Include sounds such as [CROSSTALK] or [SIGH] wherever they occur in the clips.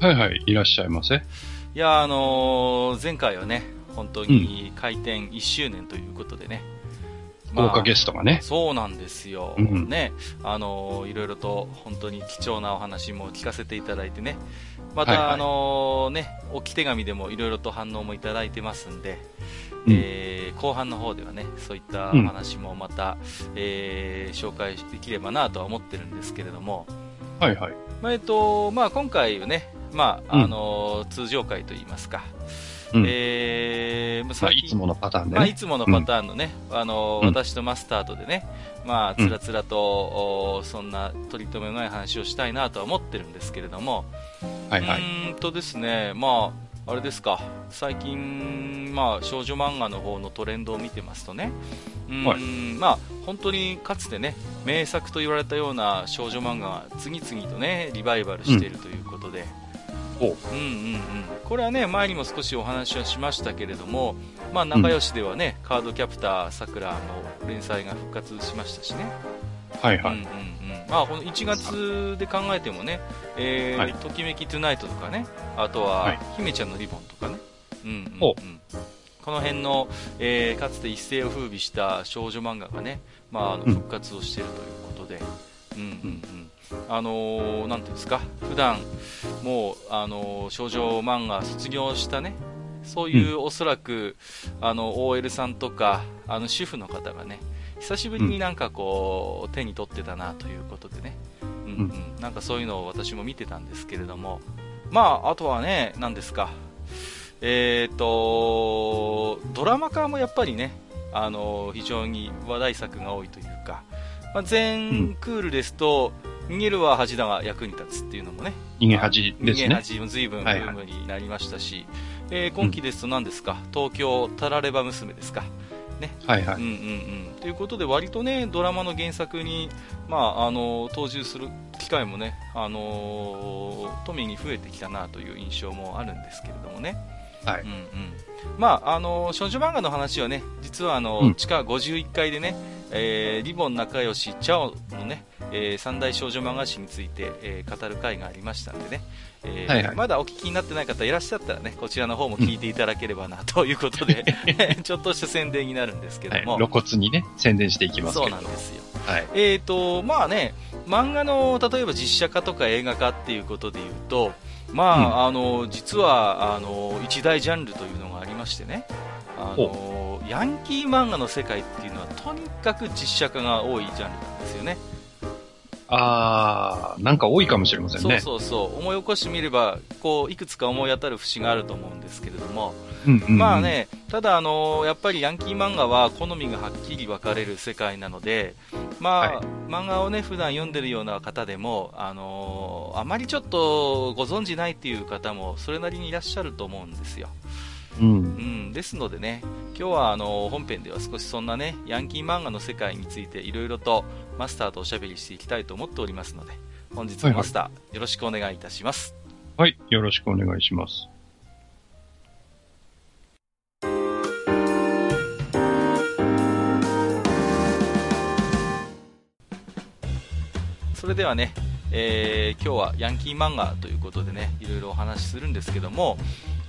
はいはい、いらっしゃいませ。いやあのー前回はね本当に開店1周年ということでね、豪華ゲストがね。そうなんですよ、うんね、あのーいろいろと本当に貴重なお話も聞かせていただいてね、また、はいはい。あのーね、置き手紙でもいろいろと反応もいただいてますんで、うん。えー後半の方ではね、そういったお話もまた、えー紹介できればなとは思ってるんですけれども、はいはい。まあえっとまあ、今回はね、まあうん。あのー通常回といいますか、うん。えーまあいつものパターンでまあ、ね。いつものパターンのね、あのうん。私とマスターとでね、まあ、つらつらと、おそんな取り留めのない話をしたいなとは思ってるんですけれども、はいはい。うーんとですね、まあ、あれですか、最近、まあ、少女漫画の方のトレンドを見てますとね、うーん、はい。まあ、本当にかつてね、名作と言われたような少女漫画が次々とね、リバイバルしているということで、おうんうんうん、これはね前にも少しお話はしましたけれども、まあ、仲良しではね、カードキャプターさくらの連載が復活しましたしね、はいはい。うんうんうん。まあ、この1月で考えてもね、えーはい。ときめきトゥナイトとかね、あとは、はい。姫ちゃんのリボンとかね、うんうんうん。お。この辺の、えーかつて一世を風靡した少女漫画がね、まあ、あのうん。復活をしているということで、うんうんうんあのーなんていうんですか、普段もう、あのー少女漫画卒業したね、そういう、おそらくあの OL さんとかあの主婦の方がね久しぶりになんかこう、手に取ってたなということでね、うんうん。なんかそういうのを私も見てたんですけれども、まあ、あとはね、なんですか、えー、とドラマ化もやっぱりね、あの非常に話題作が多いというか、まあ、全クールですと、逃げるは恥だが役に立つっていうのもね、逃げ恥です逃げね。恥も随分ブはいはいームになりましたし、えー今期ですと何ですか、東京タラレバ娘ですか。はいはい。うんうんうん。ということで、割とね、ドラマの原作に、まあ、あの、登場する機会もね、あのー、富に増えてきたなという印象もあるんですけれどもね。はいうんうん。まあ、あの、少女漫画の話はね、実はあの、うん地下51階でね、えーリボン仲良しチャオのね、えー三大少女漫画誌について、えー語る会がありましたんでね、えーはいはいまだお聞きになってない方いらっしゃったらね、こちらの方も聞いていただければな [LAUGHS] ということで、[LAUGHS] ちょっとした宣伝になるんですけども、はい。露骨にね、宣伝していきますそう。なんですよ。はい。えーと、まあね、漫画の例えば実写化とか映画化っていうことで言うと、まあ、あの、実は、あの、一大ジャンルというのがありましてね、あの、ヤンキー漫画の世界っていうのは、とにかく実写化が多いジャンルなんですよね。あー、なんか多いかもしれませんそうね。そうそう。思い起こしてみれば、こう、いくつか思い当たる節があると思うんですけれども、うんうんうんまあ。ね、ただ、あのやっぱりヤンキー漫画は好みがはっきり分かれる世界なので、まあ、はい漫画をね、普段読んでるような方でも、あのあまりちょっとご存じないっていう方も、それなりにいらっしゃると思うんですよ。うんう。ん、ですのでね、今日はあの本編では少しそんなね、ヤンキー漫画の世界についていろいろとマスターとおしゃべりしていきたいと思っておりますので、本日もマスター、よろしくお願いいたします。はい。よろしくお願いします。それではね、えー今日はヤンキー漫画ということでね、いろいろお話しするんですけども、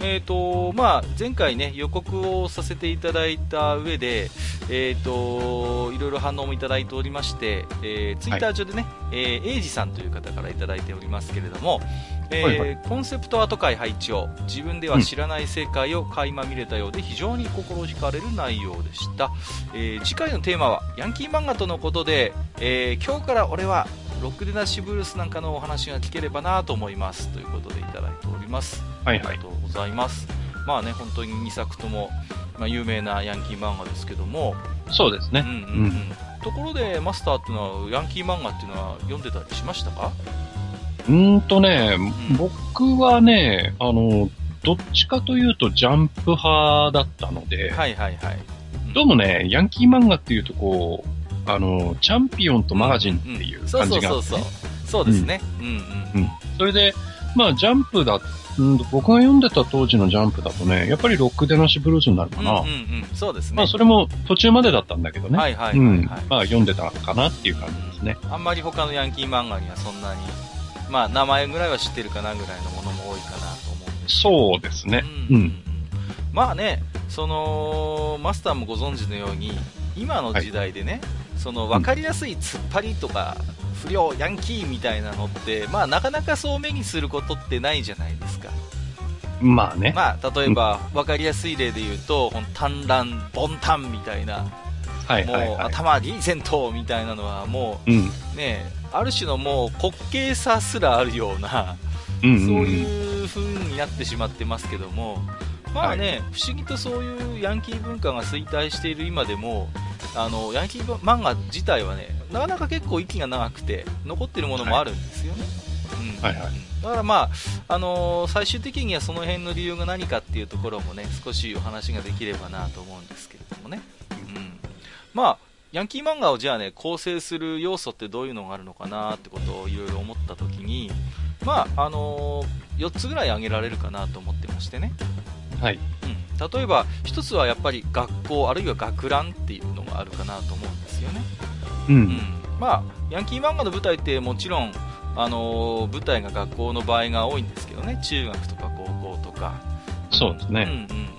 えーとまあ、前回ね、予告をさせていただいた上で、えーといろいろ反応もいただいておりまして、えー、ツイッター上でね、えーエイジさんという方からいただいておりますけれども、えーはいはコンセプトアート界配置を自分では知らない世界を垣間見れたようで非常に心惹かれる内容でした、えー次回のテーマはヤンキー漫画とのことで、えー今日から俺はロックでなしブルースなんかのお話が聞ければなと思います。ということでいただいておりますはいはいありが。とうございますまあね本当に2作とも、まあ、有名なヤンキー漫画ですけども、そうですね。うんうんうんところでマスターっていうのはヤンキー漫画っていうのは読んでたりしましたか？うーんとね、僕はね、あの、どっちかというとジャンプ派だったので、はいはいはい。どうもね、ヤンキー漫画っていうとこう、あの、チャンピオンとマガジンっていうそう感じがあって、そうそうそうね。。そうですね。うんうん。うん。それで、まあ、ジャンプだ、うん僕が読んでた当時のジャンプだとね、やっぱりロック出なしブルースになるかな。うんうんうん。そうですね。まあ、それも途中までだったんだけどね。はいはいはいはい。うん。まあ、読んでたかなっていう感じですね。あんまり他のヤンキー漫画にはそんなに、まあ名前ぐらいは知ってるかなぐらいのものも多いかなと思うんですそうですね。ううんん。まあね、その、マスターもご存知のように、今の時代でね、その分かりやすい突っ張りとか、不良、ヤンキーみたいなのって、まあなかなかそう目にすることってないじゃないですか。まあね。まあ例えば分かりやすい例で言うと、ほん単乱、ボンタンみたいな、はいもう。頭リーゼントみたいなのはもうん。うね、ある種のもう滑稽さすらあるような、うんうん。そういう風になってしまってますけども、まあね、不思議とそういうヤンキー文化が衰退している今でも、あのヤンキー漫画自体はね、なかなか結構息が長くて、残ってるものもあるんですよね。うんはいはいだからまあ、あのー最終的にはその辺の理由が何かっていうところもね、少しお話ができればなと思うんですけれどもね。うん。まあ、ヤンキー漫画をじゃあね、構成する要素ってどういうのがあるのかなってことをいろいろ思ったときに、まあ、あのー4つぐらい挙げられるかなと思ってましてね。はい。うん。例えば、1つはやっぱり学校、あるいは学ランっていうのがあるかなと思うんですよね。う。うんん。まあ、ヤンキー漫画の舞台ってもちろん、あのー舞台が学校の場合が多いんですけどね。中学とか高校とか。そうですね。うんうんうん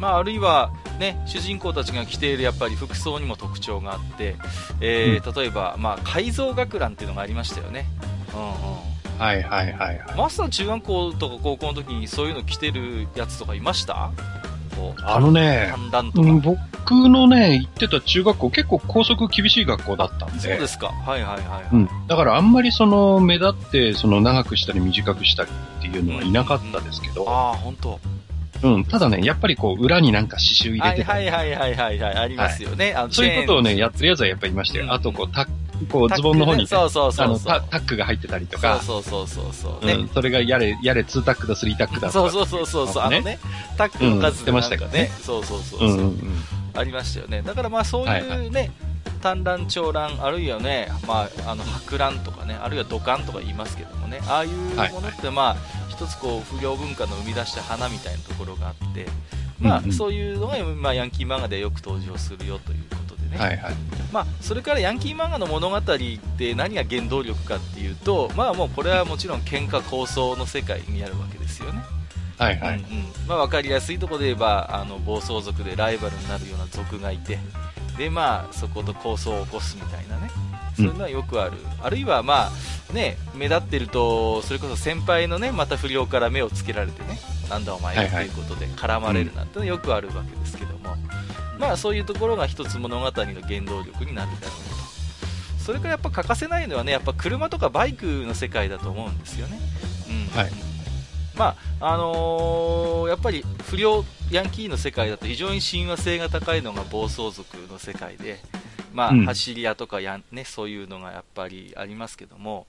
まあ、あるいは、ね、主人公たちが着ているやっぱり服装にも特徴があって、えー例えば、まあ、改造学ランっていうのがありましたよね、うんうん、はいはいはいはい。マスター中学校とか高校の時にそういうの着てるやつとかいました？あのね、うん僕のね、行ってた中学校、結構校則厳しい学校だったんで。そうですか。はいはいはいはい、うん。だからあんまりその、目立って、その長くしたり短くしたりっていうのはいなかったですけど、ああ本当。うん。ただね、やっぱりこう、裏になんか刺繍入はいれてたり、はいはいはいはいはい。ありますよね、あのそういうことをね、やってるやつ。はやっぱりいましたよ。うん。あとこう、タッこう、ズボンの方にね、そうそうそうそう。タ、タックが入ってたりとか、そうそうそうそう。ねうん、それがやれ、やれ2タックだ、3タックだとか。そうそうそうそうそう、あね。のね、タックの数でね、うん。てましたけどね。そうそうそうそう、うんうんうん。ありましたよね。だからまあそうはいはいうね、短乱、長乱、あるいはね、まあ、あの白乱とかね、あるいは土管とか言いますけどもね、ああいうものってまあ、一つこう不良文化の生み出した花みたいなところがあって、まあうんうん。そういうのが、まあ、ヤンキー漫画でよく登場するよというね、はいはい。まあ、それからヤンキー漫画の物語って何が原動力かっていうと、まあもうこれはもちろん喧嘩抗争の世界にあるわけですよね。はいはい。うんうんまあ、分かりやすいところで言えばあの暴走族でライバルになるような族がいてで、まあ、そこと抗争を起こすみたいなねそういうのはよくある、あるいは、まあね、目立ってるとそれこそ先輩のねまた不良から目をつけられてねなんだお前がとはいはいいうことで絡まれるなんてのはよくあるわけですけども、まあ、そういうところが一つ物語の原動力になるだろうと。それからやっぱ欠かせないのはねやっぱ車とかバイクの世界だと思うんですよね。うん。はい。まああのーやっぱり不良ヤンキーの世界だと非常に親和性が高いのが暴走族の世界で、まあうん。走り屋とかやん、ね、そういうのがやっぱりありますけども、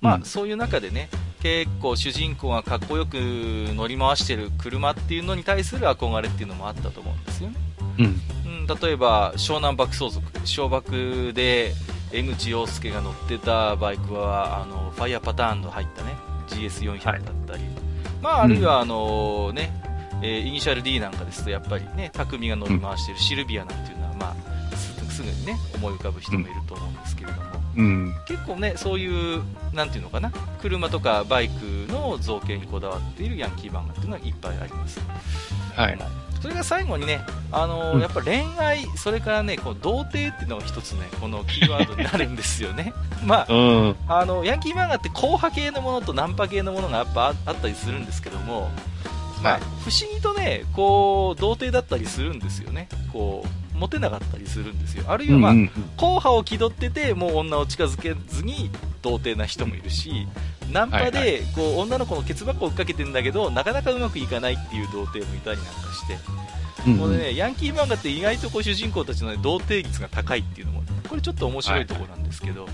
まあうん。そういう中でね結構主人公がかっこよく乗り回してる車っていうのに対する憧れっていうのもあったと思うんですよね。うん。うん、例えば湘南爆走族小爆で江口洋介が乗ってたバイクはあのファイヤーパターンの入ったね GS400 だったり、まあ、あるいはあの、ねえーイニシャル D なんかですとやっぱりね匠が乗り回しているシルビアなんていうのは、まあ、すすぐにね思い浮かぶ人もいると思うんですけれども、うん。結構ねそういうなんていうのかな車とかバイクの造形にこだわっているヤンキー漫画っていうのはいっぱいあります。はい。それが最後にね、あのーうんやっぱ恋愛、それからね、こう童貞っていうのが一つね、このキーワードになるんですよね。[LAUGHS] まうん。あ、あの、ヤンキー漫画って硬派系のものとナンパ系のものがやっぱああったりするんですけども、まあ、はい不思議とね、こう、童貞だったりするんですよね。こう、モテなかったりするんですよ。あるいはまあ、うんうん硬派を気取ってて、もう女を近づけずに童貞な人もいるし、ナンパで、はいこう女の子のケツ箱を追っかけてんだけど、なかなかうまくいかないっていう童貞もいたりなんかして、うんもうね、ヤンキー漫画って意外とこう主人公たちの、ね、童貞率が高いっていうのも、これちょっと面白いところなんですけど、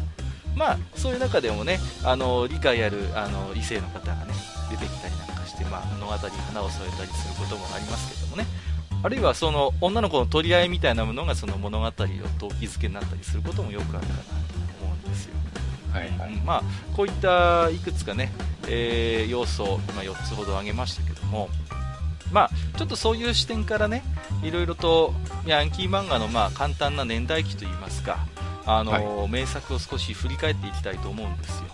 まあ、そういう中でもね、あの理解あるあの異性の方がね、出てきたりなんかして、まあ、物語に花を添えたりすることもありますけどもね、あるいはその女の子の取り合いみたいなものがその物語を動機づけになったりすることもよくあるかなと思うんですよ。はいはい、まあ、こういったいくつかね、えー、要素を今4つほど挙げましたけども、まあ、ちょっとそういう視点からね、いろいろとヤンキー漫画のまあ簡単な年代記といいますか、あの、はい、名作を少し振り返っていきたいと思うんですよ。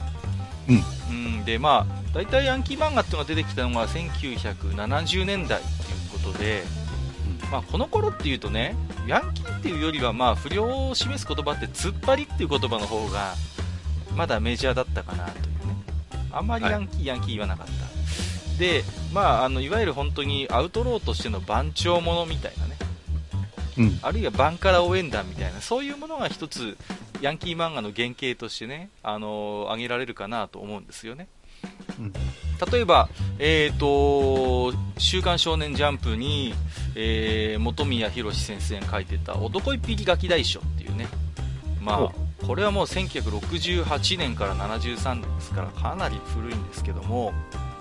うん、うん。でまあ、大体ヤンキー漫画っていうのが出てきたのが1970年代ということで、まあ、この頃っていうとねヤンキーっていうよりはまあ不良を示す言葉って突っ張りっていう言葉の方がまだメジャーだったかなというね。あんまりヤンキー、はい、ヤンキー言わなかった。で、まあ、あのいわゆる本当にアウトローとしての番長ものみたいなね、うん、あるいはバンカラ応援団みたいなそういうものが一つヤンキー漫画の原型としてね、あのー、挙げられるかなと思うんですよね。うん、例えば、えーと「週刊少年ジャンプに」えー、本宮宏先生が書いてた「男一匹ガキ大将」っていうね、まあ、これはもう1968年から73年ですからかなり古いんですけども、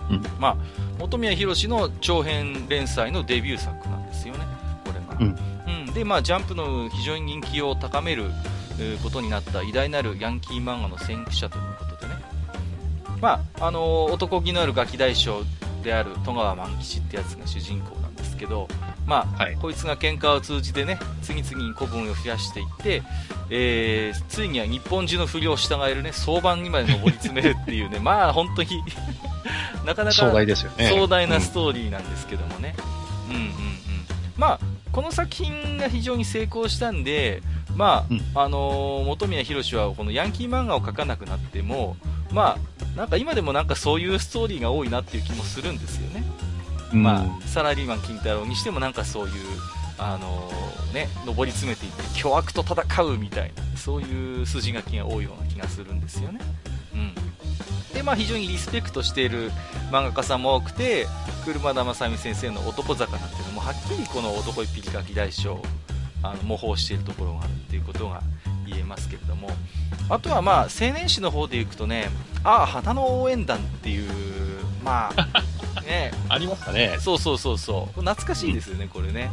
うん、まあ、本宮宏の長編連載のデビュー作なんですよね、これが。うん、うん、で、まあ、ジャンプの非常に人気を高めることになった偉大なるヤンキー漫画の先駆者ということでね、まあ、あの男気のあるガキ大将である戸川万吉ってやつが主人公なんですけど、まあ、はい、こいつが喧嘩を通じてね次々に古文を増やしていって、えー、ついには日本中の不良を従えるね相場にまで上り詰めるっていうね [LAUGHS] まあ本当に [LAUGHS] なかなか壮大ですよね。壮大なストーリーなんですけどもね、うん、うんうんうん。まあこの作品が非常に成功したんでまあ、うん、あのー、本宮宏はこのヤンキー漫画を描かなくなってもまあなんか今でもなんかそういうストーリーが多いなっていう気もするんですよねまあ、サラリーマン金太郎にしてもなんかそういう、あのー、ね、上り詰めていって巨悪と戦うみたいなそういう筋書きが多いような気がするんですよね。うんでまあ、非常にリスペクトしている漫画家さんも多くて車田正美先生の「男坂」なんていうのもはっきりこの男一匹書き大将あの模倣しているところがあるっていうことが言えますけれどもあとはまあ青年誌の方でいくとねああ花の応援団っていうまあ [LAUGHS] ね。ありましたね。そうそうそうそう。懐かしいですよね、これね。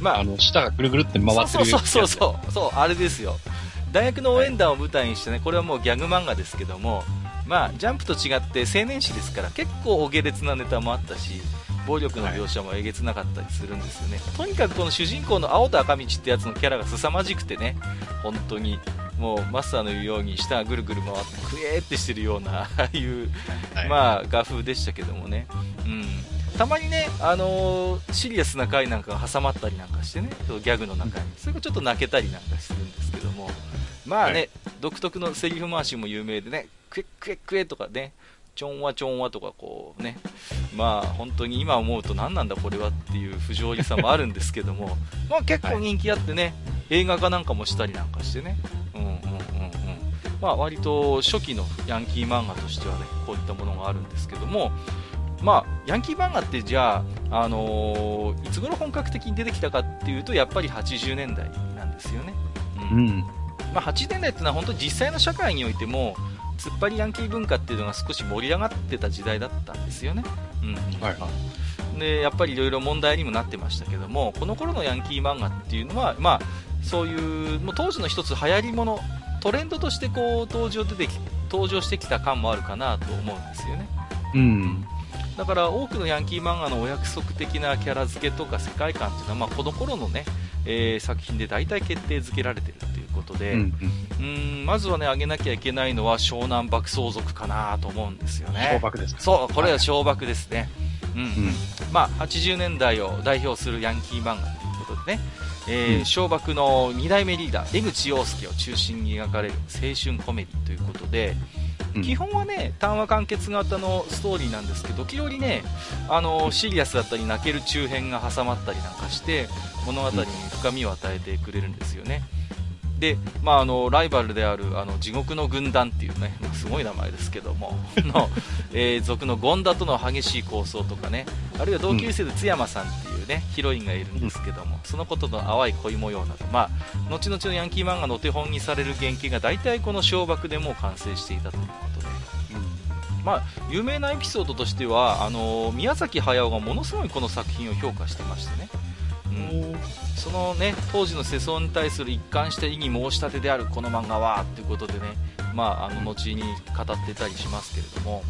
まあ、あの、舌がぐるぐるって回ってるそうそうそうそう。そう、あれですよ。大学の応援団を舞台にしてね、これはもうギャグ漫画ですけども、まあ、ジャンプと違って青年誌ですから結構お下劣なネタもあったし、暴力の描写もえげつなかったりするんですよね、はい、とにかくこの主人公の青田赤道ってやつのキャラが凄まじくてね本当にもうマスターの言うように舌がぐるぐる回ってクエーってしてるようなああいう、はい、まあ画風でしたけどもね、うん、たまにね、あのー、シリアスな回なんかが挟まったりなんかしてねギャグの中に。それがちょっと泣けたりなんかするんですけども。まあね、はい、独特のセリフ回しも有名でねクエクエクエとかねちょんわちょんわとかこうね。まあ本当に今思うと何なんだこれはっていう不条理さもあるんですけども。[LAUGHS] まあ結構人気あってね、映画化なんかもしたりなんかしてね。まあ、割と初期のヤンキー漫画としてはねこういったものがあるんですけども、まあ、ヤンキー漫画ってじゃあ、あのー、いつ頃本格的に出てきたかっていうとやっぱり80年代なんですよね、うん、うん、まあ、80年代っていうのは本当に実際の社会においても突っ張りヤンキー文化っていうのが少し盛り上がってた時代だったんですよね、うん。はい、でやっぱりいろいろ問題にもなってましたけどもこの頃のヤンキー漫画っていうのは、まあ、そういうもう当時の一つ流行りものトレンドとしてこう登場出てき登場してきた感もあるかなと思うんですよね。うん、だから多くのヤンキー漫画のお約束的なキャラ付けとか世界観っていうのは、まあ、この頃のね、えー、作品で大体決定づけられてるということで、うん、うん。まずはね挙げなきゃいけないのは湘南爆走族かなと思うんですよね。小爆ですそうこれは小爆ですね。うん、うん、まあ、80年代を代表するヤンキー漫画ということでね、えー、小爆の2代目リーダー江口洋介を中心に描かれる青春コメディということで、基本はね単話完結型のストーリーなんですけど時折ねあのシリアスだったり泣ける中編が挟まったりなんかして物語に深みを与えてくれるんですよね。で、まあ、あのライバルであるあの地獄の軍団っていうねすごい名前ですけども [LAUGHS] の、えー、族の権田との激しい抗争とかねあるいは同級生で津山さんっていうねヒロインがいるんですけども、そのことの淡い恋模様など、まあ、後々のヤンキー漫画のお手本にされる原型が大体この小爆でもう完成していたということで、まあ、有名なエピソードとしてはあの宮崎駿がものすごいこの作品を評価してましてね、うん、そのね当時の世相に対する一貫した異議申し立てであるこの漫画はということでね、まあ、あの後に語ってたりしますけれども、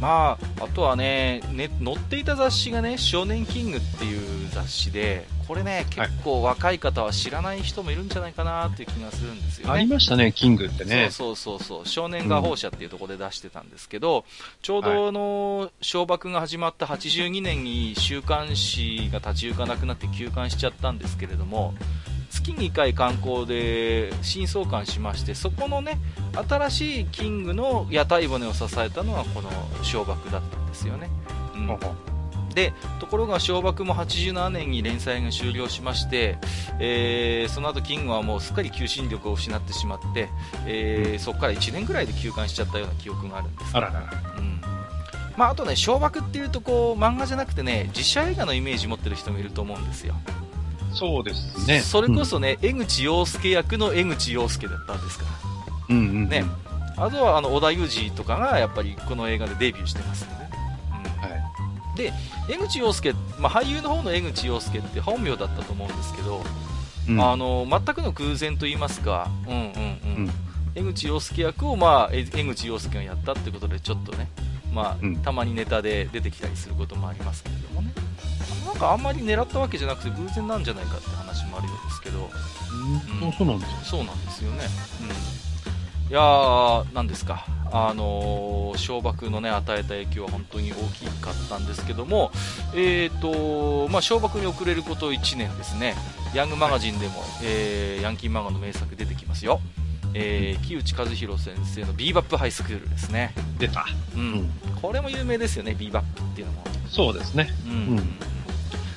まあ、あとはねね載っていた雑誌がね「少年キング」っていう雑誌でこれね結構若い方は知らない人もいるんじゃないかなっていう気がするんですよね。ありましたね、キングってね。そうそうそう少年画報社っていうところで出してたんですけど、ちょうどあの小爆が始まった82年に週刊誌が立ち行かなくなって休刊しちゃったんですけれども月2回観光で新創刊しましてそこのね新しいキングの屋台骨を支えたのはこの小爆だったんですよね。うん。でところが小爆も87年に連載が終了しまして、えーその後キングはもうすっかり求心力を失ってしまって、えーそこから1年ぐらいで休刊しちゃったような記憶があるんです。あららら。うん。まあ、あとね小爆っていうとこう漫画じゃなくてね実写映画のイメージ持ってる人もいると思うんですよ、そうですね。それこそね、江口洋介役の江口洋介だったんですから。うん、うんうん。ね。あとはあの織田裕二とかがやっぱりこの映画でデビューしてますんでね、うん。はい。で江口洋介、まあ、俳優の方の江口洋介って本名だったと思うんですけど、うん。あの全くの空前と言いますか、うんうんうん。うん。江口洋介役を、まあ、え江口洋介がやったってことでちょっとね、まあうん。たまにネタで出てきたりすることもありますけれどもねなんかあんまり狙ったわけじゃなくて偶然なんじゃないかって話もあるようですけど。うん。あそうなんですよ。そうなんですよね、うん、いやー、なんですか、あのー小爆の、ね、与えた影響は本当に大きかったんですけども、えーとまあ、湘爆に遅れること1年ですね、ヤングマガジンでも、えーヤンキー漫画の名作出てきますよ、えー木内和弘先生のビーバップハイスクールですね、出た。うん。うん。これも有名ですよね、ビーバップっていうのも。そうですね。うん。うん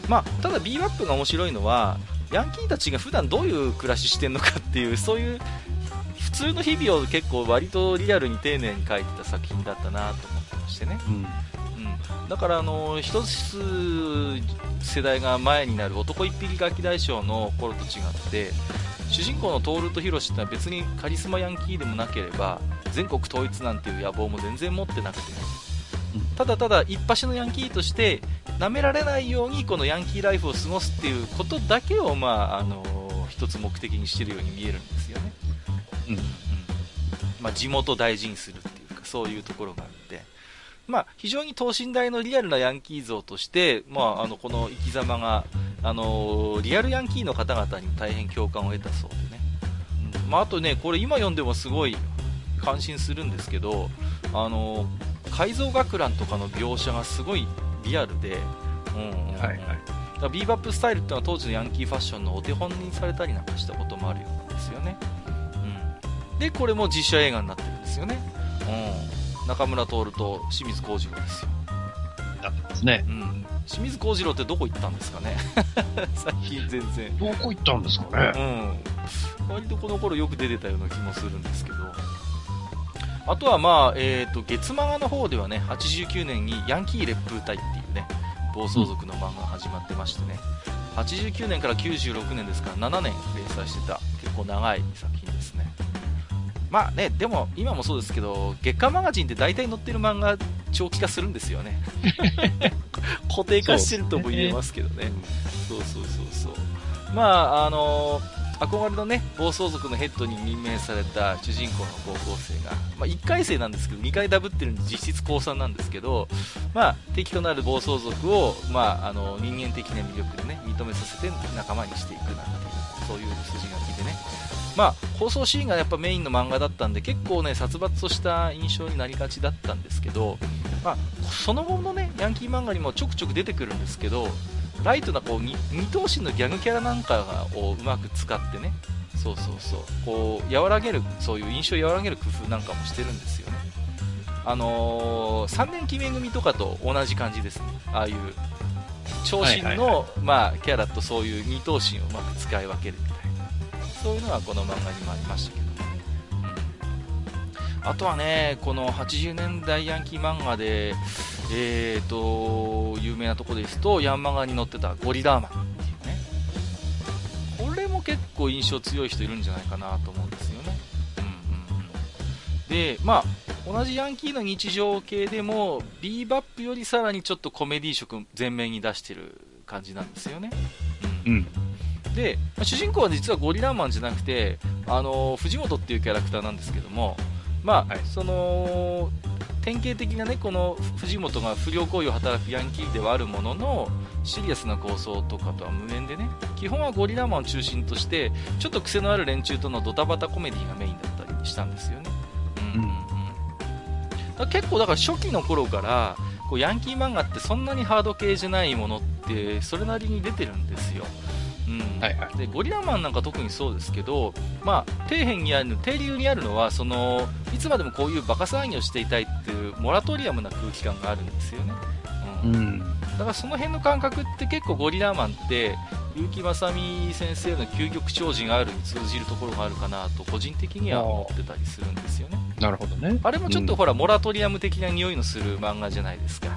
まあ、ただ、ビーバップが面白いのはヤンキーたちが普段どういう暮らししてるのかっていうそういう普通の日々を結構割とリアルに丁寧に描いてた作品だったなと思ってましてね、うん。うん、だからあの一つ世代が前になる男一匹ガキ大将の頃と違って主人公のトールとヒロシってのは別にカリスマヤンキーでもなければ全国統一なんていう野望も全然持ってなくてね。うん。ただただ一発のヤンキーとして舐められないようにこのヤンキーライフを過ごすっていうことだけを、まあ、あの一つ目的にしてるように見えるんですよね、うん。うん。まあ、地元を大事にするっていうかそういうところがあって、まあ、非常に等身大のリアルなヤンキー像として、まあ、あのこの生き様が、あのリアルヤンキーの方々に大変共感を得たそうでね、うん。まあ、あとねこれ今読んでもすごい感心するんですけど、あの改造学ランとかの描写がすごいリアルで、うんうんうん。はいはい。だビーバップスタイルっていうのは当時のヤンキーファッションのお手本にされたりなんかしたこともあるようですよね、うん、でこれも実写映画になってるんですよね、うん、中村徹と清水幸次郎ですよ、だってますね。うん、清水幸次郎ってどこ行ったんですかね。[LAUGHS] 最近全然。どこ行ったんですかね。うん、割とこの頃よく出てたような気もするんですけど、あとは、まあえー、と月漫画の方ではね89年にヤンキー烈風隊っていうね暴走族の漫画が始まってましてね、89年から96年ですから7年連載してた結構長い作品ですね。まあね、でも今もそうですけど月刊マガジンって大体載ってる漫画長期化するんですよね。[LAUGHS] 固定化してるとも言えますけどね。そうそうそうそうまああの憧れのね暴走族のヘッドに任命された主人公の高校生が、まあ、1回生なんですけど2回ダブってるんで実質高3なんですけど、まあ、敵となる暴走族を、まあ、あの人間的な魅力でね認めさせて仲間にしていくなんていうそういう筋書きでね。まあ、放送シーンがやっぱメインの漫画だったんで結構ね殺伐とした印象になりがちだったんですけど、まあ、その後のねヤンキー漫画にもちょくちょく出てくるんですけどライトなこうに二頭身のギャグキャラなんかをうまく使ってね。そうそうそう。こう和らげるそういう印象を和らげる工夫なんかもしてるんですよね。あのー、3年決め組とかと同じ感じですね。ああいう長身の、まあ、キャラとそういう二頭身をうまく使い分けるみたいな。そういうのはこの漫画にもありましたけど、うんあとはねこの80年代ヤンキー漫画で、えーと、有名なとこですと、ヤンマガに載ってたゴリラーマンっていうね。これも結構印象強い人いるんじゃないかなと思うんですよね。うんうんうん。で、まあ、同じヤンキーの日常系でも、ビーバップよりさらにちょっとコメディ色前面に出してる感じなんですよね。うん。うん、で、まあ、主人公は実はゴリラマンじゃなくて、あの藤本っていうキャラクターなんですけども、まあ、はい、その、典型的なね、この藤本が不良行為を働くヤンキーではあるものの、シリアスな構想とかとは無縁でね、基本はゴリラマンを中心として、ちょっと癖のある連中とのドタバタコメディがメインだったりしたんですよね。うんうんうん結構だから初期の頃からこうヤンキー漫画ってそんなにハード系じゃないものってそれなりに出てるんですよ。うん。はいはい、でゴリラマンなんか特にそうですけど、まあ、底辺にある底流にあるのはそのいつまでもこういうバカ騒ぎをしていたいっていうモラトリアムな空気感があるんですよね、うん、うん、だからその辺の感覚って結構ゴリラマンって結城正美先生の究極超人 R に通じるところがあるかなと個人的には思ってたりするんですよね。なるほどね。あれもちょっとほら、モラトリアム的な匂いのする漫画じゃないですか。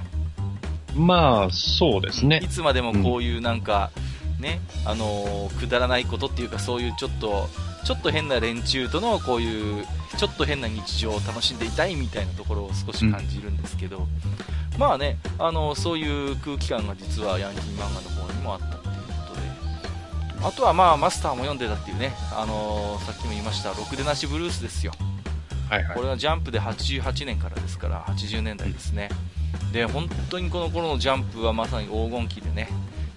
まあそうですね。いつまでもこういうなんか、うん、ねあのー、くだらないことっていうかそういうちょっとちょっと変な連中とのこういうちょっと変な日常を楽しんでいたいみたいなところを少し感じるんですけど、うん、まあねあのそういう空気感が実はヤンキー漫画の方にもあったあとはまあマスターも読んでたっていうね、あのー、さっきも言いました、ろくでなしブルースですよ。はいはい、これはジャンプで88年からですから、80年代ですね。で、本当にこの頃のジャンプはまさに黄金期でね、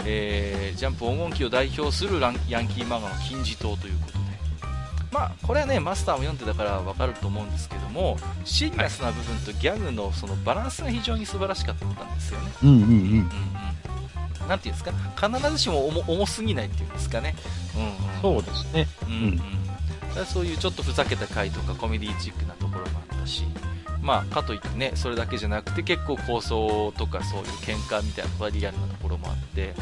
えー、ジャンプ黄金期を代表するヤンキー漫画の金字塔ということで。まあ、これはね、マスターも読んでたからわかると思うんですけども、シリアスな部分とギャグのそのバランスが非常に素晴らしかったんですよね。うんうんうん。うんうんなんていうんですか、必ずしも重重すぎないっていうんですかね。うん、うん、そうですね。うん、うん。そういうちょっとふざけた回とかコメディチックなところもあったし、まあ、かといってね、それだけじゃなくて結構構想とかそういう喧嘩みたいなリアルなて、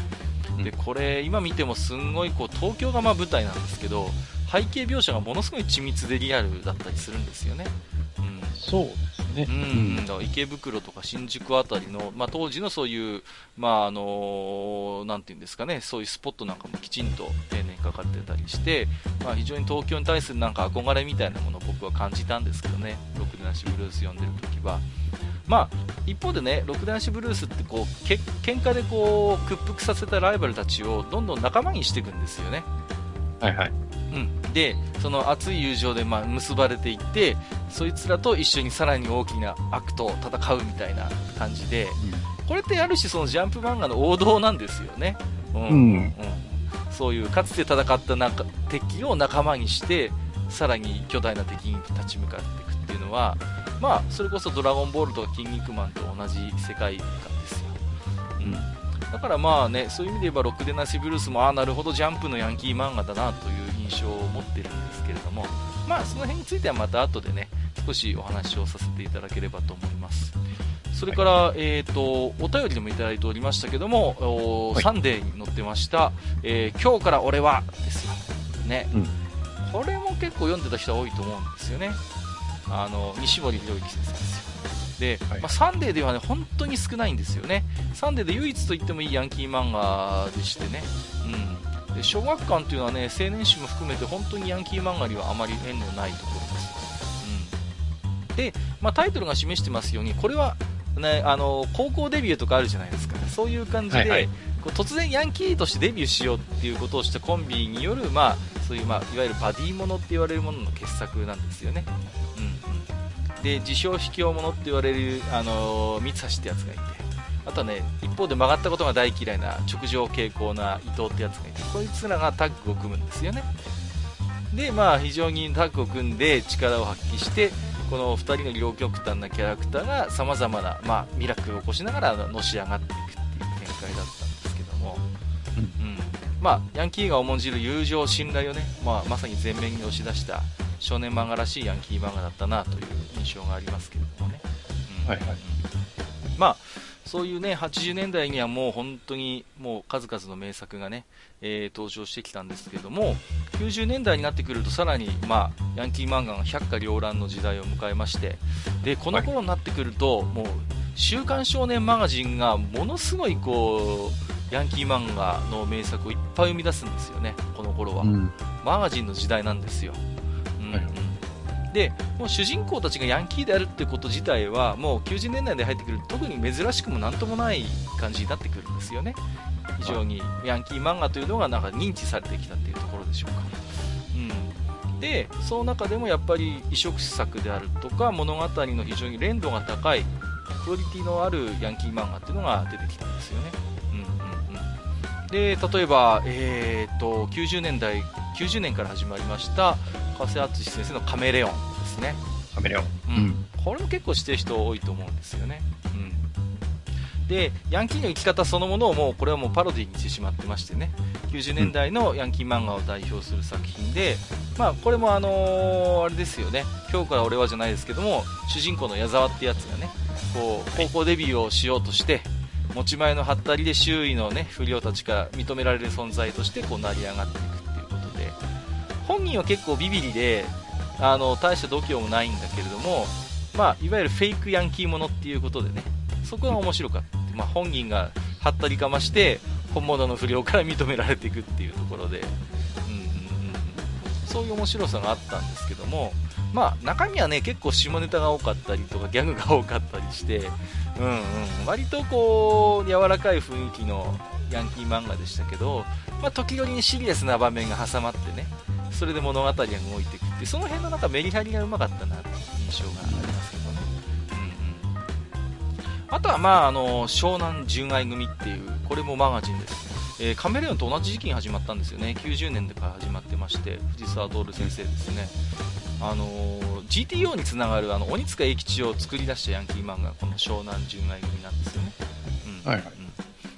で、これ今見てもすんごいこう東京がまあ舞台なんですけど、背景描写がものすごい緻密でリアルだったりするんですよね。うん、そうね。うん、だから池袋とか新宿あたりの、まあ、当時のそういう、まあ、あのなんていうんですかね、そういうスポットなんかもきちんと丁寧にかかってたりして、まあ、非常に東京に対するなんか憧れみたいなものを僕は感じたんですけどね、ロクデナシブルース読んでる時は。まあ、一方でね、ロクデナシブルースってこうけ喧嘩でこう屈服させたライバルたちをどんどん仲間にしていくんですよね。はいはい。うん、でその熱い友情でまあ結ばれていってそいつらと一緒にさらに大きな悪と戦うみたいな感じで、うん、これってある種そのジャンプ漫画の王道なんですよね、うん、うん、そういうかつて戦った中敵を仲間にしてさらに巨大な敵に立ち向かっていくっていうのは、まあ、それこそ「ドラゴンボール」とか「キン肉マン」と同じ世界観ですよ、うんだからまあね、そういう意味で言えば、ロックデナシブルースも、ああ、なるほど、ジャンプのヤンキー漫画だなという印象を持ってるんですけれども、まあ、その辺についてはまた後でね、少しお話をさせていただければと思います。それから、はい、えっ、ー、と、お便りでもいただいておりましたけども、はい、サンデーに載ってました、えー、今日から俺は、ですよ。ね、うん。これも結構読んでた人は多いと思うんですよね。あの、西森博之先生ですよ。で、はい、まあ、サンデーではね、本当に少ないんですよね。サンデーで唯一と言ってもいいヤンキー漫画でしてね。うん。で、小学館というのはね、青年誌も含めて本当にヤンキー漫画にはあまり縁のないところです。うん。で、まあ、タイトルが示してますように、これは、ね、あの高校デビューとかあるじゃないですか、そういう感じで、はいはい、こう突然ヤンキーとしてデビューしようっていうことをしたコンビによる、まあ、そういう、まあ、いわゆるバディものって言われるものの傑作なんですよね。うんで自称卑怯者って言われる、あの三橋ってやつがいてあとはね一方で曲がったことが大嫌いな直情傾向な伊藤ってやつがいてこいつらがタッグを組むんですよね。でまあ非常にタッグを組んで力を発揮してこの2人の両極端なキャラクターがさまざまな、まあ、ミラクルを起こしながらのし上がっていくっていう展開だったんですけども、うん、うん、まあ、ヤンキーが重んじる友情信頼をね、まあ、まさに前面に押し出した少年漫画らしいヤンキー漫画だったなという印象がありますけれどもね。うん、はいはい。まあ、そういうね、80年代にはもう本当にもう数々の名作がね、えー、登場してきたんですけれども、90年代になってくるとさらに、まあ、ヤンキー漫画が百花繚乱の時代を迎えまして、で、この頃になってくると、もう、週刊少年マガジンがものすごいこう、ヤンキー漫画の名作をいっぱい生み出すんですよね、この頃は。うん。マガジンの時代なんですよ。で、もう主人公たちがヤンキーであるってこと自体は、もう90年代で入ってくる特に珍しくもなんともない感じになってくるんですよね。非常にヤンキー漫画というのがなんか認知されてきたっていうところでしょうか。うん。で、その中でもやっぱり異色作であるとか、物語の非常に連度が高い、クオリティのあるヤンキー漫画っていうのが出てきたんですよね。うんうんうん。で、例えば、えー、と、90年代、90年から始まりました、加瀬敦先生のカメレオンですね。カメレオン。ううんん。これも結構知ってる人多いと思うんですよね。うん。で、ヤンキーの生き方そのものをもう、これはもうパロディにしてしまってましてね、90年代のヤンキー漫画を代表する作品で、まあ、これもあのーあれですよね、今日から俺はじゃないですけども、主人公の矢沢ってやつがね、こう、高校デビューをしようとして、持ち前のハったりで周囲のね、不良たちから認められる存在としてこう成り上がっていくっていうことで、本人は結構ビビリで、あの、大した度胸もないんだけれども、まあ、いわゆるフェイクヤンキーものっていうことでね、そこが面白かった。まあ、本人がはったりかまして、本物の不良から認められていくっていうところで、うんうんうん、そういう面白さがあったんですけども、まあ、中身はね、結構下ネタが多かったりとか、ギャグが多かったりして、うんうん、割とこう、柔らかい雰囲気のヤンキー漫画でしたけど、まあ、時々にシリアスな場面が挟まってね、それで物語が動いていくって、その辺のなんかメリハリがうまかったなっていう印象がありますけどね。うんうん。あとは、まあ、あの、湘南純愛組っていう、これもマガジンです。えーカメレオンと同じ時期に始まったんですよね。90年から始まってまして、藤沢徹先生ですね。あのー GTO につながるあの鬼塚英吉を作り出したヤンキー漫画がこの湘南純愛組なんですよね。うんはいはいうん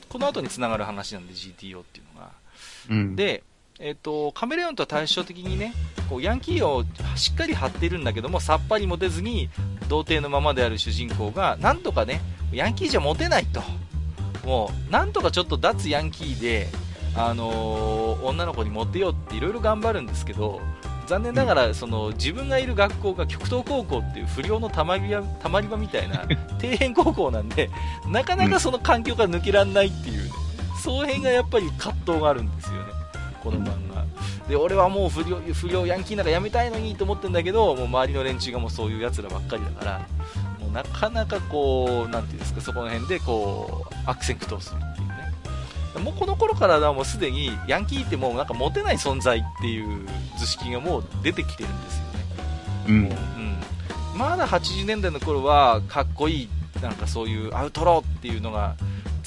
この後につながる話なんで GTO っていうのが。うん。、で、えっとカメレオンとは対照的にねこうヤンキーをしっかり張っているんだけどもさっぱりモテずに童貞のままである主人公がなんとかねヤンキーじゃモテないともうなんとかちょっと脱ヤンキーで、あのー女の子にモテようっていろいろ頑張るんですけど残念ながらその自分がいる学校が極東高校っていう不良のたまり場たまり場みたいな [LAUGHS] 底辺高校なんでなかなかその環境から抜けられないっていうねその辺がやっぱり葛藤があるんですよね。この漫画。で俺はもう不良不良ヤンキーなんかやめたいのにと思ってんだけどもう周りの連中がもうそういうやつらばっかりだからもうなかなかこうなんていうんですかそこの辺でこう悪戦苦闘するもうこの頃からはもうすでにヤンキーってもうなんかモテない存在っていう図式がもう出てきてるんですよねうん。うん、まだ80年代の頃はかっこいいなんかそういうアウトローっていうのが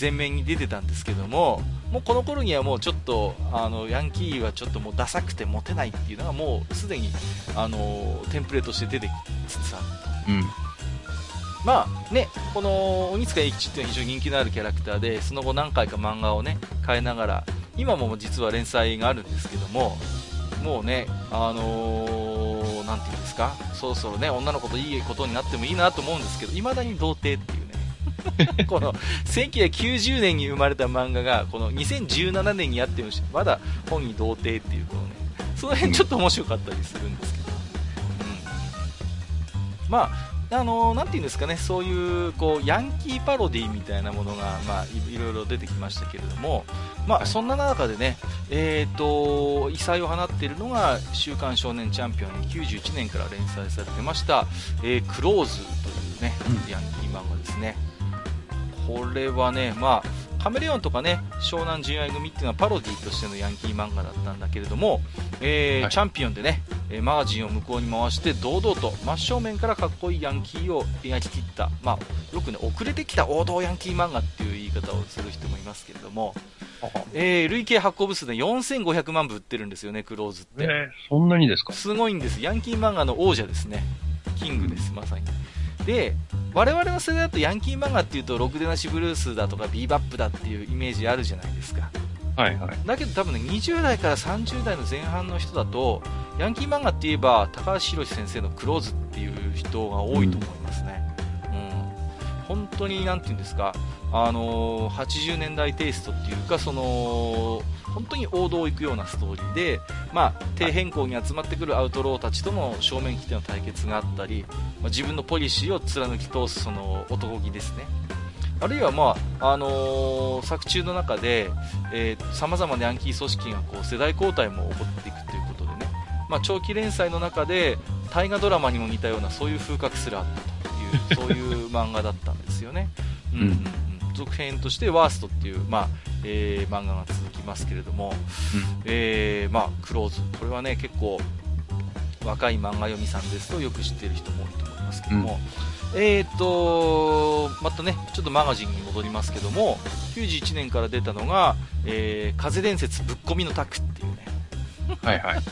前面に出てたんですけどももうこの頃にはもうちょっとあのヤンキーはちょっともうダサくてモテないっていうのがもうすでにあのテンプレとして出てきつつあるうん。まあね、この鬼塚英吉っていうのは非常に人気のあるキャラクターで、その後何回か漫画をね、変えながら、今も実は連載があるんですけども、もうね、あのーなんていうんですか、そろそろね、女の子といいことになってもいいなと思うんですけど、未だに童貞っていうね、[LAUGHS] この1990年に生まれた漫画が、この2017年にやってもまだ本に童貞っていう、このね、その辺ちょっと面白かったりするんですけど、うん、まあ、あのーなんていうんですかね、そういうこうヤンキーパロディみたいなものが、まあ、いいろいろ出てきましたけれども、まあ、そんな中でね、えー、と異彩を放っているのが「週刊少年チャンピオン」に91年から連載されてました「えークローズ」というね、うんヤンキー漫画ですね。これはね、まあ、カメレオンとかね、湘南純愛組っていうのはパロディとしてのヤンキー漫画だったんだけれども、えーはいチャンピオンでね、えーマガジンを向こうに回して堂々と真正面からかっこいいヤンキーを描き切った、まあ、よくね、遅れてきた王道ヤンキー漫画っていう言い方をする人もいますけれども、えー累計発行部数で4500万部売ってるんですよね、クローズって。えー、そんなにですか？すごいんです。ヤンキー漫画の王者ですね。キングです、まさに。で、我々の世代だとヤンキー漫画っていうと、ろくでなしブルースだとかビーバップだっていうイメージあるじゃないですか。はいはい。だけど多分ね、20代から30代の前半の人だと、ヤンキー漫画って言えば、高橋宏先生のクローズっていう人が多いと思いますね。うん。本当に、なんていうんですか、あのー80年代テイストっていうか、その、本当に王道を行くようなストーリーで、まあ、底辺校に集まってくるアウトローたちとの正面切っての対決があったり、まあ、自分のポリシーを貫き通すその男気ですね。あるいは、まああのー、作中の中でさまざまなヤンキー組織がこう世代交代も起こっていくということでね、まあ、長期連載の中で大河ドラマにも似たようなそういう風格すらあったというそういう漫画だったんですよね。うん、うん、続編として「ワースト」っていう、まあえー、漫画が続きますけれども、うん、えー、まあ、クローズ。これはね結構若い漫画読みさんですとよく知っている人も多いと思いますけども、うん、えーとまたねちょっとマガジンに戻りますけども91年から出たのが「えー、風伝説ぶっ込みのタク」っていうね。はいはい。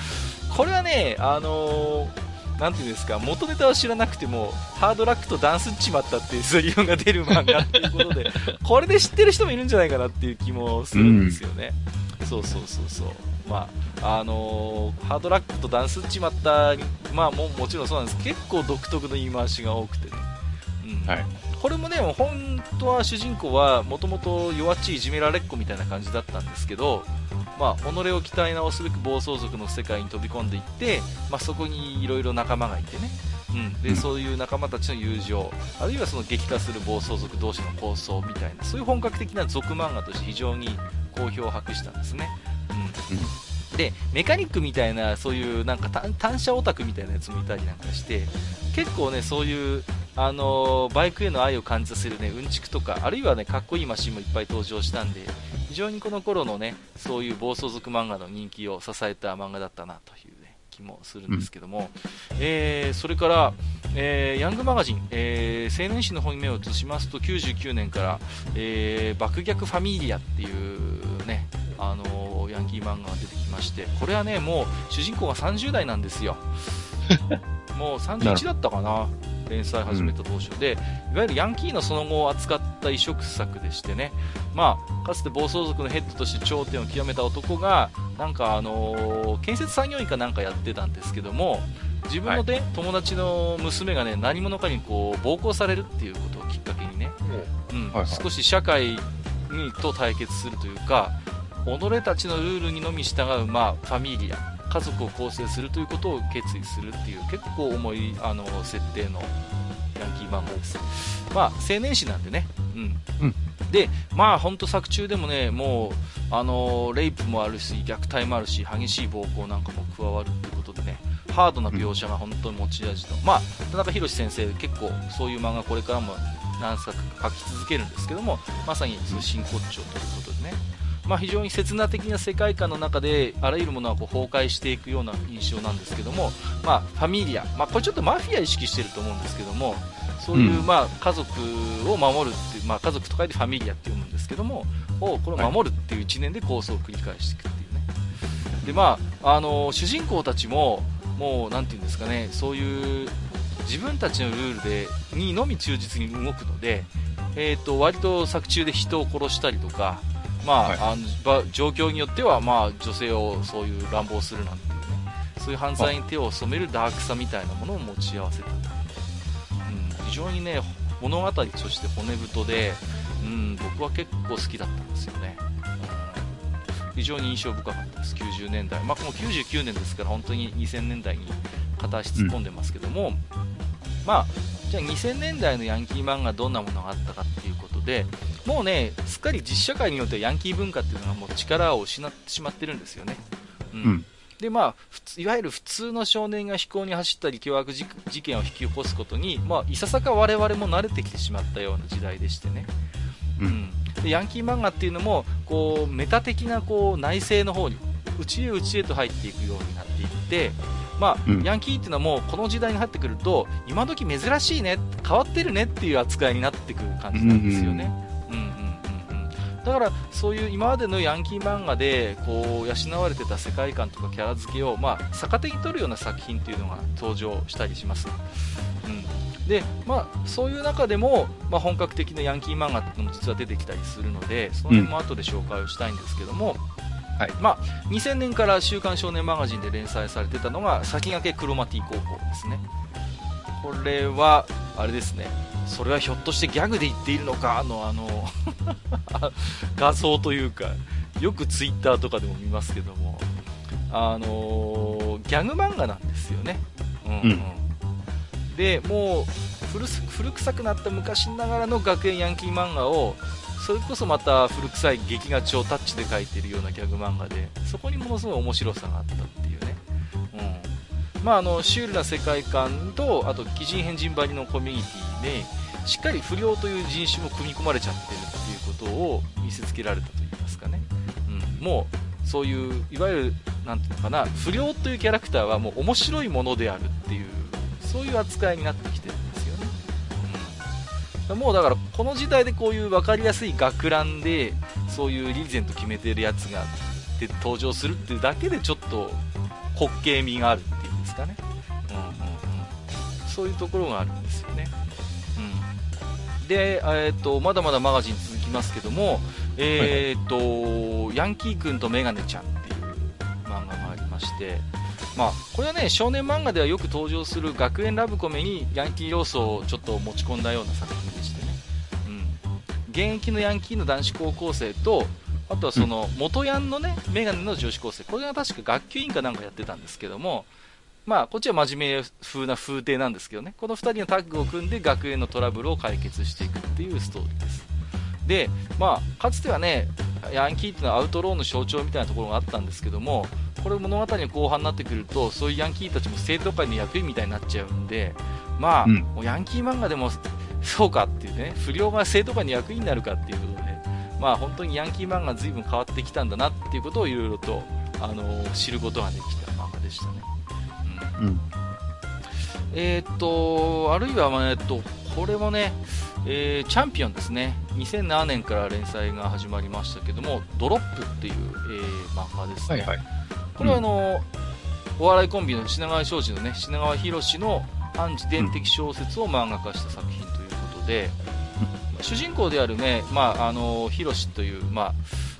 [LAUGHS] これはねあのーなんていうんですか、元ネタは知らなくても、ハードラックとダンスっちまったっていうセリフが出る漫画っていうことで、[LAUGHS] これで知ってる人もいるんじゃないかなっていう気もするんですよね。うん、そうそうそうそう。まあ、あのー、ハードラックとダンスっちまった、まあも、もちろんそうなんです結構独特の言い回しが多くてね。うん。はい。これもね、本当は主人公はもともと弱っちいいじめられっ子みたいな感じだったんですけど、まあ、己を鍛え直すべく暴走族の世界に飛び込んでいって、まあ、そこにいろいろ仲間がいてね、うん、でそういう仲間たちの友情あるいはその激化する暴走族同士の構想みたいなそういう本格的な族漫画として非常に好評を博したんですね。うん、うんでメカニックみたいなそういうなんか単車オタクみたいなやつもいたりなんかして結構ねそういうあのバイクへの愛を感じさせるねうんちくとかあるいはねかっこいいマシンもいっぱい登場したんで非常にこの頃のねそういう暴走族漫画の人気を支えた漫画だったなという、ね、気もするんですけども、うん、えー、それから、えー、ヤングマガジン、えー、青年誌の方に目を移しますと99年から、えー、爆逆ファミリアっていうねあのヤンキー漫画が出てきましてこれはねもう主人公が30代なんですよ。[LAUGHS] もう31だったかな連載始めた当初で、いわゆるヤンキーのその後を扱った異色作でしてね、まあ、かつて暴走族のヘッドとして頂点を極めた男が、なんかあのー、建設作業員かなんかやってたんですけども、自分の、ね、はい、友達の娘がね何者かにこう暴行されるっていうことをきっかけにね、うんはいはい、少し社会にと対決するというか、己たちのルールにのみ従う、まあ、ファミリア家族を構成するということを決意するっていう結構重いあの設定のヤンキー漫画です。まあ、青年誌なんでね。うん。うん、で、まあ、本当作中でもね、もう、あのレイプもあるし、虐待もあるし、激しい暴行なんかも加わるっていうことでね、ハードな描写が本当に持ち味の、うん、まあ、田中宏先生、結構そういう漫画これからも何作か書き続けるんですけども、まさに真骨頂ということでね。まあ、非常に刹那的な世界観の中であらゆるものはこう崩壊していくような印象なんですけども、まあ、ファミリア、まあ、これちょっとマフィア意識してると思うんですけどもそういう、まあ、家族を守るっていう、まあ、家族と書いてファミリアって読むんですけどもをこれを守るっていう一年で構想を繰り返していくっていうね。で、まあ、あの主人公たちももうなんていうんですかねそういう自分たちのルールでにのみ忠実に動くので、えーと割と作中で人を殺したりとかまあ、はい、あの状況によっては、まあ、女性をそういう乱暴するなんていうねそういう犯罪に手を染めるダークさみたいなものを持ち合わせた、うん、非常にね物語として骨太で、うん、僕は結構好きだったんですよね、うん、非常に印象深かったです。90年代、まあ、もう99年ですから本当に2000年代に片足突っ込んでますけども、うん、まあじゃあ2000年代のヤンキー漫画どんなものがあったかっていうことでもうね、すっかり実社会によってはヤンキー文化っていうのがもう力を失ってしまってるんですよね。うん。うん、で、まあ、いわゆる普通の少年が飛行に走ったり凶悪事件を引き起こすことに、まあ、いささか我々も慣れてきてしまったような時代でしてね。うん。でヤンキー漫画っていうのも、こう、メタ的なこう内政の方に、内へ内へと入っていくようになっていって、まあ、うん、ヤンキーっていうのはもうこの時代に入ってくると今時珍しいね変わってるねっていう扱いになってくる感じなんですよね。うんうんだからそういう今までのヤンキー漫画でこう養われてた世界観とかキャラ付けを、まあ、逆手に取るような作品っていうのが登場したりします、うん。でまあ、そういう中でも、まあ、本格的なヤンキー漫画っていうのも実は出てきたりするのでその辺も後で紹介をしたいんですけども、うん、はい。まあ、2000年から「週刊少年マガジン」で連載されてたのが先駆けクロマティ高校ですね。これはあれですね。それはひょっとしてギャグで言っているのかのあの [LAUGHS] 画像というかよくツイッターとかでも見ますけども、あのー、ギャグ漫画なんですよね。うん、うん、で、もう古、古臭くなった昔ながらの学園ヤンキー漫画を、それこそまた古臭い劇画調タッチで描いているようなギャグ漫画で、そこにものすごい面白さがあったっていうね。うん。まあ、あの、シュールな世界観と、あと、鬼人変人張りのコミュニティで、しっかり不良という人種も組み込まれちゃってるっていうことを見せつけられたといいますかね。うん。もう、そういう、いわゆる、なんていうのかな、不良というキャラクターはもう面白いものであるっていう、そういう扱いになってきてる。もうだから、この時代でこういう分かりやすい学ランで、そういうリーゼント決めてるやつがで登場するっていうだけでちょっと滑稽味があるっていうんですかね。うんうんうん。そういうところがあるんですよね。うん。で、えー、と、まだまだマガジン続きますけども、えー、と、はいはい、ヤンキー君とメガネちゃんっていう漫画がありまして、まあ、これはね、少年漫画ではよく登場する学園ラブコメにヤンキー要素をちょっと持ち込んだような作品でしてね。うん。現役のヤンキーの男子高校生と、あとはその元ヤンのね、メガネの女子高生。これが確か学級委員かなんかやってたんですけども、まあ、こっちは真面目風な風景なんですけどね、この2人のタッグを組んで学園のトラブルを解決していくっていうストーリーです。で、まあ、かつてはね、ヤンキーっていうのはアウトローの象徴みたいなところがあったんですけども、これ物語の後半になってくると、そういうヤンキーたちも生徒会の役員みたいになっちゃうんで、まあ、うん、もうヤンキー漫画でもそうかっていうね、不良が生徒会の役員になるかっていうことで、まあ本当にヤンキー漫画随分変わってきたんだなっていうことをいろいろと、あのー、知ることができた漫画でしたね。うん。うん、えー、っと、あるいは、えっと、これもね、えー、チャンピオンですね。2007年から連載が始まりましたけども、ドロップっていう、えー、漫画ですね。はいはいこれはあの、お笑いコンビの品川庄司のね、品川博のアンチ伝的小説を漫画化した作品ということで、主人公であるね、まあ、あの、ヒロシという、まあ、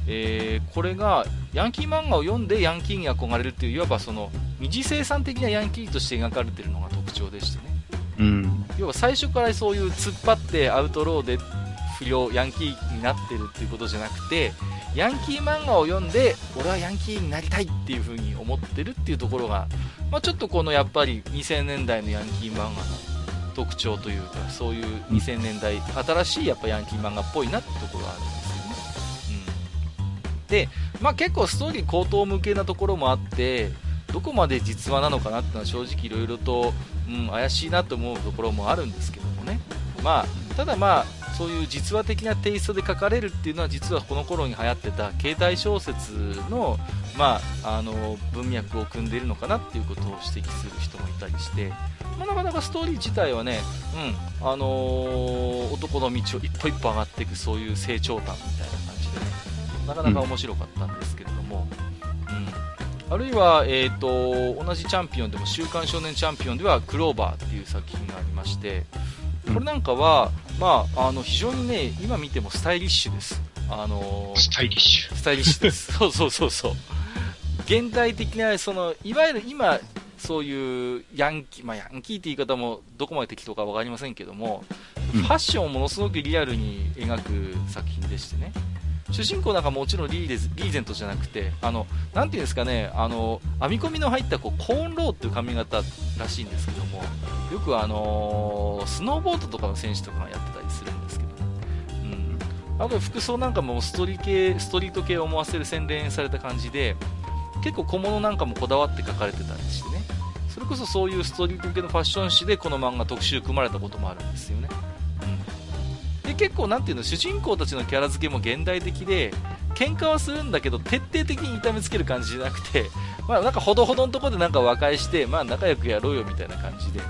えー、これがヤンキー漫画を読んでヤンキーに憧れるっていういわばその二次生産的なヤンキーとして描かれているのが特徴でしてね、うん、要は最初からそういう突っ張ってアウトローで不良ヤンキーになってるっていうことじゃなくてヤンキー漫画を読んで俺はヤンキーになりたいっていう風に思ってるっていうところが、まあ、ちょっとこのやっぱり2000年代のヤンキー漫画の特徴というかそういう2000年代新しいやっぱヤンキー漫画っぽいなってところがあるんですよね、うん、で、まあ、結構ストーリー高等向けなところもあってどこまで実話なのかなっていうのは正直いろいろと、うん、怪しいなと思うところもあるんですけどもね。まあただまあそういう実話的なテイストで書かれるっていうのは実はこの頃に流行ってた携帯小説の,、まあ、あの文脈を組んでいるのかなっていうことを指摘する人もいたりして、まあ、なかなかストーリー自体はね、うんあのー、男の道を一歩一歩上がっていくそういう成長譚みたいな感じでねなかなか面白かったんですけれども、うん、うん、あるいは、えーと、同じチャンピオンでも「週刊少年チャンピオン」では「クローバー」っていう作品がありましてこれなんかは、まあ、あの非常にね、今見てもスタイリッシュです。あのスタイリッシュ。スタイリッシュです。[LAUGHS] そうそうそうそう。現代的な、その、いわゆる今、そういうヤンキー、まあ、ヤンキーって言い方もどこまで適当か分かりませんけども、ファッションをものすごくリアルに描く作品でしてね。主人公なんかもちろんリーレリーゼントじゃなくて、あの、なていうんですかね、あの、編み込みの入ったこうコーンローっていう髪型らしいんですけども、よくあのー、スノーボードとかの選手とかがやってたりするんですけど。うん。あと服装なんかもストリ系、ストリート系を思わせる洗練された感じで、結構小物なんかもこだわって書かれてたりしてね。それこそそういうストリート系のファッション誌でこの漫画特集組まれたこともあるんですよね。で結構なんていうの主人公たちのキャラ付けも現代的で喧嘩はするんだけど徹底的に痛めつける感じじゃなくて [LAUGHS] まあなんかほどほどのところでなんか和解してまあ仲良くやろうよみたいな感じで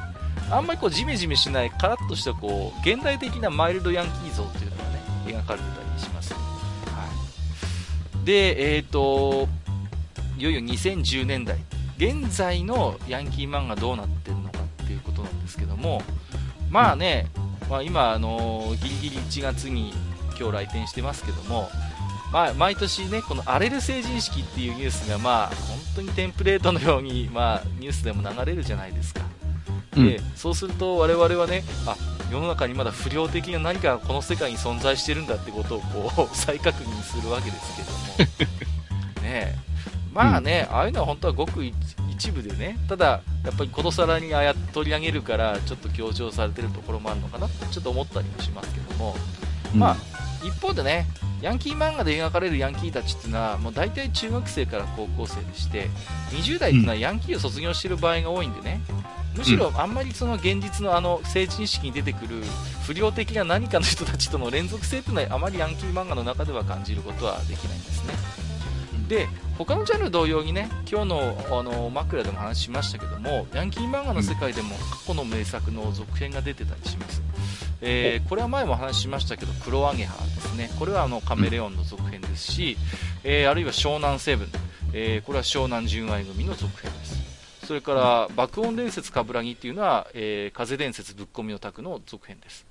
あんまりこうジメジメしないカラッとしたこう現代的なマイルドヤンキー像っていうのがね描かれてたりします、はい、でえっ、ー、といよいよ2010年代現在のヤンキー漫画どうなってるのかっていうことなんですけどもまあね、まあ、今、あのギリギリ1月に今日来店してますけども、まあ、毎年ね、この荒れる成人式っていうニュースが、まあ、本当にテンプレートのように、まあ、ニュースでも流れるじゃないですか。で、うん、そうすると我々はね、あ、世の中にまだ不良的な何かこの世界に存在してるんだってことをこう [LAUGHS] 再確認するわけですけども、[LAUGHS] ねまあね、ああいうのは本当はごく一部でね、ただ、やっぱりことさらにあや取り上げるから、ちょっと強調されてるところもあるのかなってちょっと思ったりもしますけども、うん、まあ、一方でね、ヤンキー漫画で描かれるヤンキーたちっていうのは、もう大体中学生から高校生でして、20代っていうのはヤンキーを卒業している場合が多いんでね、むしろあんまりその現実のあの政治意識に出てくる不良的な何かの人たちとの連続性っていうのはあまりヤンキー漫画の中では感じることはできないんですね。で他のジャンル同様にね今日のあの枕でも話しましたけどもヤンキー漫画の世界でも過去の名作の続編が出てたりします、えー、これは前も話しましたけど「黒アゲハ」ですね。これはあのカメレオンの続編ですし、えー、あるいは湘南セブン、えー、これは湘南純愛組の続編です。それから爆音伝説冠城っていうのは、えー、風伝説ぶっ込みの宅の続編です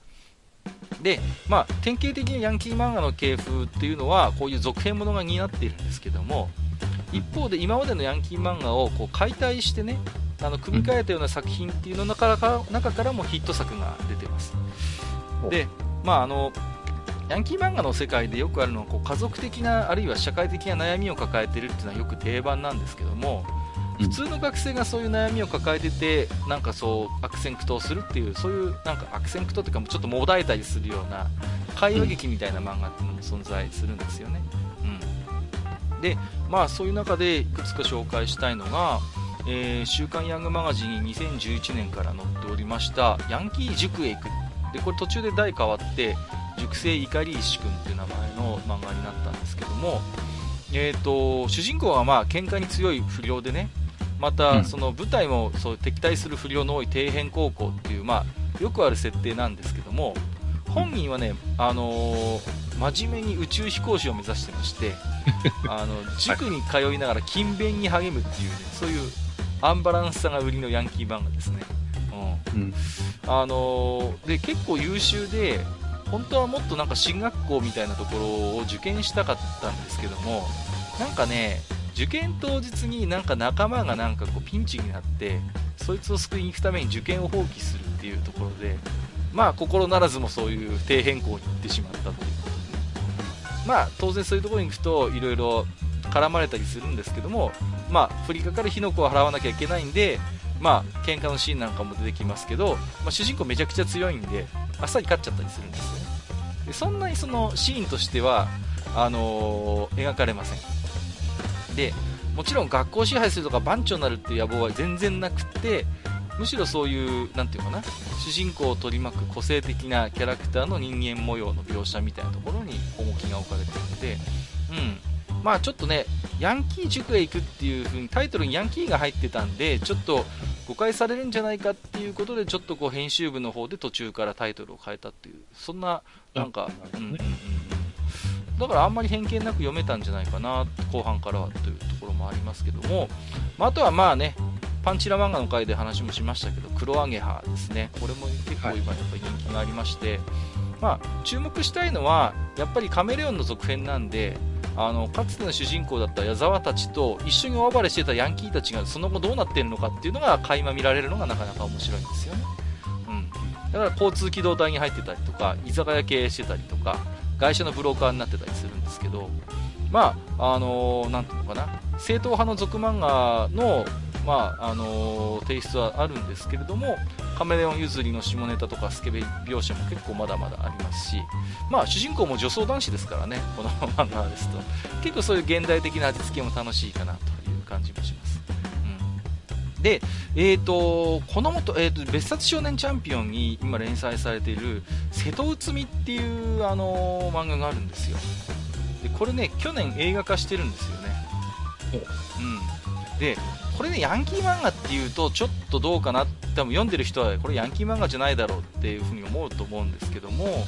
で、まあ、典型的にヤンキー漫画の系風っていうのはこういう続編ものが担っているんですけども一方で今までのヤンキー漫画をこう解体してねあの組み替えたような作品っていうの中から中からもヒット作が出てます。で、まあ、あのヤンキー漫画の世界でよくあるのはこう家族的なあるいは社会的な悩みを抱えているっていうのはよく定番なんですけども普通の学生がそういう悩みを抱えててなんかそう悪戦苦闘するっていうそういうなんか悪戦苦闘というかちょっともだえたりするような会話劇みたいな漫画っていうのも存在するんですよね、うん、でまあそういう中でいくつか紹介したいのがえー、週刊ヤングマガジンに2011年から載っておりましたヤンキー塾へ行く。でこれ途中で題変わって塾生怒り石君っていう名前の漫画になったんですけども、えーと、主人公はまあ喧嘩に強い不良でねまた、その舞台もそう敵対する不良の多い底辺高校っていう、まあ、よくある設定なんですけども本人はね、あのー、真面目に宇宙飛行士を目指してまして [LAUGHS] あの塾に通いながら勤勉に励むっていうねそういうアンバランスさが売りのヤンキー漫画ですね、うん、うん、あのー、で結構優秀で本当はもっとなんか進学校みたいなところを受験したかったんですけどもなんかね受験当日になんか仲間がなんかこうピンチになってそいつを救いに行くために受験を放棄するっていうところでまあ心ならずもそういう底辺校に行ってしまったという。ことで、まあ当然そういうところに行くといろいろ絡まれたりするんですけどもまあ降りかかる火の粉を払わなきゃいけないんでまあ喧嘩のシーンなんかも出てきますけど、まあ、主人公めちゃくちゃ強いんであっさり勝っちゃったりするんですよでそんなにそのシーンとしてはあのー、描かれません。でもちろん学校支配するとか番長になるっていう野望は全然なくてむしろそういう、なんていうかな、主人公を取り巻く個性的なキャラクターの人間模様の描写みたいなところに重きが置かれているので、うん。まあちょっとね、ヤンキー塾へ行くっていう風にタイトルにヤンキーが入ってたんで、ちょっと誤解されるんじゃないかっていうことで、ちょっとこう編集部の方で途中からタイトルを変えたっていう、そんな、なんか、うんうんうん。だからあんまり偏見なく読めたんじゃないかな、後半からはというところもありますけども、まあ、とはまあね、パンチラ漫画の回で話もしましたけど、黒アゲハですね、これも結構今やっぱり人気がありまして、はい、まあ、注目したいのは、やっぱりカメレオンの続編なんで、あのかつての主人公だった矢沢たちと一緒に大暴れしてたヤンキーたちがその後どうなっているのかっていうのが垣間見られるのがなかなか面白いんですよね、うん、だから交通機動隊に入ってたりとか居酒屋経営してたりとか外車のブローカーになってたりするんですけど、まあ、あのー、なんていうのかな、正統派の俗漫画の、まあ、あのー、テイストはあるんですけれども、カメレオン譲りの下ネタとかスケベ描写も結構まだまだありますし、まあ、主人公も女装男子ですからね、この漫画ですと。結構そういう現代的な味付けも楽しいかなという感じもします。で、えーと、このもと、えーと、別冊少年チャンピオンに今連載されている瀬戸内海っていう、あのー、漫画があるんですよ。でこれね去年映画化してるんですよね。うん。でこれねヤンキー漫画っていうとちょっとどうかな多分読んでる人はこれヤンキー漫画じゃないだろうっていうふうに思うと思うんですけども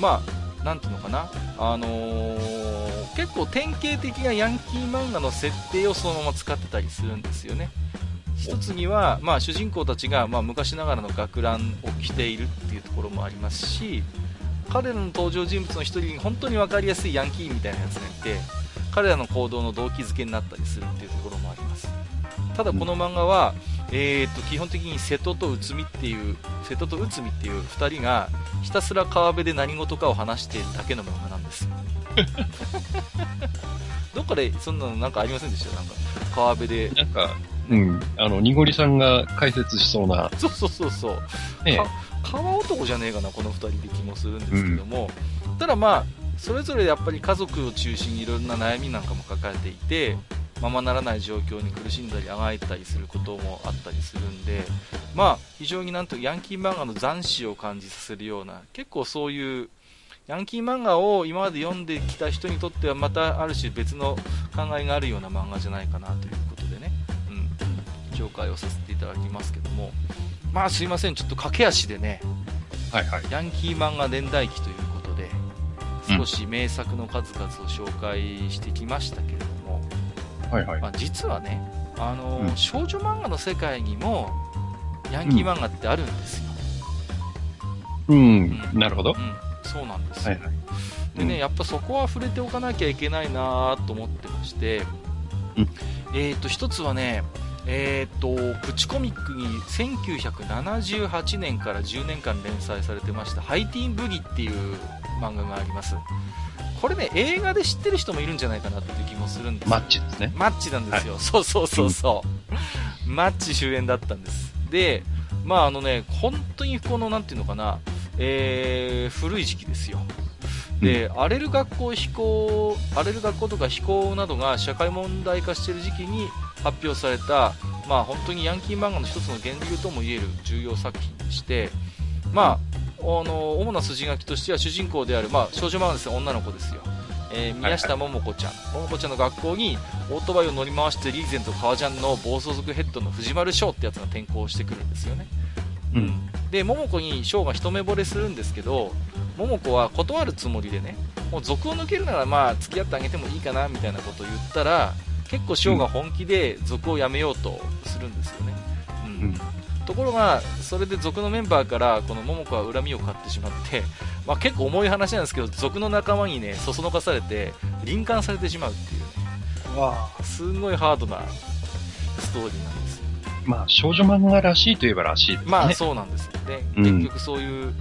まあなんていうのかな。あのー、結構典型的なヤンキー漫画の設定をそのまま使ってたりするんですよね一つには、まあ、主人公たちが、まあ、昔ながらの学ランを着ているっていうところもありますし彼らの登場人物の一人に本当に分かりやすいヤンキーみたいなやつがいて彼らの行動の動機づけになったりするっていうところもあります。ただこの漫画は、えー、と基本的に瀬戸と内海っていう瀬戸と内海っていう2人がひたすら川辺で何事かを話しているだけの漫画なんです。よ [LAUGHS] どっかでそんなのなんかありませんでした？なんか川辺で。なんか、うん、あの、にごりさんが解説しそうな、そうそうそうそう。ね、川男じゃねえかなこの2人で気もするんですけども、ただまあそれぞれやっぱり家族を中心にいろんな悩みなんかも抱えていてままならない状況に苦しんだりあがいたりすることもあったりするんでまあ非常になんとヤンキー漫画の斬新を感じさせるような結構そういうヤンキー漫画を今まで読んできた人にとってはまたある種別の考えがあるような漫画じゃないかなという紹介をさせていただきますけどもまあすいませんちょっと駆け足でねはいはい。ヤンキー漫画年代記ということでうん。少し名作の数々を紹介してきましたけれども、はいはい。まあ、実はねあの、うん。少女漫画の世界にもヤンキー漫画ってあるんですよ、うん、なるほど。うん。そうなんです。よ、はいはい。でね、うん。やっぱそこは触れておかなきゃいけないなと思ってまして、うん。えっ、と一つはねえっ、とプチコミックに1978年から10年間連載されてましたハイティーンブギっていう漫画があります。これね映画で知ってる人もいるんじゃないかなっていう気もするんです。よマッチですね。マッチなんですよ、そうそうそうそう、マッチ終演だったんです。でまああのね本当にこのなんていうのかな、えー古い時期ですよで、荒れる学校飛行荒れる学校とか飛行などが社会問題化している時期に発表されたまあ本当にヤンキー漫画の一つの源流ともいえる重要作品でしてまああの主な筋書きとしては主人公である、まあ、少女漫画ですよ。女の子ですよ、えー宮下桃子ちゃん、桃子ちゃんの学校にオートバイを乗り回してリーゼント革ジャンの暴走族ヘッドの藤丸翔ってやつが転校してくるんですよねうん。で桃子に翔が一目惚れするんですけど桃子は断るつもりでねもう族を抜けるならまあ付き合ってあげてもいいかなみたいなことを言ったら結構翔が本気で族を辞めようとするんですよね、うん。うん。ところがそれで族のメンバーからこの桃子は恨みを買ってしまって、まあ、結構重い話なんですけど族の仲間にねそそのかされて輪姦されてしまうっていう。ねわすんごいハードなストーリーなんですよまあ、少女漫画らしいといえばらしいですね。まあそうなんですよね、うん結局そういう、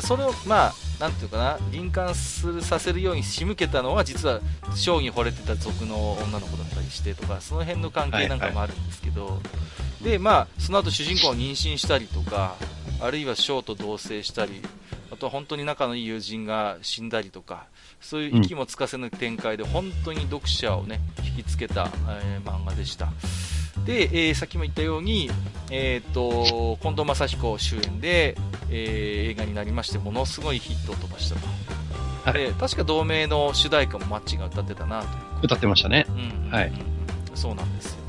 それをまあ、なんていうかな、輪姦するさせるように仕向けたのは、実は、将に惚れてた族の女の子だったりしてとか、その辺の関係なんかもあるんですけど、で、まあ、その後主人公が妊娠したりとか、あるいは将と同棲したり、あとは本当に仲のいい友人が死んだりとか、そういう息もつかせぬ展開で、本当に読者をね、引きつけた、えー漫画でした。で、えーさっきも言ったように、えー、と近藤正彦主演で、えー映画になりましてものすごいヒットを飛ばしたと、はいで確か同名の主題歌もマッチが歌ってたなと歌ってましたね。うんはいうんそうなんですよ。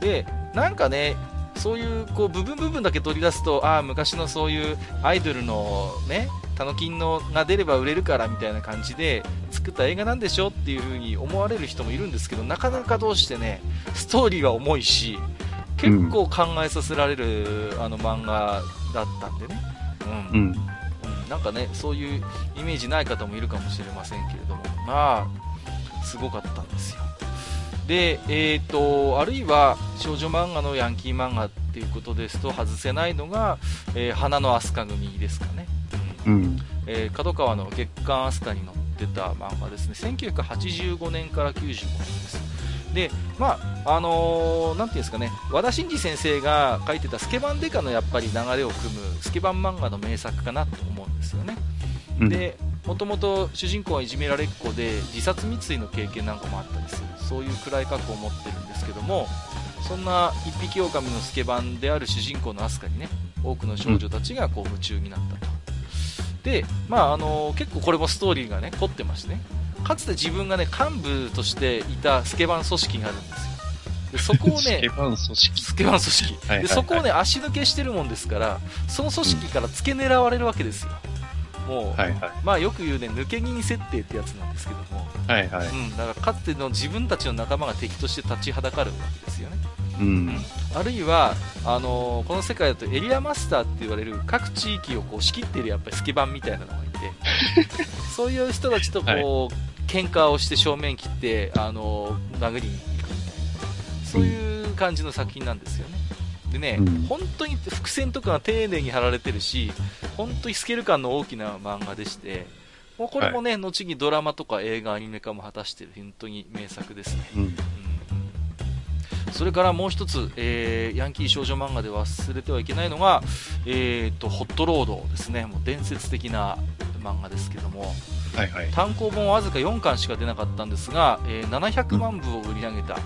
でなんかねそういうこう部分部分だけ取り出すとああ昔のそういうアイドルのねタノキンのが出れば売れるからみたいな感じで作った映画なんでしょっていう風に思われる人もいるんですけどなかなかどうしてねストーリーは重いし結構考えさせられる、あの漫画だったんでね、うん。うん。うん。なんかねそういうイメージない方もいるかもしれませんけれども。まあすごかったんですよでえー、とあるいは少女漫画のヤンキー漫画っていうことですと外せないのが、えー花の飛鳥組ですかね、うん。うん。えー角川の月刊飛鳥に載ってた漫画ですね。1985年から95年です。でまああのーなんていうんですかね。和田真二先生が書いてたスケバンデカのやっぱり流れを組むスケバン漫画の名作かなと思うんですよね。うん、でもともと主人公はいじめられっ子で自殺未遂の経験なんかもあったりする。そういう暗い過去を持ってるんですけどもそんな一匹狼のスケバンである主人公のアスカにね多くの少女たちがこう夢中になったと、で、まああの結構これもストーリーがね凝ってましてね。かつて自分がね幹部としていたスケバン組織があるんですよ。でそこを [LAUGHS] スケねバン組織。スケバン組織、でそこをね足抜けしてるもんですからその組織から付け狙われるわけですよもう、はいはい。まあよく言うね抜け銀設定ってやつなんですけども、はいはい。うん、だからかつての自分たちの仲間が敵として立ちはだかるわけですよね、うん。あるいはあのーこの世界だとエリアマスターって言われる各地域をこう仕切っているやっぱりスケバンみたいなのがいて。[LAUGHS] そういう人たちとこう、喧嘩をして正面切って、あのー殴りに行くみたいな。そういう感じの作品なんですよねでね、うん本当に伏線とかが丁寧に貼られてるし、本当にスケール感の大きな漫画でして、もうこれもね、後にドラマとか映画、アニメ化も果たしている、本当に名作ですね。うん。うんそれからもう一つ、えーヤンキー少女漫画で忘れてはいけないのが、えー、とホットロードですね、もう伝説的な漫画ですけども、はいはい。単行本はわずか4巻しか出なかったんですが、えー700万部を売り上げた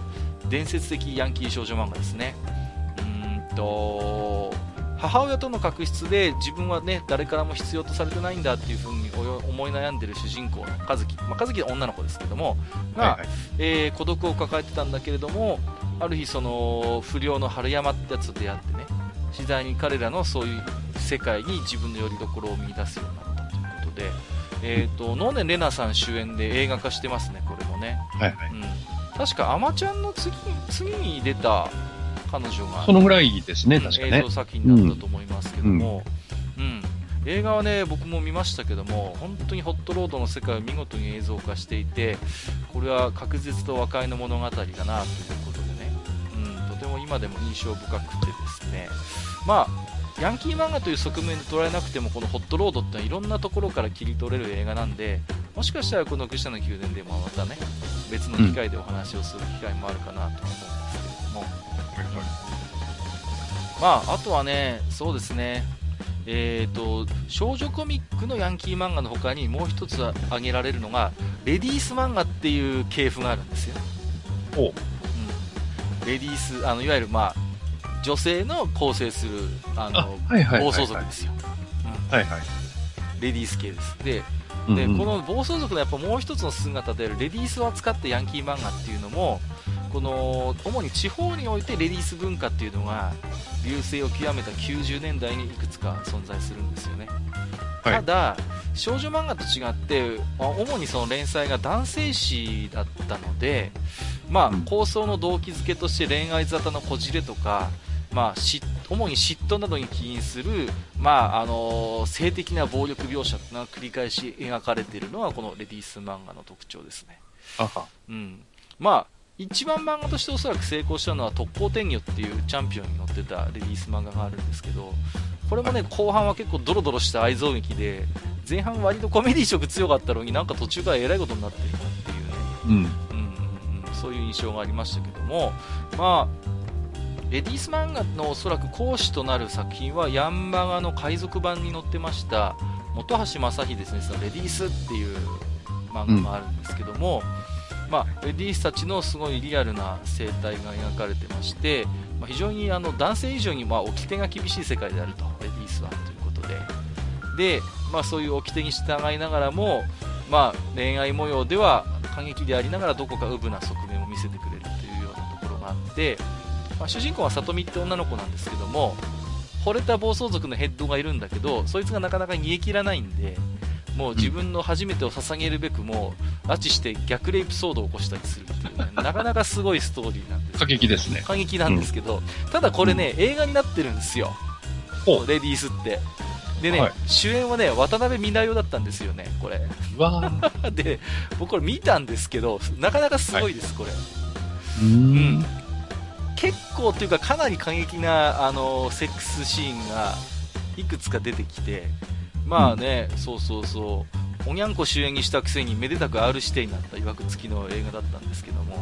伝説的ヤンキー少女漫画ですね。うーんと母親との確執で自分はね誰からも必要とされてないんだっていう風に思い悩んでる主人公の和樹、まあ、和樹は女の子ですけども、が、はいはい。えー孤独を抱えてたんだけれどもある日その不良の春山ってやつと出会ってね次第に彼らのそういう世界に自分の拠り所を見出すようになったということで、えー、と能年玲奈さん主演で映画化してますねこれもね、はいはい。うん、確か「あまちゃん」の次次に出た彼女が。そのぐらいですね、うん確かね。映像。作品だったと思いますけども、うん。映画はね僕も見ましたけども本当にホットロードの世界を見事に映像化していてこれは確実と和解の物語だなということでね、うん、とても今でも印象深くてですね。まあヤンキー漫画という側面で捉えなくてもこのホットロードってのはいろんなところから切り取れる映画なんでもしかしたらこの愚者の宮殿でもまたね別の機会でお話をする機会もあるかなと思うんですけれども、まあ、あとはね、そうですね、えーと、少女コミックのヤンキー漫画の他にもう一つ挙げられるのが、レディース漫画っていう系譜があるんですよ。お。うん、レディース、あのいわゆる、まあ、女性の構成するあの暴走族ですよ、はい。レディース系です。で、でうんうん。この暴走族のやっぱもう一つの姿であるレディースを扱ったヤンキー漫画っていうのもこの主に地方においてレディース文化っていうのが隆盛を極めた90年代にいくつか存在するんですよね、はいただ少女漫画と違ってまあ主にその連載が男性誌だったので、まあうん、構想の動機づけとして恋愛沙汰のこじれとか、まあ、嫉主に嫉妬などに起因する、まああの性的な暴力描写が繰り返し描かれているのがこのレディース漫画の特徴ですね。あは。うん、まあ一番漫画としておそらく成功したのは特攻天魚っていうチャンピオンに乗ってたレディース漫画があるんですけどこれもね後半は結構ドロドロした愛憎劇で前半割とコメディ色強かったのになんか途中からえらいことになってるなっていうね。うん。うんうんうん、そういう印象がありましたけども、まあ、レディース漫画のおそらく講師となる作品はヤンマガの海賊版に載ってました本橋正秀ですねそのレディースっていう漫画があるんですけども、まあ、レディースたちのすごいリアルな生態が描かれてまして、まあ、非常にあの男性以上にまあ掟が厳しい世界であるとレディースはということで。で、まあ、そういう掟に従いながらも、まあ、恋愛模様では過激でありながらどこかウブな側面を見せてくれるというようなところがあって、まあ、主人公は里美って女の子なんですけども惚れた暴走族のヘッドがいるんだけどそいつがなかなか逃げ切らないんでもう自分の初めてを捧げるべくもう拉致して逆レイプ騒動を起こしたりするっていうねなかなかすごいストーリーなんです過激ですね。過激なんですけど、ただこれね、映画になってるんですよ。レディースって。でね、はい。主演はね渡辺美奈代だったんですよねこれ。[LAUGHS] で僕これ見たんですけどなかなかすごいです、これ。うーん。結構というかかなり過激なあのセックスシーンがいくつか出てきてまあね、そうそうそう。おにゃんこ主演にしたくせにめでたく R 指定になったいわくつきの映画だったんですけども、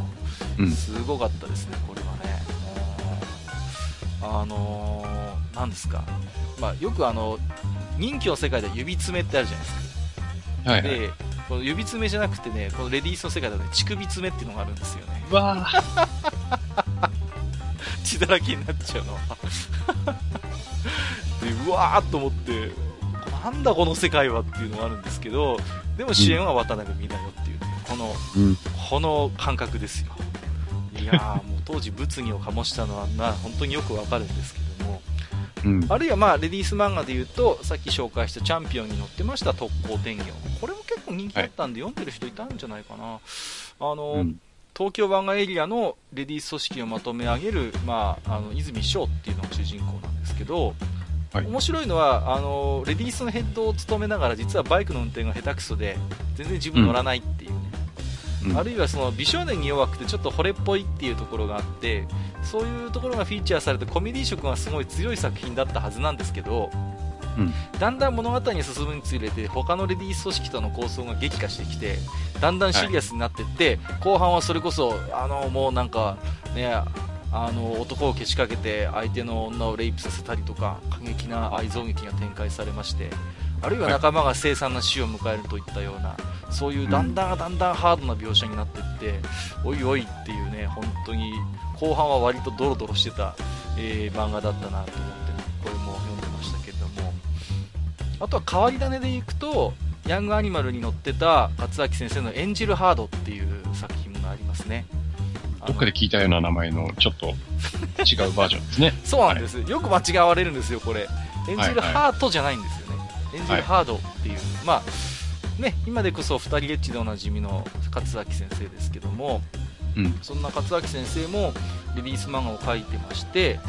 うん。すごかったですねこれはね。うんあのー、なんですか、まあ、よくあの人気の世界では指爪ってあるじゃないですか。はいはい。でこの指爪じゃなくてねこのレディースの世界ではね乳首爪っていうのがあるんですよね。うわー。[LAUGHS] 血だらけになっちゃうの [LAUGHS] でうわーっと思ってなんだこの世界はっていうのがあるんですけどでも主演は渡辺美奈代っていうねこのうん。この感覚ですよ。いやーもう当時物議を醸したのはな本当によくわかるんですけども。うん。あるいはまあレディース漫画でいうとさっき紹介したチャンピオンに載ってました特攻天魚これも結構人気だったんで、読んでる人いたんじゃないかな。あの、うん。東京湾岸エリアのレディース組織をまとめ上げる、まあ、あの泉翔っていうのが主人公なんですけど、はい。面白いのはあのレディースのヘッドを務めながら実はバイクの運転が下手くそで全然自分乗らないっていうね、うん。あるいはその美少年に弱くてちょっと惚れっぽいっていうところがあってそういうところがフィーチャーされてコメディ色がすごい強い作品だったはずなんですけど、うん、だんだん物語に進むにつれて他のレディース組織との構想が激化してきてだんだんシリアスになっていって、はい、後半はそれこそあのもうなんかねあの男をけしかけて相手の女をレイプさせたりとか過激な愛憎劇が展開されましてあるいは仲間が凄惨な死を迎えるといったような、そういうだんだんだんだんハードな描写になっていって、うん、おいおいっていうね本当に後半は割とドロドロしてた、えー、漫画だったなと思って、ね、これも読んでましたけれども。あとは変わり種でいくとヤングアニマルに載ってた勝明先生の「演じるハード」っていう作品がありますねどっかで聞いたような名前のちょっと違うバージョンですね。[LAUGHS] そうなんです、はい、よく間違われるんですよこれ。演じるハートじゃないんですよね、はい。はい、演じるハードっていう、まあね今でこそ2人レッチでおなじみの勝明先生ですけども、うん、そんな勝明先生もリリース漫画を描いてまして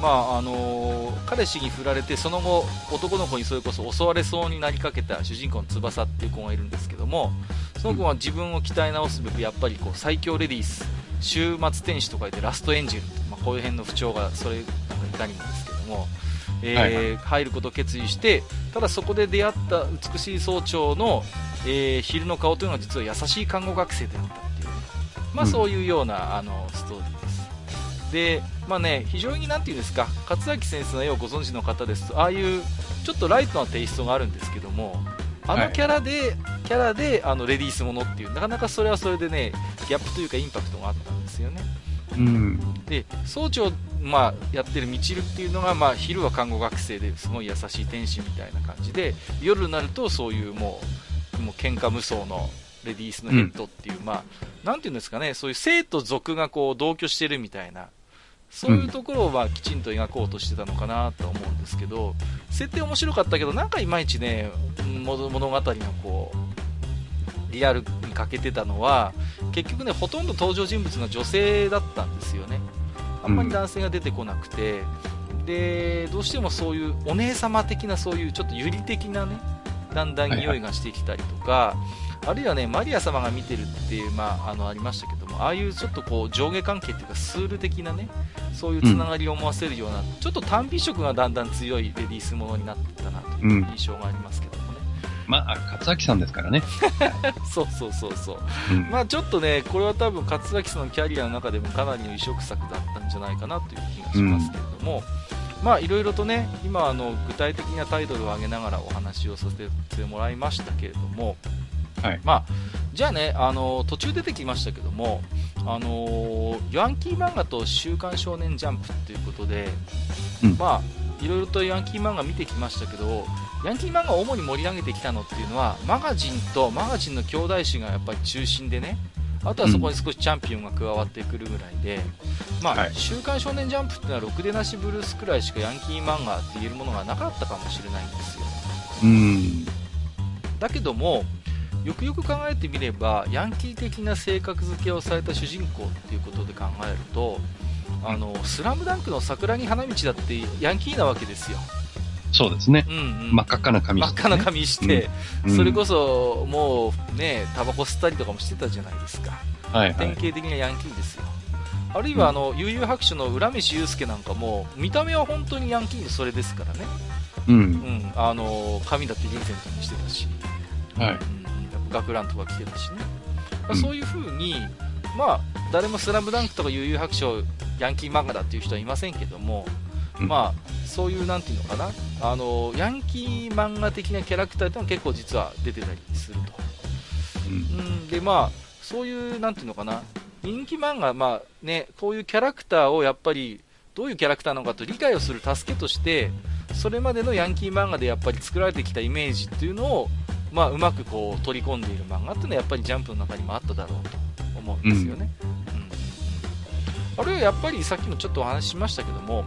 まああのー、彼氏に振られてその後男の子にそれこそ襲われそうになりかけた主人公の翼っていう子がいるんですけどもその子は自分を鍛え直すべくやっぱりこう最強レディース終末天使と書いてラストエンジェル、まあ、こういう辺の不調がそれなんかいかにもですけども、えーはいはい、入ることを決意してただそこで出会った美しい総長の、えー、昼の顔というのは実は優しい看護学生であったっていう、まあ、そういうような、あのストーリーです。でまあね非常になんていうんですか勝崎先生の絵をご存知の方ですとああいうちょっとライトなテイストがあるんですけどもあのキャラで、はい、キャラであのレディースものっていうなかなかそれはそれでねギャップというかインパクトがあったんですよね。うん、で総長、まあ、やってるみちるっていうのが、まあ、昼は看護学生ですごい優しい天使みたいな感じで夜になるとそういうもうもう喧嘩無双のレディースのヘッドっていう、うん、まあ、なんていうんですかねそういう生と俗がこう同居してるみたいなそういうところはきちんと描こうとしてたのかなと思うんですけど、設定面白かったけど、なんかいまいちね、物語のこう、リアルに欠けてたのは、結局ね、ほとんど登場人物が女性だったんですよね。あんまり男性が出てこなくて、で、どうしてもそういうお姉様的なそういうちょっと有利的なね、だんだん匂いがしてきたりとか、あるいはね、マリア様が見てるっていう、まあ、あの、ありましたけども、ああいうちょっとこう、上下関係っていうか、スール的なね、そういうつながりを思わせるような、うん、ちょっと単美色がだんだん強いレディースものになってたなという印象がありますけどもね。うん、まあ、勝明さんですからね。[LAUGHS] そうそうそうそう。うん、まあ、ちょっとね、これは多分、勝明さんのキャリアの中でもかなりの異色作だったんじゃないかなという気がしますけれども、まあいろいろとね、今あの具体的なタイトルを挙げながらお話をさせてもらいましたけれども、はい、まあ、じゃあね、あの途中出てきましたけども、あのヤンキー漫画と週刊少年ジャンプということで、うん、まあ、いろいろとヤンキー漫画見てきましたけど、ヤンキー漫画を主に盛り上げてきたのっていうのは、マガジンとマガジンの兄弟誌がやっぱり中心でね、あとはそこに少しチャンピオンが加わってくるぐらいで、うん、まあ、はい、週刊少年ジャンプっていうのは、ろくでなしブルースくらいしかヤンキー漫画って言えるものがなかったかもしれないんですよ。うん、だけども、よくよく考えてみればヤンキー的な性格付けをされた主人公っていうことで考えると「あのスラムダンクの桜木花道だってヤンキーなわけですよ。そうですね、うんうん、真っ赤っかな髪して、ね、真っ赤な髪して、うん、それこそもうねタバコ吸ったりとかもしてたじゃないですか、はい、はい、典型的なヤンキーですよ。あるいはあの、悠々白書の浦飯祐介なんかも見た目は本当にヤンキーそれですからね、うん、うん、あの髪だってリーゼントにしてたし、はい、うん学ランとか着てたしね、まあ、そういう風に、まあ、誰も「スラムダンクとか「悠々白書」ヤンキー漫画だっていう人はいませんけども、まあ、そういう、なんていうのかな、あのヤンキー漫画的なキャラクターってのは結構実は出てたりすると。うん、で、まあ、そういう、なんていうのかな、人気漫画、まあね、こういうキャラクターをやっぱり、どういうキャラクターなのかと理解をする助けとして、それまでのヤンキー漫画でやっぱり作られてきたイメージっていうのを、まあ、うまくこう取り込んでいる漫画っていうのはやっぱりジャンプの中にもあっただろうと思うんですよね。うん、うん、あるいはやっぱりさっきもちょっとお話ししましたけども、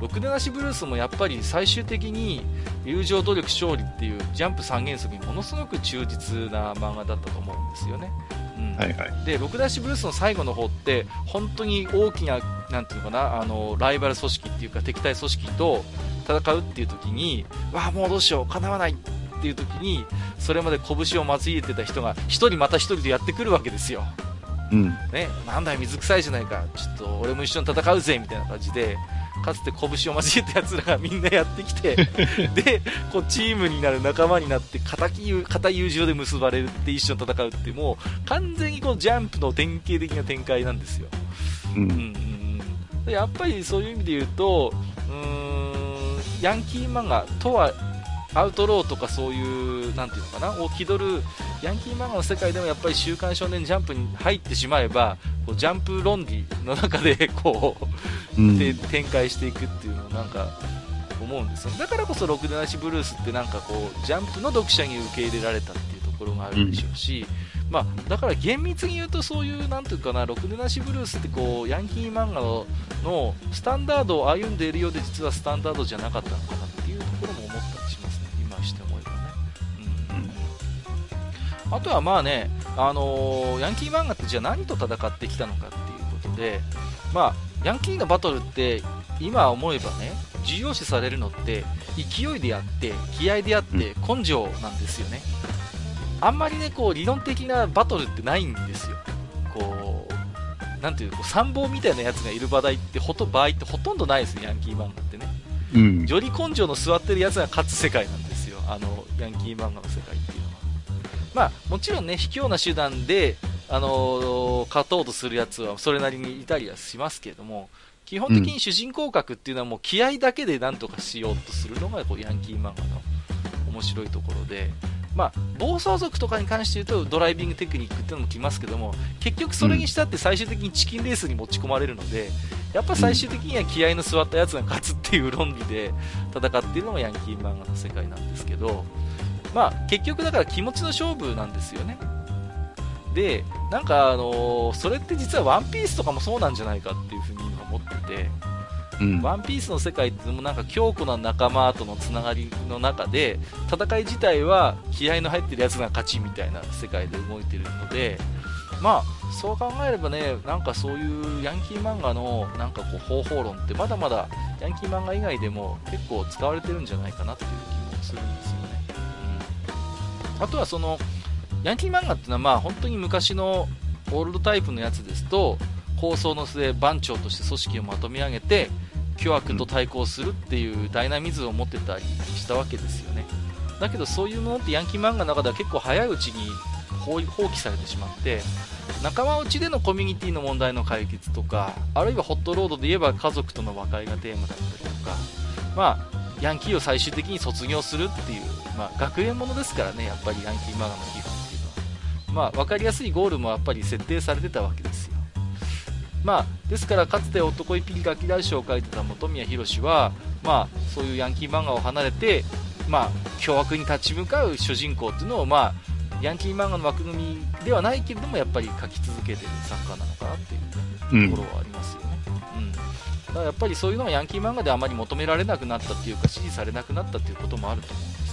ろくでなしブルースもやっぱり最終的に友情、努力、勝利っていうジャンプ三原則にものすごく忠実な漫画だったと思うんですよね。うんはいはい、で、ろくでなしブルースの最後の方って本当に大きななんていうのかなあのライバル組織っていうか敵対組織と戦うっていう時にわあもうどうしようかなわないっていう時にそれまで拳をまついてた人が1人また1人でやってくるわけですよ。うん。ね、なんだよ水臭いじゃないか、ちょっと俺も一緒に戦うぜみたいな感じで、かつて拳を交えた奴らがみんなやってきて、[LAUGHS] で、こうチームになる仲間になって固友、情で結ばれるって一緒に戦うって、もう完全にこうジャンプの典型的な展開なんですよ。う。うんんうんうん、やっぱりそういう意味で言うと、うーん、ヤンキー漫画とは、アウトローとかそういう、なんていうのかな、を気取るヤンキー漫画の世界でもやっぱり週刊少年ジャンプに入ってしまえば、こうジャンプ論理の中で、こう、うん。で展開していくっていうのをなんか思うんですよだからこそ「ろくでなしブルース」ってなんかこうジャンプの読者に受け入れられたっていうところがあるでしょうし、まあ、だから厳密に言うとそういうなんていうかな「ろくでなしブルース」ってこうヤンキー漫画ののスタンダードを歩んでいるようで実はスタンダードじゃなかったのかなっていうところも思ったあとはまあね、あのーヤンキー漫画ってじゃあ何と戦ってきたのかっていうことでまあヤンキーのバトルって今思えばね重要視されるのって勢いであって気合であって根性なんですよね、あんまりねこう理論的なバトルってないんですよ。こうなんていうこう参謀みたいなやつがいる場合ってほと場合ってほとんどないですねヤンキー漫画ってね。うん。より根性の座ってるやつが勝つ世界なんですよ。あのヤンキー漫画の世界っていうのはまあもちろんね卑怯な手段であのー勝とうとするやつはそれなりにいたりはしますけれども基本的に主人公格っていうのはもう気合だけでなんとかしようとするのがこうヤンキー漫画の面白いところで、まあ、暴走族とかに関して言うとドライビングテクニックっていうのもきますけども結局それにしたって最終的にチキンレースに持ち込まれるのでやっぱ最終的には気合の座ったやつが勝つっていう論理で戦っているのがヤンキー漫画の世界なんですけど、まあ、結局だから気持ちの勝負なんですよね。でなんかあのーそれって実はワンピースとかもそうなんじゃないかっていうふうに今思ってて。うん。ワンピースの世界ってもうなんか強固な仲間とのつながりの中で戦い自体は気合の入ってるやつが勝ちみたいな世界で動いてるのでまあそう考えればねなんかそういうヤンキー漫画のなんかこう方法論ってまだまだヤンキー漫画以外でも結構使われてるんじゃないかなっていう気もするんですよあとはそのヤンキー漫画っていうのはまあ本当に昔のオールドタイプのやつですと構想の末番長として組織をまとめ上げて巨悪と対抗するっていうダイナミズムを持ってたりしたわけですよね。だけどそういうものってヤンキー漫画の中では結構早いうちに放放棄されてしまって仲間内でのコミュニティの問題の解決とかあるいはホットロードで言えば家族との和解がテーマだったりとかまあヤンキーを最終的に卒業するっていう、まあ、学園ものですからねやっぱりヤンキー漫画の基本っていうのは。まあ分かりやすいゴールもやっぱり設定されてたわけですよ。まあ、ですからかつて男一匹ガキ大将を書いてた本宮宏は、まあ、そういうヤンキー漫画を離れて、まあ、凶悪に立ち向かう主人公っていうのを、まあ、ヤンキー漫画の枠組みではないけれどもやっぱり書き続けてる作家なのかなっていうところはありますよね、うん。だからやっぱりそういうのはヤンキー漫画であまり求められなくなったっていうか支持されなくなったっていうこともあると思うんです、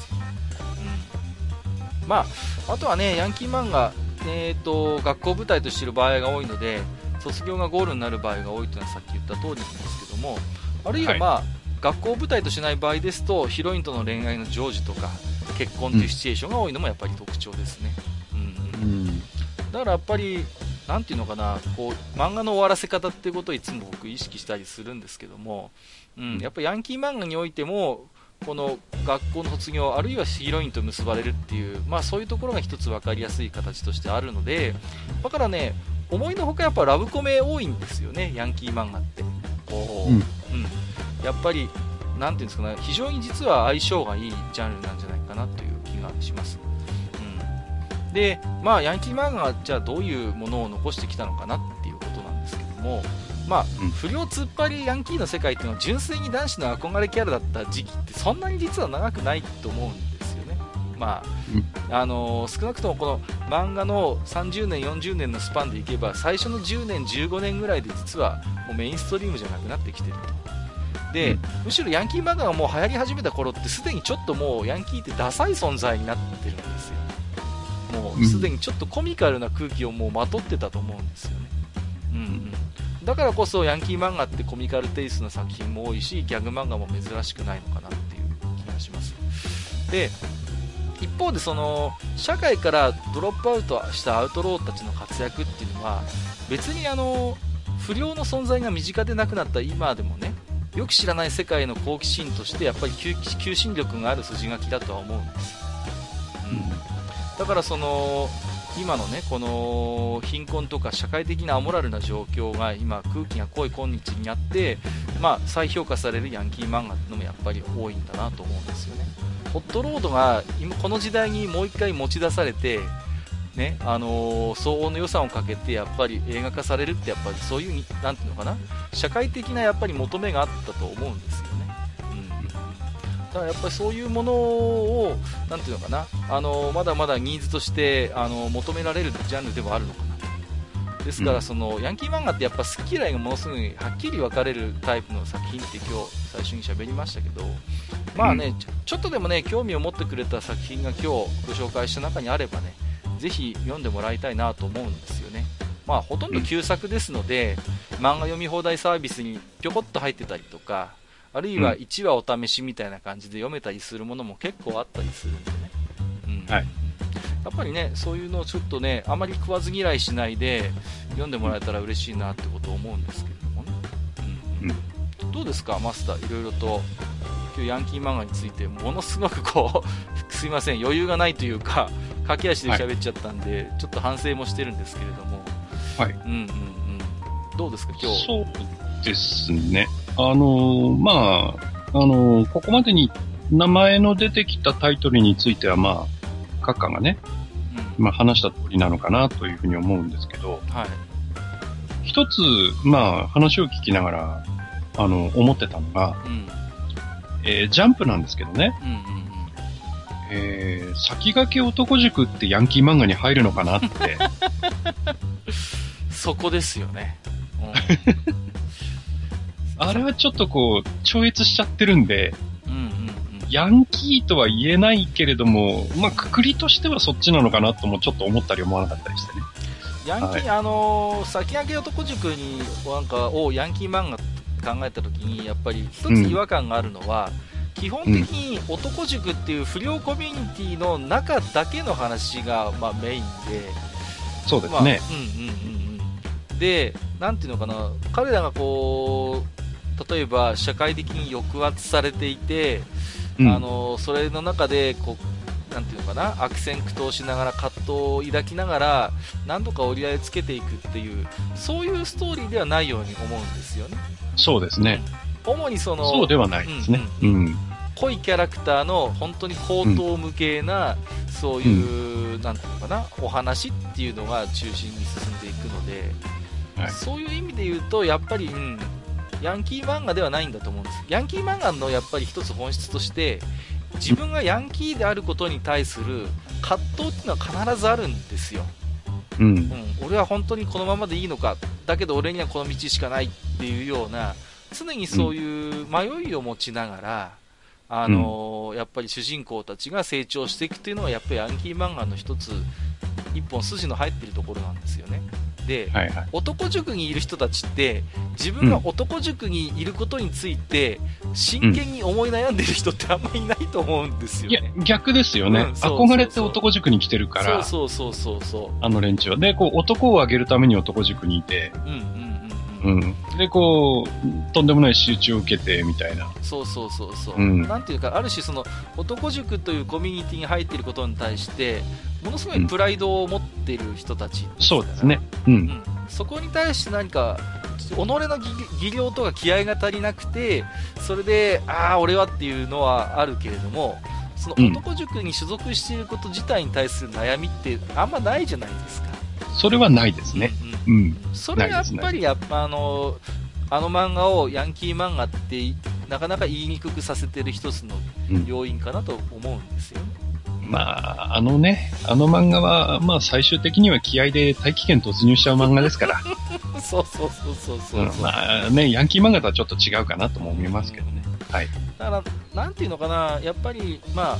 まああとはねヤンキー漫画えー、と学校舞台としている場合が多いので卒業がゴールになる場合が多いというのはさっき言った通りなんですけどもあるいは、はい。まあ学校舞台としない場合ですとヒロインとの恋愛の成就とか結婚というシチュエーションが多いのもやっぱり特徴ですね、うん。だからやっぱり、なんていうのかな、こう漫画の終わらせ方っていうことをいつも僕、意識したりするんですけども、うん、やっぱヤンキー漫画においても、この学校の卒業、あるいはヒロインと結ばれるっていう、まあ、そういうところが一つ分かりやすい形としてあるので、だからね、思いのほかやっぱラブコメ多いんですよね、ヤンキー漫画って。こううんうん、やっぱり、なんていうんですかね、非常に実は相性がいいジャンルなんじゃないかなという気がします。うん、で、まあ、ヤンキー漫画がじゃあどういうものを残してきたのかなっていうことなんですけども、まあ、うん不良突っ張りヤンキーの世界っていうのは純粋に男子の憧れキャラだった時期ってそんなに実は長くないと思うんですよね。まあ、あのー少なくともこの漫画の30年、40年のスパンでいけば最初の10年、15年ぐらいで実はもうメインストリームじゃなくなってきてると。で、うんむしろヤンキー漫画がもう流行り始めた頃ってすでにちょっともうヤンキーってダサい存在になってるんですよ。もうすでにちょっとコミカルな空気をもうまとってたと思うんですよね。うんうん、だからこそヤンキー漫画ってコミカルテイストの作品も多いしギャグ漫画も珍しくないのかなっていう気がします。で一方でその社会からドロップアウトしたアウトローたちの活躍っていうのは別にあの不良の存在が身近でなくなった今でもねよく知らない世界の好奇心としてやっぱり求心力がある筋書きだとは思うんです、うん、だからその今のねこの貧困とか社会的なアモラルな状況が今空気が濃い今日にあって、まあ、再評価されるヤンキー漫画ってのもやっぱり多いんだなと思うんですよねホットロードが今この時代にもう1回持ち出されてねあのー、相応の予算をかけてやっぱり映画化されるってやっぱりそういうなんていうのかな社会的なやっぱり求めがあったと思うんですよ。からやっぱりそういうものをなんていうのかなあのー、まだまだニーズとしてあのー、求められるジャンルでもあるのかなと。ですからその、ヤンキー漫画ってやっぱ好き嫌いがものすごいはっきり分かれるタイプの作品って今日最初に喋りましたけどまあね、ちょっとでもね興味を持ってくれた作品が今日ご紹介した中にあればねぜひ読んでもらいたいなと思うんですよね。まあ、ほとんど旧作ですので、漫画読み放題サービスにぴょこっと入ってたりとか、あるいは1話お試しみたいな感じで読めたりするものも結構あったりするんでね。うん。はい。やっぱりね、そういうのをちょっとね、あまり食わず嫌いしないで読んでもらえたら嬉しいなってことを思うんですけれどもね。うん。うん、どうですか、マスター、いろいろと今日ヤンキー漫画についてものすごくこう [LAUGHS] すいません余裕がないというか駆け足で喋っちゃったんで、はい、ちょっと反省もしてるんですけれどもはいうんうんうんどうですか今日？そうですねあのまああのここまでに名前の出てきたタイトルについてはまあ閣下がね、うん、まあ話した通りなのかなというふうに思うんですけど、はい、一つまあ話を聞きながらあの思ってたのが、うんえー、ジャンプなんですけどね。うんうんうん、えー、先駆け男塾ってヤンキー漫画に入るのかなって。[LAUGHS] そこですよね。うん、[LAUGHS] あれはちょっとこう、超越しちゃってるんで、うんうんうん、ヤンキーとは言えないけれども、まあ、くくりとしてはそっちなのかなともちょっと思ったり思わなかったりしてね。ヤンキー、はい、あのー、先駆け男塾に、なんか、をヤンキー漫画考えた時にやっぱり一つ違和感があるのは、うん、基本的に男塾っていう不良コミュニティの中だけの話が、まあ、メインで。そうですね、まあ、うんうんうんうん、でなんていうのかな。彼らがこう例えば社会的に抑圧されていて、うん、あのそれの中でこうなんていうのかな悪戦苦闘しながら葛藤を抱きながら何とか折り合いつけていくっていうそういうストーリーではないように思うんですよね。そうですね。主にその、そうではないですね。うん、うん、濃いキャラクターの本当に高等無形な、うん、そういう、うん、なんていうのかな、お話っていうのが中心に進んでいくので、はい、そういう意味で言うと、やっぱり、うん、ヤンキー漫画ではないんだと思うんです。ヤンキー漫画のやっぱり一つ本質として、自分がヤンキーであることに対する葛藤っていうのは必ずあるんですよ。うん、うん、俺は本当にこのままでいいのか、だけど俺にはこの道しかないっていうような、常にそういう迷いを持ちながら、うん、あのやっぱり主人公たちが成長していくというのは、やっぱりヤンキー漫画の一つ、一本筋の入ってるところなんですよね。で、はいはい、男塾にいる人たちって自分が男塾にいることについて真剣に思い悩んでる人ってあんまりいないと思うんですよね。いや、逆ですよね、うんそうそうそう。憧れて男塾に来てるから。そうそうそうそうあの連中は。で、こう男を上げるために男塾にいて。うんうんうん。で、こう、とんでもない集中を受けて、みたいな。そうそうそうそう。うん、なんていうか、ある種その、男塾というコミュニティに入っていることに対して、ものすごいプライドを持っている人たち、うん、そうですね。うん。うん、そこに対して何か、己の技量とか気合が足りなくて、それで、ああ、俺はっていうのはあるけれども、その男塾に所属していること自体に対する悩みってあんまないじゃないですか。それはないですね。うんうん。それやっぱりやっぱあの、あの漫画をヤンキー漫画ってなかなか言いにくくさせてる一つの要因かなと思うんですよね。うん、まあ、あのね、あの漫画は、まあ最終的には気合で大気圏突入しちゃう漫画ですから。[LAUGHS] そうそうそうそうそう、うん、まあね、ヤンキー漫画とはちょっと違うかなとも思いますけどね。はい。だから、なんていうのかな、やっぱり、まあ、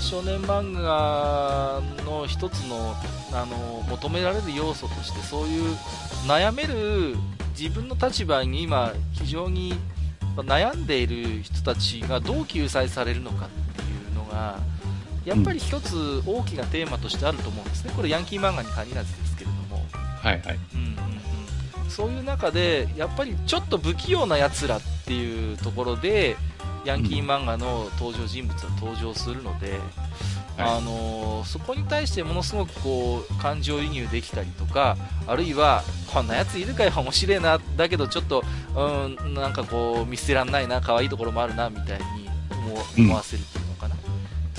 少年漫画の一つのあの求められる要素としてそういう悩める自分の立場に今非常に悩んでいる人たちがどう救済されるのかっていうのがやっぱり一つ大きなテーマとしてあると思うんですね、これヤンキー漫画に限らずですけれども。はいはい。うんうんうん、そういう中でやっぱりちょっと不器用なやつらっていうところでヤンキー漫画の登場人物は登場するので、うん、あのそこに対してものすごくこう感情移入できたりとかあるいはこんなやついるかよ面白いな。だけどちょっと、うん、なんかこう見捨てらんないな可愛いところもあるなみたいに思わせるっていうのかな、うん、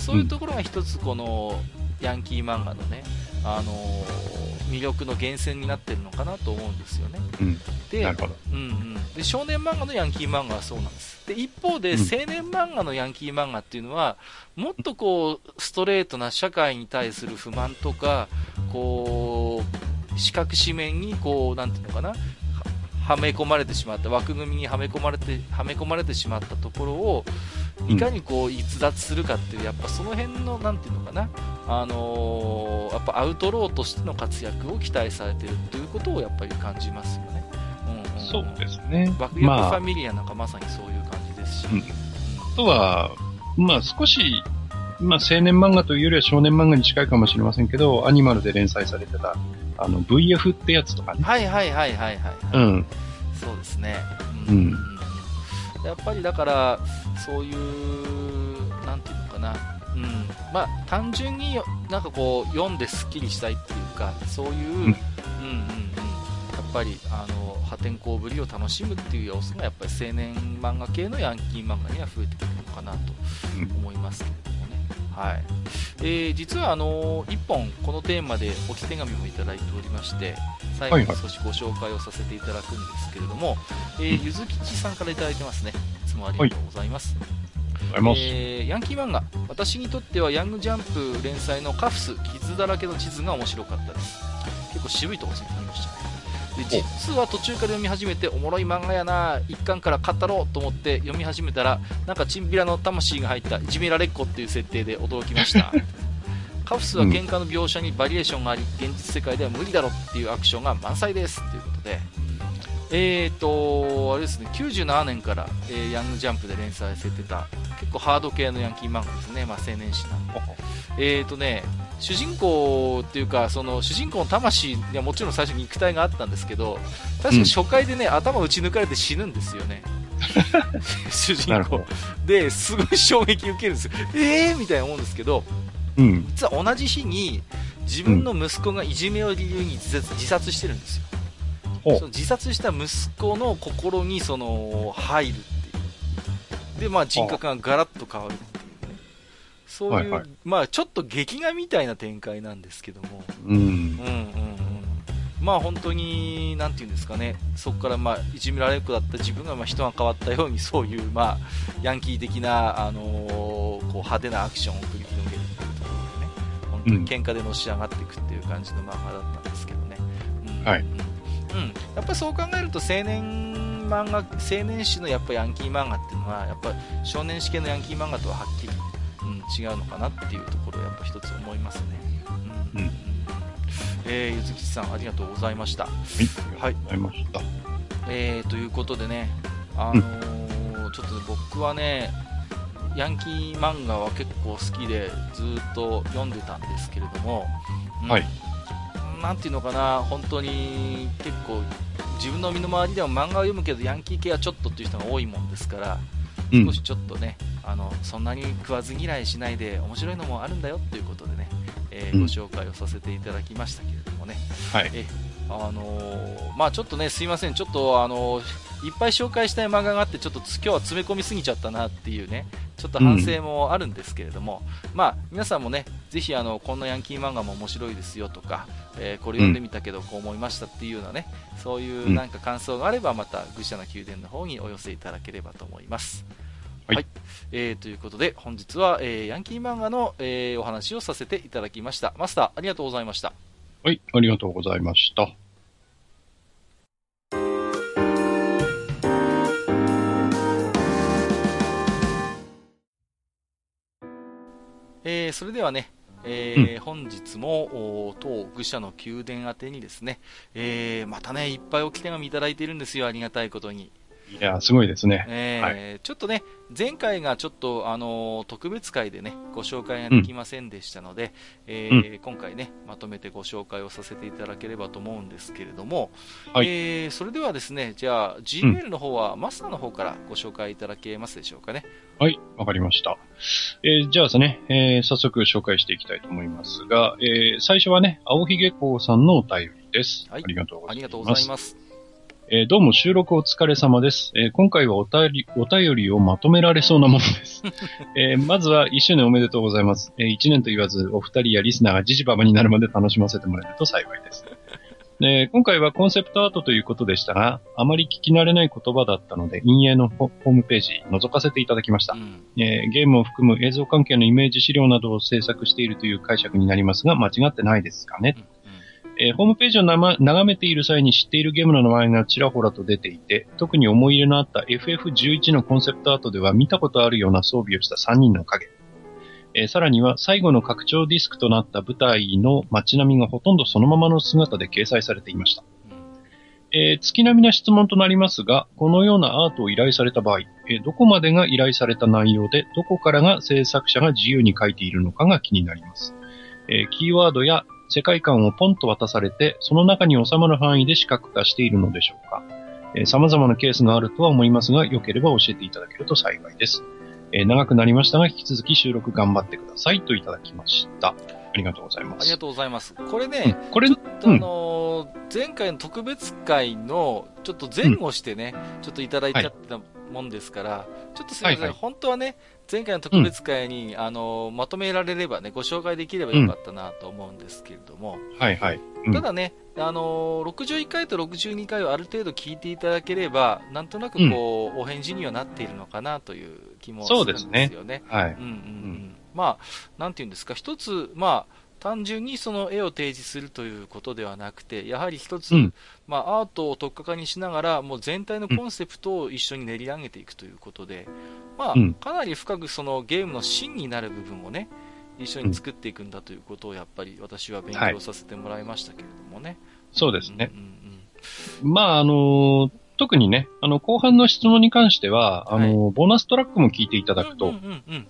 そういうところが一つこのヤンキー漫画のね、あのー、魅力の源泉になってるのかなと思うんですよね。うん、でうんうん、で少年漫画のヤンキー漫画はそうなんです。で一方で、青年漫画のヤンキー漫画っていうのは、もっとこうストレートな社会に対する不満とか、こう四角四面にこうなんていうのかな、はめ込まれてしまった枠組みにはめ込まれてはめ込まれてしまったところをいかにこう逸脱するかっていうやっぱその辺のなんていうのかなあのー、やっぱアウトローとしての活躍を期待されているということをやっぱり感じますよね。うんうん、そうですね。爆薬ファミリアなんかまさにそういう感じですし。まあ、うん、あとは、まあ少し、まあ青年漫画というよりは少年漫画に近いかもしれませんけど、アニマルで連載されてた、あの VF ってやつとかね。はいはいはいはいはい、はい。うん。そうですね。うん。うん、やっぱりだから、そういう、なんていうのかな。うん、まあ単純になんかこう読んですっきりしたいっていうかそういう、うん、うんうんうん。やっぱりあの破天荒ぶりを楽しむっていう要素がやっぱり青年漫画系のヤンキー漫画には増えてくるのかなと思いますけれどはい。えー、実はあの1本このテーマで置き手紙もいただいておりまして最後に少しご紹介をさせていただくんですけれども、はいはい、えー、ゆずきちさんからいただいてますね。いつもありがとうございます、はいえー、ヤンキー漫画。私にとってはヤングジャンプ連載のカフス傷だらけの地図が面白かったです。結構渋いところにありましたねで実は途中から読み始めておもろい漫画やな。一巻から買ったろうと思って読み始めたらなんかチンピラの魂が入ったいじめられっ子っていう設定で驚きました。[LAUGHS] カフスは喧嘩の描写にバリエーションがあり現実世界では無理だろっていうアクションが満載です。ということでえーと、あれですね、97年から、えー、ヤングジャンプで連載されてた、結構ハード系のヤンキー漫画ですね、まあ、青年誌なんで。えーとね、主人公っていうか、その主人公の魂にはもちろん最初に肉体があったんですけど、確か初回でね、うん、頭打ち抜かれて死ぬんですよね。[LAUGHS] 主人公。で、すごい衝撃受けるんですよ。えー？みたいな思うんですけど、うん、実は同じ日に、自分の息子がいじめを理由に自殺してるんですよ。その自殺した息子の心にその入るっていう。で、まあ、人格がガラッと変わるっていうね。そういう、はいはい、まあ、ちょっと劇画みたいな展開なんですけども、うん、うんうんうん。まあ本当に、なんていうんですかね、そこからまあいじめられる子だった自分がまあ人が変わったように、そういうまあヤンキー的な、あのー、こう派手なアクションを繰り広げるっていうところでね、本当に喧嘩でのし上がっていくっていう感じの漫画だったんですけどね。うん、はい。うん、やっぱそう考えると青年漫画青年誌のやっぱヤンキー漫画っていうのはやっぱ少年誌系のヤンキー漫画とははっきり、うん、違うのかなっていうところをやっぱ一つ思いますね。うん、うん、えー、ゆずきさんありがとうございました。はい、ありがとうございました。えー、ということでね、あのーうん、ちょっと僕はね、ヤンキー漫画は結構好きでずっと読んでたんですけれども、うん、はいなんていうのかな、本当に結構、自分の身の回りでも漫画を読むけど、ヤンキー系はちょっとっていう人が多いもんですから、少しちょっとね、うん、あのそんなに食わず嫌いしないで、面白いのもあるんだよっていうことでね、えー、ご紹介をさせていただきましたけれどもね。はい、えあのー、まあ、ちょっとね、すいません、ちょっと、あのー、いっぱい紹介したい漫画があって、ちょっと今日は詰め込みすぎちゃったなっていうね、ちょっと反省もあるんですけれども、うん、まあ、皆さんもね、ぜひあの、こんなヤンキー漫画も面白いですよとか、えー、これ読んでみたけどこう思いましたっていうようなね、そういうなんか感想があれば、また愚者の宮殿の方にお寄せいただければと思います。はい、はい、えー、ということで、本日は、えー、ヤンキー漫画の、えー、お話をさせていただきました。マスター、ありがとうございました。はい、ありがとうございました。えー、それではね、えー、本日も当愚者の宮殿宛てにですね、えー、またね、いっぱいおき手紙いただいているんですよ、ありがたいことに。いや、すごいですね。えー、はい、ちょっとね、前回がちょっと、あのー、特別会でね、ご紹介ができませんでしたので、うん、えーうん、今回ね、まとめてご紹介をさせていただければと思うんですけれども、はい、えー、それではですね、じゃあ、Gmail の方は、マスターの方からご紹介いただけますでしょうかね。はい、わかりました。えー、じゃあですね、えー、早速紹介していきたいと思いますが、えー、最初はね、青ひげこうさんのお便りです。はい、ありがとうございます。えー、どうも収録お疲れ様です。えー、今回はお便り、お便りをまとめられそうなものです。[LAUGHS] えー、まずは1周年おめでとうございます。えー、1年と言わず、お二人やリスナーがじじばばになるまで楽しませてもらえると幸いです。え今回はコンセプトアートということでしたが、あまり聞き慣れない言葉だったので、陰影のホームページ覗かせていただきました、うん、えー、ゲームを含む映像関係のイメージ資料などを制作しているという解釈になりますが、間違ってないですかね。うんえー、ホームページを眺めている際に知っているゲームの名前がちらほらと出ていて、特に思い入れのあった FF11 のコンセプトアートでは見たことあるような装備をした3人の影。えー、さらには最後の拡張ディスクとなった舞台の街並みがほとんどそのままの姿で掲載されていました。えー、月並みな質問となりますが、このようなアートを依頼された場合、えー、どこまでが依頼された内容で、どこからが制作者が自由に書いているのかが気になります。えー、キーワードや世界観をポンと渡されて、その中に収まる範囲で視覚化しているのでしょうか。えー、様々なケースがあるとは思いますが、良ければ教えていただけると幸いです。えー、長くなりましたが、引き続き収録頑張ってくださいといただきました。ありがとうございます。ありがとうございます。これね、うん、これ、ちょっとあのー、前回の特別会の、ちょっと前後してね、うん、ちょっといただいちゃったもんですから、はい、ちょっとすみません、はいはい、本当はね、前回の特別会に、うん、あのまとめられればね、ご紹介できればよかったなと思うんですけれども、うん、はいはい。うん、ただね、あの61回と62回をある程度聞いていただければ、なんとなくこう、お返事にはなっているのかなという気もするんですよね。そうですね。はい。うんうんうん。まあ、なんていうんですか、一つ、まあ、単純にその絵を提示するということではなくて、やはり一つ、うん、まあ、アートを特化化にしながら、もう全体のコンセプトを一緒に練り上げていくということで、まあ、かなり深くそのゲームの芯になる部分をね、一緒に作っていくんだということをやっぱり私は勉強させてもらいましたけれどもね。はい、そうですね。うんうん、まあ、あのー、特にね、あの、後半の質問に関しては、あのーはい、ボーナストラックも聞いていただくと、うんうんうん。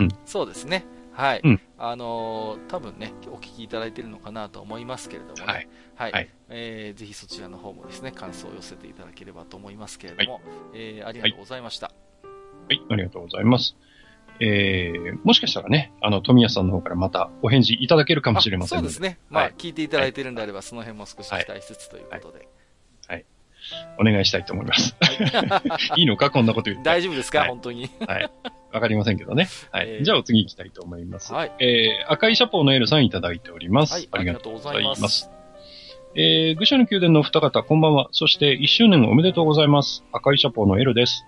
うん、そうですね。はい。うん、あのー、多分ね、お聞きいただいているのかなと思いますけれどもね。はい。はい。はい、えー、ぜひそちらの方もですね、感想を寄せていただければと思いますけれども、はい、えー、ありがとうございました。はい、はい、ありがとうございます。えー、もしかしたらね、あの、富谷さんの方からまたお返事いただけるかもしれませんそうですね。まあ、はい、聞いていただいているんであれば、その辺も少し期待しつつということで。はい。お願いしたいと思います。[LAUGHS] いいのかこんなこと言って。[LAUGHS] 大丈夫ですか、本当に。はい。わかりませんけどね。はい。えー、じゃあお次行きたいと思います。はい。えー、赤いシャポーのエルさんいただいております。はい。ありがとうございます。えー、愚者の宮殿の二方、こんばんは。そして1周年おめでとうございます。赤いシャポーのエルです。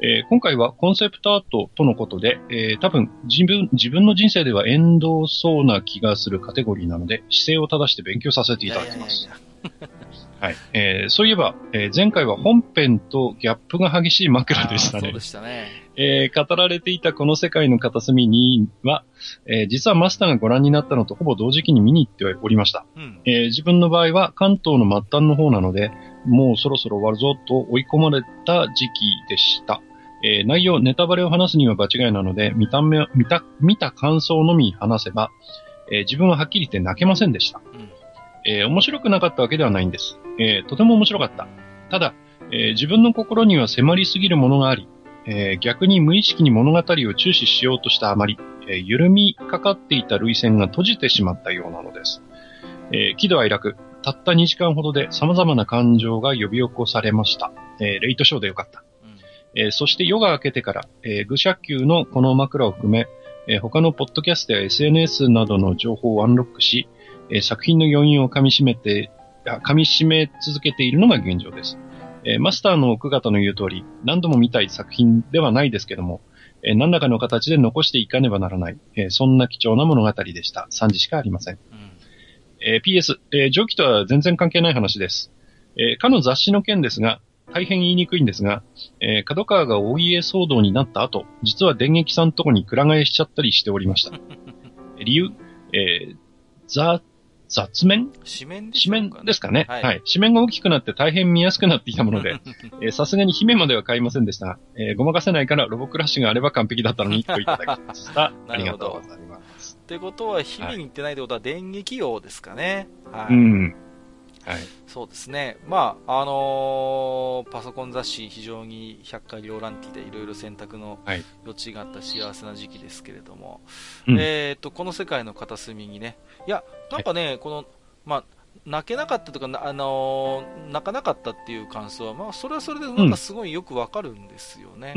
えー、今回はコンセプトアートとのことで、えー、多分自分、自分の人生では縁遠そうな気がするカテゴリーなので、姿勢を正して勉強させていただきます。いやいやいや [LAUGHS] はい。えー、そういえば、えー、前回は本編とギャップが激しい枕でしたね。そうでしたね。えー、語られていたこの世界の片隅には、えー、実はマスターがご覧になったのとほぼ同時期に見に行っておりました。うん、えー、自分の場合は関東の末端の方なので、もうそろそろ終わるぞと追い込まれた時期でした。えー、内容、ネタバレを話すには場違いなので、見た目、見た、見た感想のみ話せば、えー、自分ははっきり言って泣けませんでした。うんえー、面白くなかったわけではないんです。えー、とても面白かった。ただ、えー、自分の心には迫りすぎるものがあり、えー、逆に無意識に物語を注視しようとしたあまり、えー、緩みかかっていた涙腺が閉じてしまったようなのです。えー、喜怒哀楽、たった2時間ほどで様々な感情が呼び起こされました。えー、レイトショーでよかった。うん、えー、そして夜が明けてから、えー、愚者級のこの枕を含め、えー、他のポッドキャストや SNS などの情報をアンロックし、えー、作品の余韻を噛み締めて、噛み締め続けているのが現状です。えー、マスターの奥方の言う通り、何度も見たい作品ではないですけども、えー、何らかの形で残していかねばならない、えー、そんな貴重な物語でした。3時しかありません。うん、えー、PS、えー、上記とは全然関係ない話です。えー、かの雑誌の件ですが、大変言いにくいんですが、えー、角川がお家騒動になった後、実は電撃さんとこにくら替えしちゃったりしておりました。[LAUGHS] 理由、えー、ザ雑面？紙面で紙面ですかね、はい、はい。紙面が大きくなって大変見やすくなってきたもので、[LAUGHS] さすがに姫までは買いませんでした。えー、ごまかせないからロボクラッシュがあれば完璧だったのにといただきました。[LAUGHS] ありがとうございます。ってことは、姫に行ってないってことは電撃用ですかね。はい。うん。はい、そうですね、まああのー、パソコン雑誌、非常に百回両覧期でいろいろ選択の余地があった幸せな時期ですけれども、はい、えーと、この世界の片隅にね、いや、なんかね、はい、この、まあ、泣けなかったとか、あのー、泣かなかったっていう感想は、まあ、それはそれでなんかすごいよくわかるんですよね。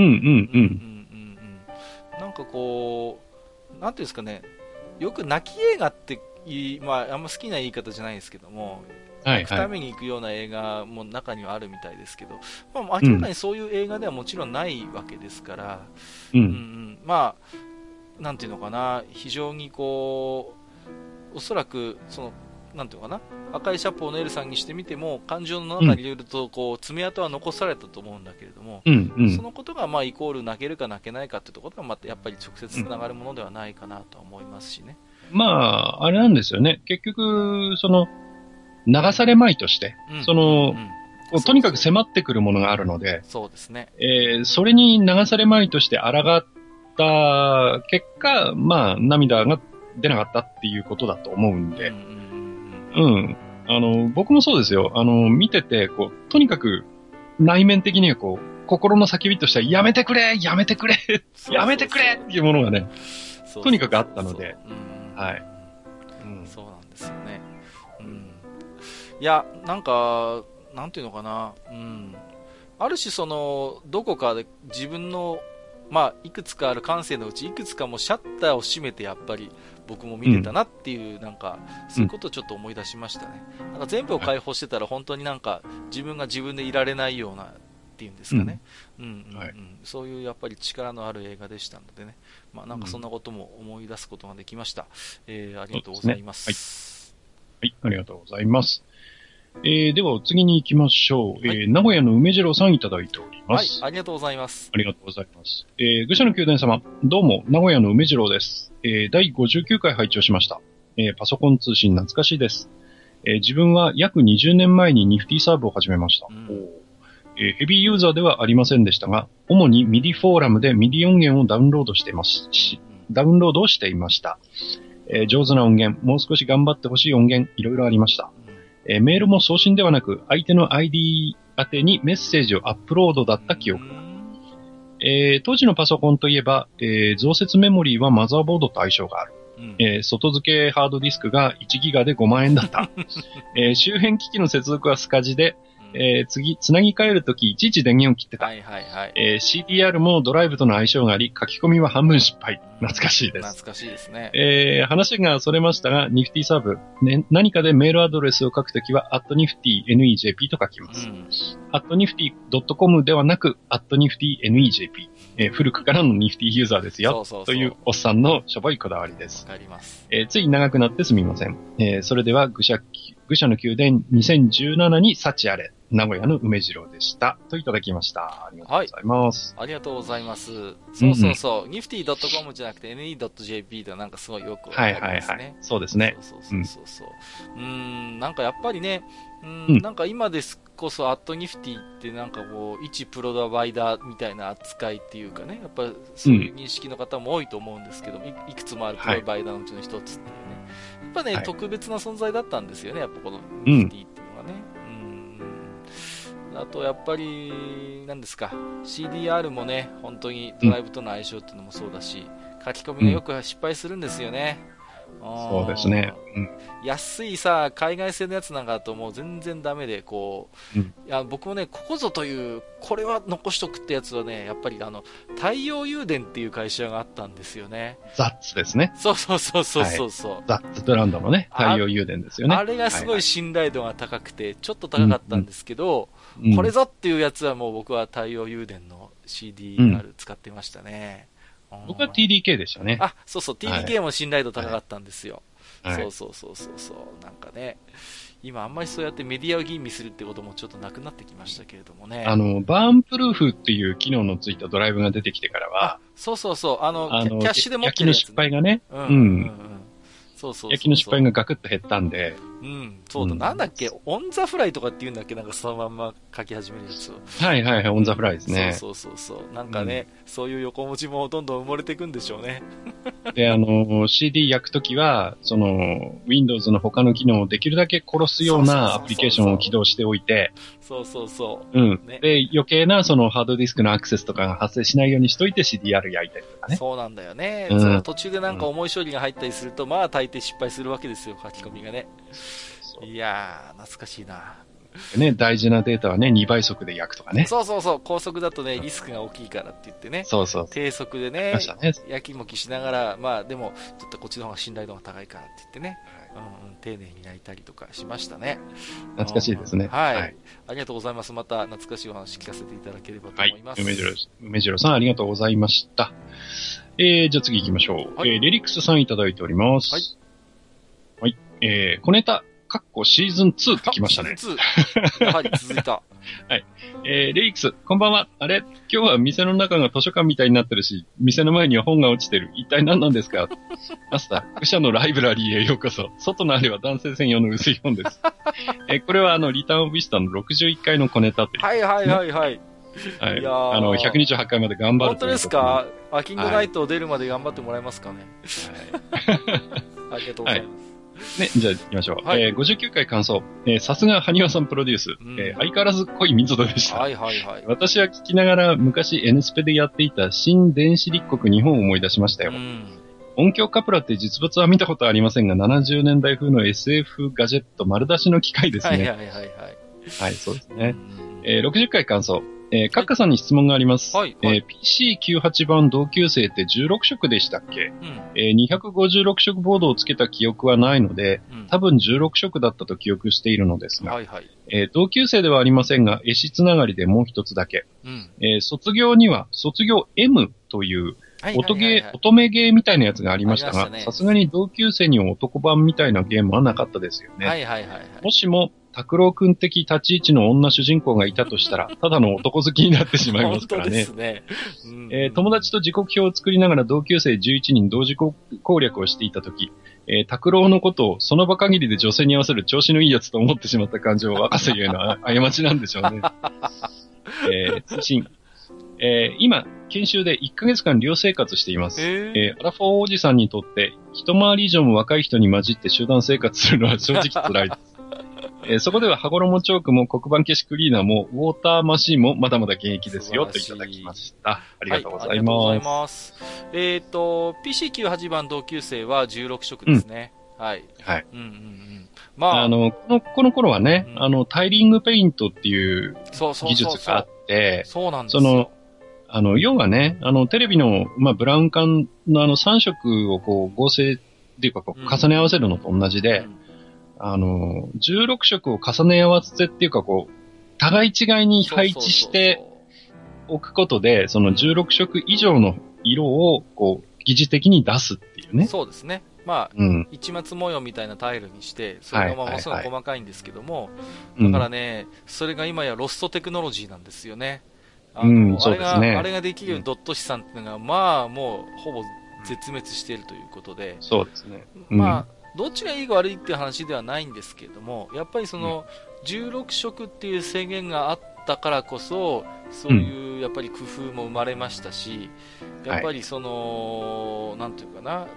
なんかこう、なんていうんですかね、よく泣き映画ってまあ、あんま好きな言い方じゃないですけども、行くために行くような映画も中にはあるみたいですけど、まあ、明らかにそういう映画ではもちろんないわけですから、うん、うん、まあ、なんていうのかな、非常にこう、おそらく、その、なんていうのかな、赤いシャポーのエルさんにしてみても、感情の中にいろいろとこう爪痕は残されたと思うんだけれども、うんうん、そのことがまあイコール泣けるか泣けないかっていうところがまたやっぱり直接つながるものではないかなと思いますしね。まあ、あれなんですよね。結局、その、流されまいとして、うん、その、うん、とにかく迫ってくるものがあるので、そうですね。えー、それに流されまいとして抗った結果、まあ、涙が出なかったっていうことだと思うんで、うん、うん、あの、僕もそうですよ。あの、見てて、こう、とにかく内面的にはこう、心の叫びとしては、やめてくれやめてくれやめてくれっていうものがね、とにかくあったので、はい。いや、なんか、なんていうのかな、うん。ある種その、どこかで自分の、まあ、いくつかある感性のうち、いくつかもシャッターを閉めて、やっぱり、僕も見てたなっていう、うん、なんか、そういうことをちょっと思い出しましたね。なんか全部を解放してたら、本当になんか、自分が自分でいられないような、っていうんですかね。そういうやっぱり力のある映画でしたのでね。まあ、なんかそんなことも思い出すことができました。うん、えー、ありがとうございます。ね、はい。はい、ありがとうございます。えー、では次に行きましょう。はい、えー、名古屋の梅次郎さんいただいております。はい、ありがとうございます。ありがとうございます。えー、愚者の宮殿様、どうも、名古屋の梅次郎です。えー、第59回拝聴しました。えー、パソコン通信懐かしいです。えー、自分は約20年前にニフティサーブを始めました。うんえー、ヘビーユーザーではありませんでしたが、主に MIDI フォーラムで MIDI 音源をダウンロードしていますし、ダウンロードをしていました。えー、上手な音源、もう少し頑張ってほしい音源、いろいろありました。えー、メールも送信ではなく、相手の ID 宛てにメッセージをアップロードだった記憶が。えー、当時のパソコンといえば、えー、増設メモリーはマザーボードと相性がある。うん、えー、外付けハードディスクが1ギガで5万円だった。[LAUGHS] えー、周辺機器の接続はスカジで、えー、次、つなぎ替えるとき、いちいち電源を切ってた。はいはいはい。えー、CDR もドライブとの相性があり、書き込みは半分失敗。懐かしいです。懐かしいですね。えー、話がそれましたが、ニフティサーブ、ね、何かでメールアドレスを書くときは、at nifty.nejp と書きます。うん、at nifty.com ではなく、at nifty.nejp。えー、古くからのニフティユーザーですよ。そうそうそうというおっさんのしょぼいこだわりです。わかります。えー、つい長くなってすみません。えー、それでは、愚者、愚者の宮殿2017に幸あれ。名古屋の梅次郎でした。といただきました。ありがとうございます。はい、ありがとうございます。そうそうそう。うんうん、nifty.com じゃなくて ne.jp ではなんかすごいよくわかりますね。はいはいはい。そうですね。そうそうそうそう。うん、ん、なんかやっぱりね、うん、うん、なんか今ですこそ、アットニフティってなんかこう、一プロバイダーみたいな扱いっていうかね、やっぱそういう認識の方も多いと思うんですけど、うん、いいくつもあるプロバイダーのうちの一つっていうね。やっぱね、はい、特別な存在だったんですよね、やっぱこのニフティっていうのがね。あとやっぱり、なんですか、CDR もね、本当にドライブとの相性っていうのもそうだし、書き込みがよく失敗するんですよね。そうですね、うん、安いさ、海外製のやつなんかだともう全然ダメで、こう、うん、いや僕もね、ここぞという、これは残しとくってやつはね、やっぱりあの、太陽誘電っていう会社があったんですよね。ザッツですね。そうそうそうそうそうそう、はい、ザッツブランドのね、太陽誘電ですよね。あれがすごい信頼度が高くて、ちょっと高かったんですけど、うん、これぞっていうやつはもう僕は太陽誘電の CDR 使ってましたね。僕は TDK でしたね。あ、そうそう、TDK も信頼度高かったんですよ。はい、そうそうそうそうそう。なんかね、今あんまりそうやってメディアを吟味するってこともちょっとなくなってきましたけれどもね。あの、バーンプルーフっていう機能のついたドライブが出てきてからは、そうそうそう、あの、あのキャッシュで持ってるやつ、ね、の失敗がね、うん、うん、うん。そうそう焼きの失敗がガクッと減ったんで。うん、そうだ、うん、なんだっけ、オンザフライとかって言うんだっけ？なんかそのまんま書き始めるやつを。はいはいはい、オンザフライですね。そうそうそうそう。なんかね、うん、そういう横文字もどんどん埋もれていくんでしょうね。[LAUGHS] で、あの、CD 焼くときは、その、Windows の他の機能をできるだけ殺すようなアプリケーションを起動しておいて、そうそうそう。うん。ね、で、余計なそのハードディスクのアクセスとかが発生しないようにしといて CDR 焼いたりとかね。そうなんだよね。うん、途中でなんか重い処理が入ったりすると、まあ大抵失敗するわけですよ、書き込みがね。いやー、懐かしいな。ね、大事なデータはね、2倍速で焼くとかね。そうそうそう、高速だとね、リスクが大きいからって言ってね。そうそう低速でね、ね焼きもきしながら、まあでも、ちょっとこっちの方が信頼度が高いからって言ってね。うん、丁寧に焼いたりとかしましたね。懐かしいですね。はい、はい。ありがとうございます。また懐かしいお話聞かせていただければと思います。はい。梅次郎、梅さんありがとうございました。えー、じゃあ次行きましょう。はい、えー、レリックスさんいただいております。はい。はい。えー、小ネタ、かっこシーズン2ってきましたね。シーズン 2! やはり続いた。[LAUGHS] はい。えー、レイクス、こんばんは。あれ？今日は店の中が図書館みたいになってるし、店の前には本が落ちてる。一体何なんですか？[LAUGHS] マスター、愚者のライブラリーへようこそ。外のあれは男性専用の薄い本です。えー、これはあの、リターンオブビスタの61回の小ネタという、はいはいはいはい。はい。いやあの、128回まで頑張る本当ですか？アキングナイト出るまで頑張ってもらえますかね？はい。[LAUGHS] ありがとうございます。はいね、じゃあ行きましょう。はい、えー、59回感想。えー、さすが、埴輪さんプロデュース。うん、えー、相変わらず濃い溝戸でした。はいはいはい。私は聞きながら昔 N スペでやっていた新電子立国日本を思い出しましたよ。うん、音響カプラって実物は見たことありませんが、70年代風の SF ガジェット丸出しの機械ですね。はいはいはいはい。はい、そうですね。えー、60回感想。えー、カッカさんに質問があります。はい、はい、えー、PC98 番同級生って16色でしたっけ、うん、えー、256色ボードをつけた記憶はないので、うん、多分16色だったと記憶しているのですが、はいはい、えー、同級生ではありませんが、絵師つながりでもう一つだけ、うん、えー、卒業には、卒業 M という、音ゲー、乙女ゲーみたいなやつがありましたが、さすがに同級生には男版みたいなゲームはなかったですよね。はいはいはい、はい、もしも、拓郎くん的立ち位置の女主人公がいたとしたら、[LAUGHS] ただの男好きになってしまいますからね。そうですね。えー、友達と時刻表を作りながら同級生11人同時攻略をしていたとき、えー、拓郎のことをその場限りで女性に合わせる調子のいいやつと思ってしまった感情を若さゆえの過ちなんでしょうね。[LAUGHS] えー、通信。えー、今、研修で1ヶ月間寮生活しています。えー、アラフォーおじさんにとって、一回り以上も若い人に混じって集団生活するのは正直辛いです。えー、そこでは、羽衣チョークも黒板消しクリーナーも、ウォーターマシーンもまだまだ現役ですよ、といただきました。ありがとうございます。はいます。えっ、ー、と、PC98 番同級生は16色ですね。うん、はい。はい。うんうんうん。まあ、あの、この、この頃はね、うん、あの、タイリングペイントっていう技術があって、そうなんですその、あの、要はね、あの、テレビの、まあ、ブラウン管のあの3色をこう合成っていうかこう重ね合わせるのと同じで、うんあの、16色を重ね合わせっていうかこう、互い違いに配置しておくことで、その16色以上の色をこう、疑似的に出すっていうね。そうですね。まあ、うん、一末模様みたいなタイルにして、それがまあものすごい細かいんですけども、だからね、それが今やロストテクノロジーなんですよね。あの、うん、あれが、ね、あれができるドット資産っていうのが、まあもうほぼ絶滅しているということで、そうですね。まあ、どっちがいいか悪いっていう話ではないんですけれども、やっぱりその、16色っていう制限があったからこそ、そういうやっぱり工夫も生まれましたし、やっぱりその、なんていうかな、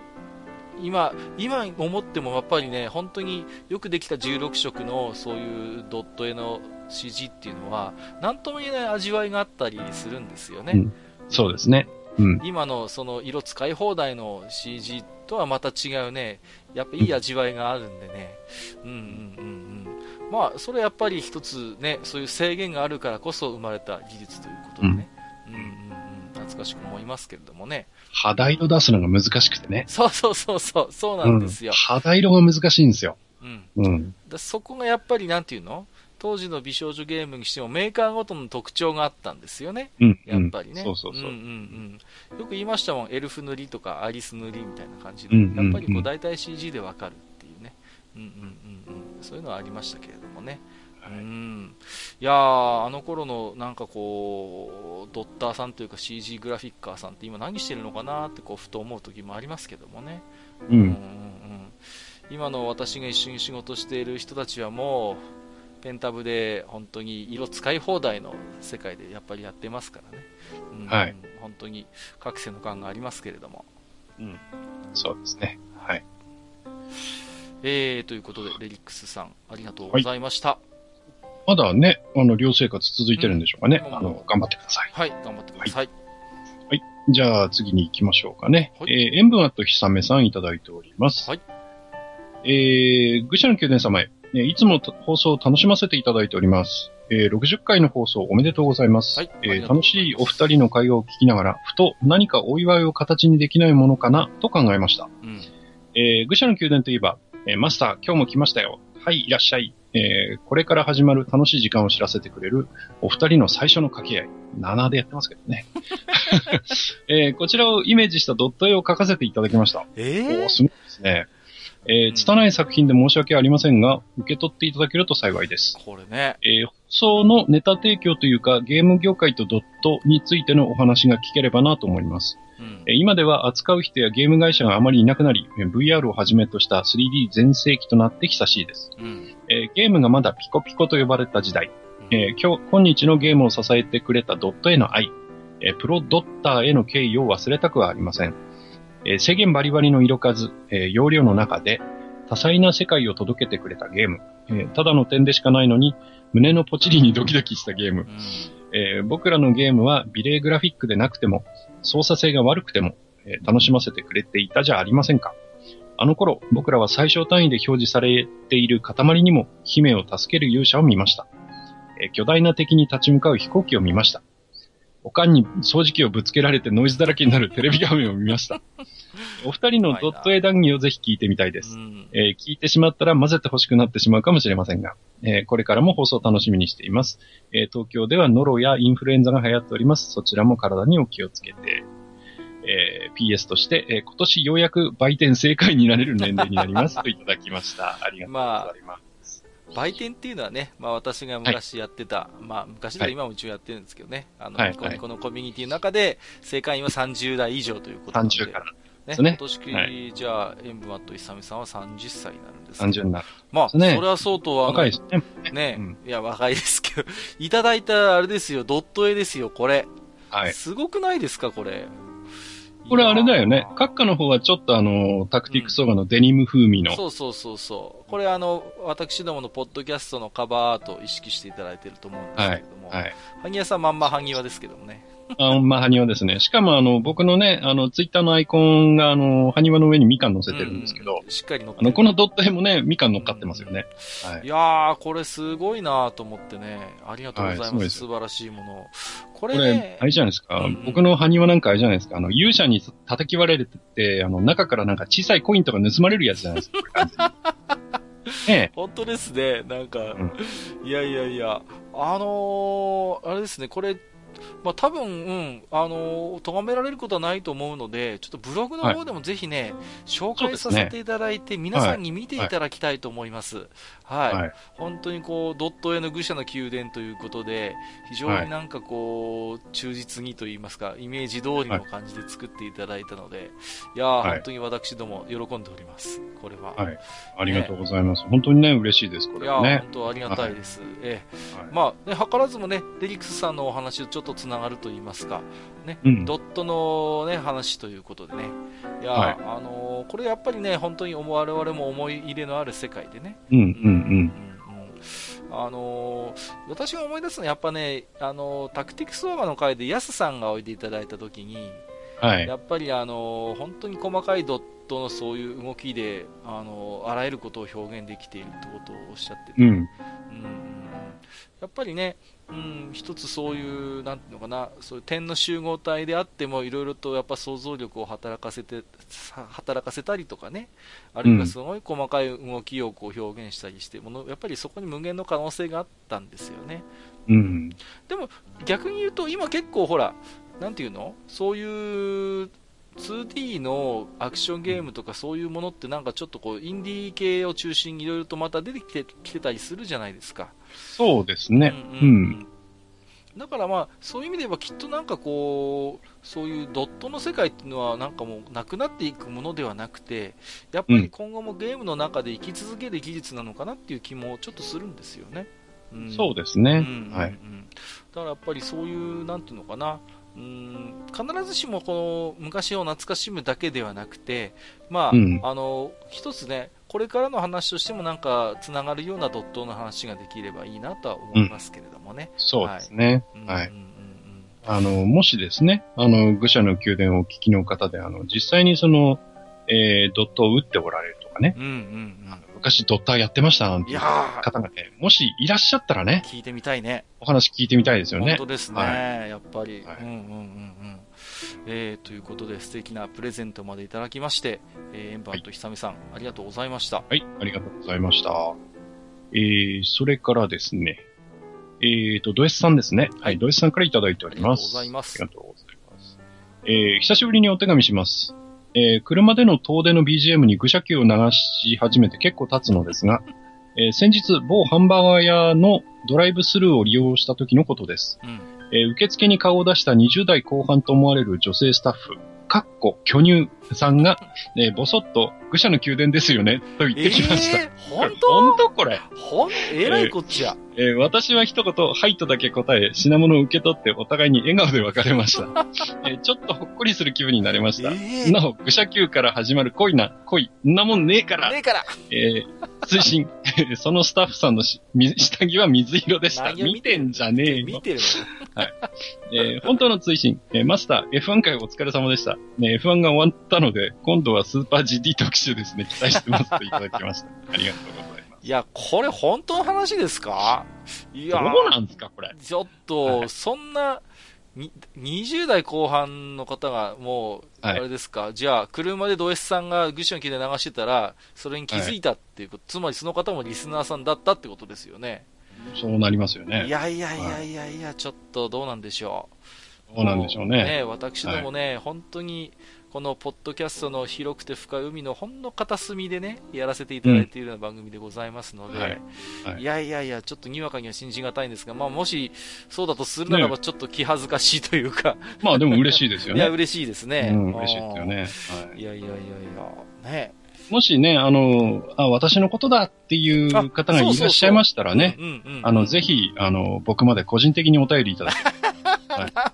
今、今思ってもやっぱりね、本当によくできた16色のそういうドット絵の CG っていうのは、なんとも言えない味わいがあったりするんですよね。うん、そうですね。うん、今のその色使い放題の CG とはまた違うね、やっぱいい味わいがあるんでね、うんうんうんうん。まあ、それやっぱり一つね、そういう制限があるからこそ生まれた技術ということでね、うん、うんうん懐かしく思いますけれどもね。肌色出すのが難しくてね。そうそうそうそう、そうなんですよ。うん、肌色が難しいんですよ。うん。うん、だそこがやっぱりなんていうの？当時の美少女ゲームにしてもメーカーごとの特徴があったんですよね。うん、やっぱりね。そうそうそう。うんうんうん。よく言いましたもん、エルフ塗りとかアリス塗りみたいな感じで、やっぱりこう大体 CG でわかるっていうね。うんうんうんうん。そういうのはありましたけれどもね。はい、うんいやあの頃のなんかこうドッターさんというか CG グラフィッカーさんって今何してるのかなってこうふと思う時もありますけどもね。うん、うんうん今の私が一緒に仕事している人たちはもう、ペンタブで本当に色使い放題の世界でやっぱりやってますからね。うん、はい。本当に各世の感がありますけれども。うん。そうですね。はい。えー、ということで、レリックスさん、ありがとうございました。はい、まだね、あの、寮生活続いてるんでしょうかね。うん、あの、頑張ってください。はい、頑張ってください。はい。じゃあ、次に行きましょうかね。はい、えー、塩分あとひさめさんいただいております。はい。えー、愚者の宮殿様へ。いつも放送を楽しませていただいております。えー、60回の放送おめでとうございます。はい、えー、楽しいお二人の会話を聞きながら、ふと何かお祝いを形にできないものかなと考えました。うん、えー、愚者の宮殿といえば、えー、マスター、今日も来ましたよ。はい、いらっしゃい。えー、これから始まる楽しい時間を知らせてくれるお二人の最初の掛け合い。7でやってますけどね。[LAUGHS] えー、こちらをイメージしたドット絵を描かせていただきました。えー、おすごいですね。えー、拙い作品で申し訳ありませんが、受け取っていただけると幸いです。これね。えー、放送のネタ提供というか、ゲーム業界とドットについてのお話が聞ければなと思います。うん、今では扱う人やゲーム会社があまりいなくなり、VR をはじめとした 3D 全盛期となって久しいです。うん、えー、ゲームがまだピコピコと呼ばれた時代、うん、えー、今日、今日のゲームを支えてくれたドットへの愛、えー、プロドッターへの敬意を忘れたくはありません。えー、制限バリバリの色数、えー、容量の中で、多彩な世界を届けてくれたゲーム。えー、ただの点でしかないのに、胸のポチリにドキドキしたゲーム。うん、えー、僕らのゲームは美麗グラフィックでなくても、操作性が悪くても、えー、楽しませてくれていたじゃありませんか。あの頃、僕らは最小単位で表示されている塊にも姫を助ける勇者を見ました。えー、巨大な敵に立ち向かう飛行機を見ました。おかんに掃除機をぶつけられてノイズだらけになるテレビ画面を見ました。[LAUGHS] お二人のドット絵談義をぜひ聞いてみたいです。えー、聞いてしまったら混ぜて欲しくなってしまうかもしれませんが、えー、これからも放送楽しみにしています。えー、東京ではノロやインフルエンザが流行っております。そちらも体にお気をつけて。えー、PS として、えー、今年ようやく売店正解になれる年齢になりますといただきました。ありがとうございます。売店っていうのはね、まあ私が昔やってた、はい、まあ昔で今も一応やってるんですけどね、あの、はい、ニコニコのコミュニティの中で、正解員は30代以上ということで。30から。ね、ね今年、はい、じゃあ、塩分マットイサミさんは30歳になるんです30になる。まあ、ね、それは相当は、若いですね。ね、うん、いや、若いですけど、いただいたあれですよ、ドット絵ですよ、これ。はい。すごくないですか、これ。これあれだよね。閣下の方はちょっとあの、タクティックソーガのデニム風味の、うん、そうそうそうそう。これあの、私どものポッドキャストのカバーと意識していただいてると思うんですけれども、はい。はい、萩谷さんまんま萩谷ですけどもね。あまあ、埴輪ですね。しかも、あの、僕のね、あの、ツイッターのアイコンが、あの、埴輪の上にみかん乗せてるんですけど、うん、しっかり乗ってあの、このドット絵もね、みかん乗っかってますよね。うん、はい、いやー、これすごいなと思ってね、ありがとうございます。はい、す素晴らしいもの。これ、ね、これ、あれじゃないですか、うんうん、僕の埴輪なんかあれじゃないですか、あの、勇者に叩き割れてて、あの、中からなんか小さいコインとか盗まれるやつじゃないですか。[LAUGHS] ね本当ですね。なんか、うん、いやいやいや、あのー、あれですね、これ、まあ、多分、うん、あの、咎められることはないと思うので、ちょっとブログの方でもぜひね、はい、紹介させていただいて、ね、皆さんに見ていただきたいと思います。はい。はい、本当にこう、ドット絵の愚者の宮殿ということで、非常になんかこう、忠実にと言いますか、イメージ通りの感じで作っていただいたので、いや本当に私ども喜んでおります。これは。はい。ありがとうございます。ね、本当にね、嬉しいです、これ、ね、いや本当ありがたいです。ええまあ、ね、図らずもね、デリックスさんのお話をちょっとつながると言いますか、ね、うん、ドットのね、話ということでね。いや、はい、あのー、これやっぱりね、本当に我々も思い入れのある世界でね。うん、うん、うん。あのー、私が思い出すのはやっぱね、あのー、タクティクスオーガの回でヤスさんがおいでいただいたときに、はい、やっぱりあのー、本当に細かいドットのそういう動きで、あのあらゆることを表現できているってことをおっしゃってて、うん、うん、やっぱりね、うん、一つそういう、なんていうのかな、そういう点の集合体であっても、いろいろとやっぱ想像力を働かせて、働かせたりとかね、あるいはすごい細かい動きをこう表現したりしてもの、やっぱりそこに無限の可能性があったんですよね。うん、でも逆に言うと、今結構ほら、なんていうの？そういう 2D のアクションゲームとかそういうものってなんかちょっとこうインディー系を中心にいろいろとまた出てきてきてたりするじゃないですか。そうですね。うん、うん、だからまあ、そういう意味で言えばきっとなんかこう、そういうドットの世界っていうのはなんかもうなくなっていくものではなくて、やっぱり今後もゲームの中で生き続ける技術なのかなっていう気もちょっとするんですよね。うん、そうですね。うんはい。だからやっぱりそういう、なんていうのかな、うん、必ずしもこの昔を懐かしむだけではなくて、まあ、うん、あの、一つね、これからの話としてもなんか、つながるようなドットの話ができればいいなとは思いますけれどもね。うん、そうですね。はい。あの、もしですね、あの、愚者の宮殿をお聞きの方で、あの、実際にその、えー、ドットを打っておられるとかね。うんうんうん、昔ドッターやってましたなんていう方がね、もしいらっしゃったらね。聞いてみたいね。お話聞いてみたいですよね。本当ですね、はい、やっぱり。はい、うんうんうんうん。えー、ということで素敵なプレゼントまでいただきまして、えー、エンバーとひさみさん、はい、ありがとうございました。はい、ありがとうございました。えー、それからですね、えーと、ドエスさんですね。はい、ドエスさんからいただいております。ありがとうございます。ありがとうございます。えー、久しぶりにお手紙します。えー、車での遠出の BGM に愚者球を流し始めて結構経つのですが、えー、先日某ハンバーガー屋のドライブスルーを利用した時のことです。うん、えー、受付に顔を出した20代後半と思われる女性スタッフ、かっこ巨乳。さんが、えー、ぼそっと、愚者の宮殿ですよね、と言ってきました。えー、本当？本当これ。ほん、えらいこっちゃ。えー、私は一言、はいとだけ答え、品物を受け取ってお互いに笑顔で別れました。[LAUGHS] えー、ちょっとほっこりする気分になりました。えー、なお、愚者級から始まる恋な、恋、んなもんねえから。ねえから。えー、追伸、[LAUGHS] そのスタッフさんのし下着は水色でした。見てんじゃねえよ。見てるはい。えー、本当の追伸、えー、マスター、F1 回お疲れ様でした。ね、F1 が終わったので、今度はスーパー GT 特集ですね。期待してますといただきました。[LAUGHS] ありがとうございます。いや、これ本当の話ですか？いや、どうなんですか、これ？ちょっと、はい、そんな、20代後半の方がもう、あれですか、はい、じゃあ、車でド S さんが愚痴の木で流してたら、それに気づいたっていうこと、はい、つまりその方もリスナーさんだったってことですよね。そうなりますよね。いやいやいやいやいや、ちょっとどうなんでしょう。どうなんでしょうね。ね私どもね、本当に、このポッドキャストの広くて深い海のほんの片隅でね、やらせていただいているような番組でございますので、うんはい。はい、いやいやいや、ちょっとにわかには信じがたいんですが、まあ、もしそうだとするならば、ちょっと気恥ずかしいというか、ね、まあでも嬉しいですよね。[LAUGHS] いや、嬉しいですね。うん、嬉しいですよね。はい、いやいやいやいや、ね。もしね、あの、あ、私のことだっていう方がいらっしゃいましたらね、あの、ぜひ、あの、僕まで個人的にお便りいただき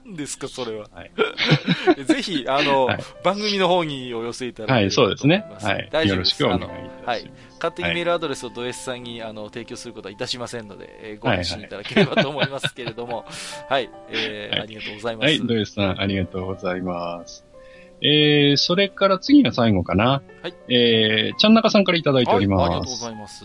何ですか、それは。はい、[LAUGHS] ぜひ、あの、はい、番組の方にお寄せいただければはい、そうですね。はい。大丈夫です。よろしくお願いいたします。はい。勝手にメールアドレスをド S さんにあの提供することはいたしませんので、えー、ご安心いただければと思いますけれども、[LAUGHS] はい、えー、ありがとうございます。はい、ド S さん、ありがとうございます。えー、それから次が最後かな。はい。えー、ちゃんなかさんからいただいております。はい、ありがとうございます。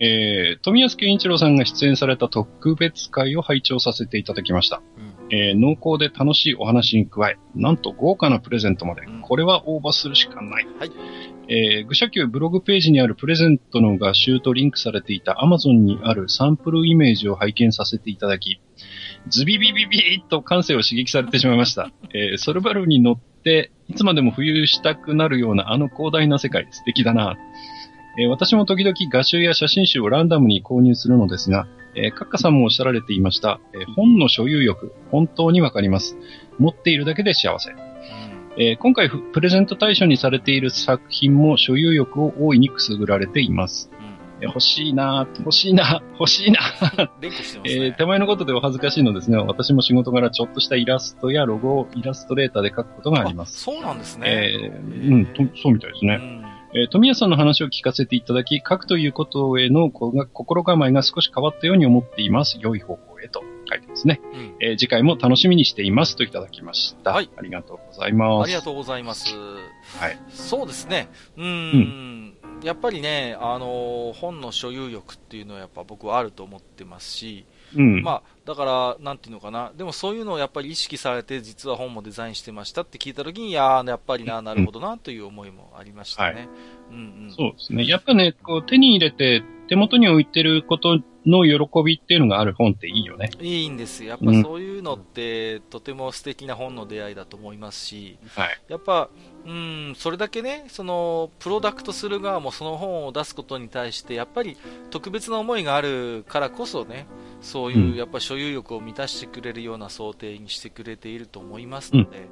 はい。えー、富安健一郎さんが出演された特別会を拝聴させていただきました。うん、えー、濃厚で楽しいお話に加え、なんと豪華なプレゼントまで、うん、これは応募するしかない。はい。えー、愚者級ブログページにあるプレゼントの画集とリンクされていた Amazon にあるサンプルイメージを拝見させていただき、ズビビビビーと感性を刺激されてしまいました。えー、ソルバルに乗って、いつまでも浮遊したくなるようなあの広大な世界、素敵だな。えー、私も時々画集や写真集をランダムに購入するのですが、えー、カッカさんもおっしゃられていました、えー、本の所有欲、本当にわかります。持っているだけで幸せ。えー、今回プレゼント対象にされている作品も所有欲を大いにくすぐられています。うん、欲しいな欲しいな [LAUGHS] 欲しいなね、えー、手前のことでお恥ずかしいのですね。私も仕事柄ちょっとしたイラストやロゴをイラストレーターで描くことがあります。そうなんですね。えー、うん、そうみたいですね。うんえー、富谷さんの話を聞かせていただき、書くということへの心構えが少し変わったように思っています。良い方向へと書いてますね。うん、えー、次回も楽しみにしていますといただきました。はい。ありがとうございます。ありがとうございます。はい。そうですね。うんうんやっぱりね、あのー、本の所有欲っていうのはやっぱ僕はあると思ってますし、うん、まあ、だから、なんていうのかな、でもそういうのをやっぱり意識されて、実は本もデザインしてましたって聞いたときに、いややっぱりな、なるほどなという思いもありましたね。うん、そうですね。やっぱね、こう手に入れて、手元に置いてることの喜びっていうのがある本っていいよね。いいんですやっぱそういうのって、うん、とても素敵な本の出会いだと思いますし、はい、やっぱ、うん、それだけね、その、プロダクトする側もその本を出すことに対して、やっぱり特別な思いがあるからこそね、そういうやっぱ所有欲を満たしてくれるような想定にしてくれていると思いますので、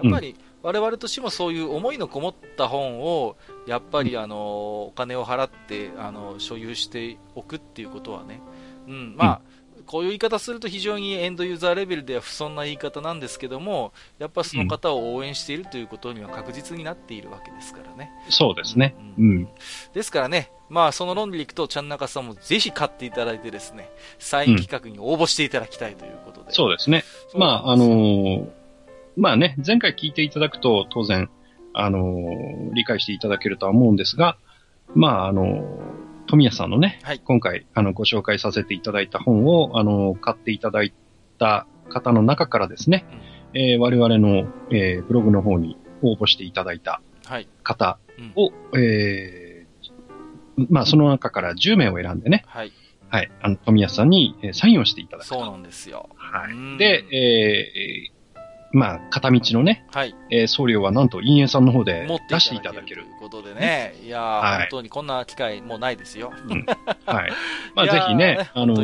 やっぱり我々としてもそういう思いのこもった本を、やっぱりあの、お金を払って、あの、所有しておくっていうことはね、うん、まあ、こういう言い方すると非常にエンドユーザーレベルでは不遜な言い方なんですけども、やっぱその方を応援しているということには確実になっているわけですからね。そうですね。うん。うん、ですからね、まあその論理でいくと、ちゃんなかさんもぜひ買っていただいてですね、サイン企画に応募していただきたいということで。うん、そうですね。まあ、あのー、まあね、前回聞いていただくと当然、あのー、理解していただけるとは思うんですが、まあ、あのー富谷さんのね、はい、今回、あの、ご紹介させていただいた本を、あの、買っていただいた方の中からですね、うん、えー、我々の、えー、ブログの方に応募していただいた方を、はいうん、えー、まあ、その中から10名を選んでね、はい。はい。あの、富谷さんに、えー、サインをしていただくそうなんですよ。はい。で、えー、まあ、片道のね、はい。えー、送料はなんと、陰影さんの方で出していただける。ということでね。いやー、はい、本当にこんな機会もうないですよ。うん、はい。[LAUGHS] まあ、ぜひね、あの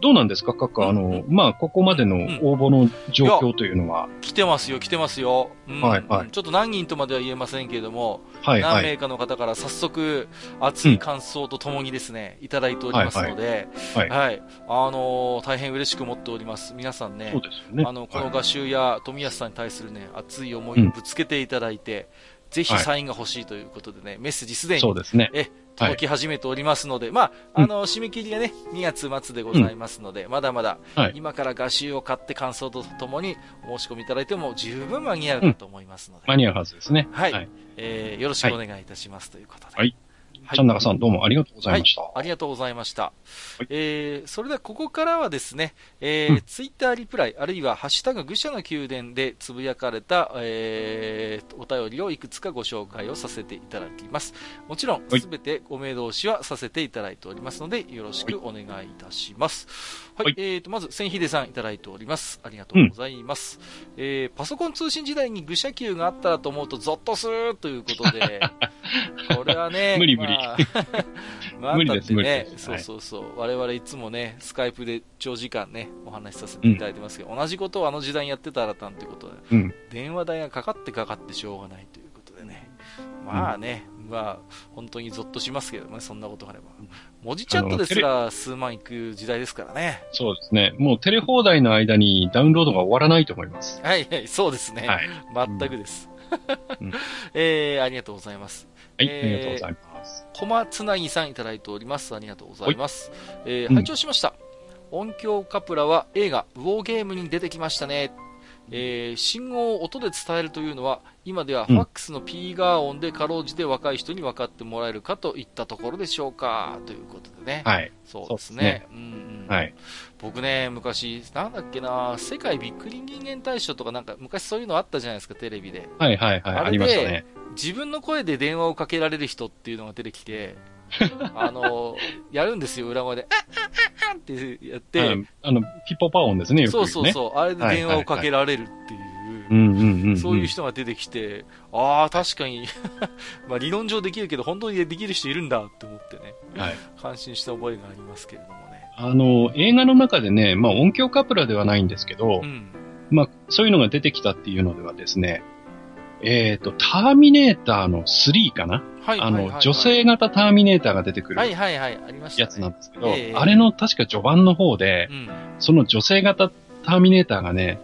どうなんですか、各か、あの、まあ、ここまでの応募の状況というのは。来てますよ、来てますよ。うん、はい、はい。ちょっと何人とまでは言えませんけれども、はい、何名かの方から早速、熱い感想とともにですね、いただいておりますので、はい、はいはい、あのー、大変嬉しく思っております。皆さんね、そうですね。あの、この画集や富安さんに対するね、熱い思いをぶつけていただいて、ぜひサインが欲しいということでね、メッセージすでに、そうですね。え、届き始めておりますので、はい、まあ、あの、締め切りがね、2月末でございますので、うん、まだまだ、今から画集を買って感想とともにお申し込みいただいても十分間に合うかと思いますので。間に合うはずですね。はい。はい、えー、よろしくお願いいたします、ということで。はい。はい、ちゃんなかさんどうもありがとうございました。はい、ありがとうございました。はい、えー、それではここからはですね、えー、うん、ツイッターリプライ、あるいはハッシュタグ愚者の宮殿でつぶやかれた、えー、お便りをいくつかご紹介をさせていただきます。もちろん、すべてご名同士はさせていただいておりますので、よろしくお願いいたします。はい、はい、えーと、まず、千秀さんいただいております。ありがとうございます。うん、えー、パソコン通信時代に愚者級があったらと思うとゾッとするということで、[LAUGHS] これはね、無理無理。まあ、[LAUGHS] まあ、無理です、無理です。そうそうそう。我々いつもね、スカイプで長時間ね、お話しさせていただいてますけど、うん、同じことをあの時代にやってたらたんということで、うん、電話代がかかってかかってしょうがないということでね。まあね、うん、まあ、本当にゾッとしますけどね、そんなことがあれば。文字チャットですら数万いく時代ですからね。そうですね。もうテレ放題の間にダウンロードが終わらないと思います。はいはい、そうですね。はい、全くです。うん、[LAUGHS] えー、ありがとうございます。はい、えー、ありがとうございます。小松つなぎさんいただいております。ありがとうございます。えー、拝聴しました。音響カプラは映画、ウォーゲームに出てきましたね。えー、信号を音で伝えるというのは、今ではファックスのピーガー音でかろうじて若い人に分かってもらえるかといったところでしょうか、ということでね。はい。そうですね。うすねうん。僕ね、昔、なんだっけな、世界びっくり人間大賞とかなんか、昔そういうのあったじゃないですか、テレビで。はいはいはい、あありましたね。自分の声で電話をかけられる人っていうのが出てきて、[LAUGHS] あの、やるんですよ、裏声で。あああってやって。あの、ピポパ音ですね、よく、ね、そうそうそう。あれで電話をかけられるっていう。そういう人が出てきて、ああ、確かに [LAUGHS] まあ理論上できるけど、本当にできる人いるんだって思ってね、はい、感心した覚えがありますけれどもね。あの、映画の中でね、まあ音響カプラではないんですけど、うん、まあそういうのが出てきたっていうのではですね、えっ、ー、と、ターミネーターの3かな？はい。あの、女性型ターミネーターが出てくる。はいはいはい。ありました、やつなんですけど、あれの確か序盤の方で、うん、その女性型ターミネーターがね、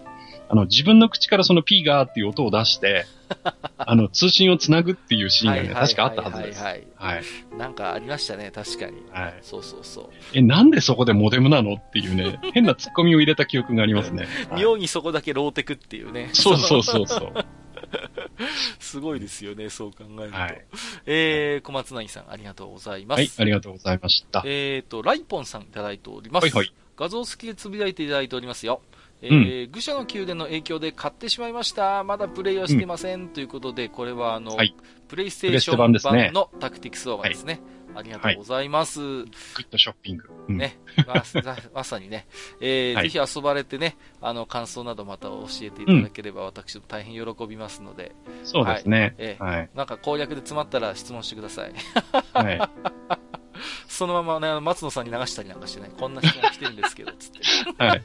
あの、自分の口からそのピーガーっていう音を出して、[LAUGHS] あの、通信をつなぐっていうシーンがね、確かあったはずです。はい、はい。なんかありましたね、確かに。はい。そうそうそう。え、なんでそこでモデムなのっていうね、変な突っ込みを入れた記憶がありますね。[LAUGHS] 妙にそこだけローテクっていうね。そうそうそうそう。[LAUGHS] すごいですよね、そう考えると。はい、えー、小松内さん、ありがとうございます。はい、ありがとうございました。えっ、ー、と、ライポンさんいただいております。はいはい。画像付きでつぶやいていただいておりますよ。えー、うん、愚者の宮殿の影響で買ってしまいました。まだプレイはしてません。うん、ということで、これはあの、はい、プレイステーション版のタクティクスオーバーですね。ありがとうございます。はい、グッドショッピング。うん、ね。ま [LAUGHS] まさにね、えー、はい、ぜひ遊ばれてね、あの、感想などまた教えていただければ、私も大変喜びますので。そうですね。はい、えー、はい。なんか攻略で詰まったら質問してください。はい。[LAUGHS] そのままね、松野さんに流したりなんかしてね、こんな人が来てるんですけど、つって。[LAUGHS] はい。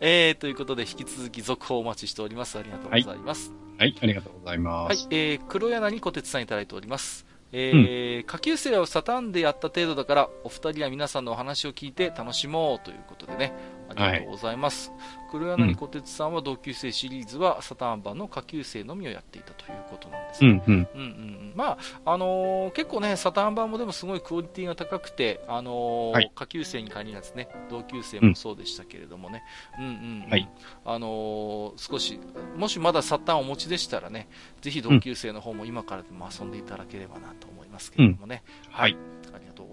えー、ということで、引き続き続報お待ちしております。ありがとうございます。はい、はい、ありがとうございます。はい、えー、黒柳小鉄さんいただいております。えー、下級生をサタンでやった程度だから、お二人は皆さんのお話を聞いて楽しもうということでね、ありがとうございます。はい、黒柳小鉄さんは同級生シリーズはサターン版の下級生のみをやっていたということなんです。ね。うん。うんうんうん、まあ、あのー、結構ね、サターン版もでもすごいクオリティが高くて、あのーはい、下級生に限らずね、同級生もそうでしたけれどもね、うん、うんうん。うんはい、あのー、少し、もしまだサターンをお持ちでしたらね、ぜひ同級生の方も今からでも遊んでいただければなと思いますけれどもね。うん、はい。ご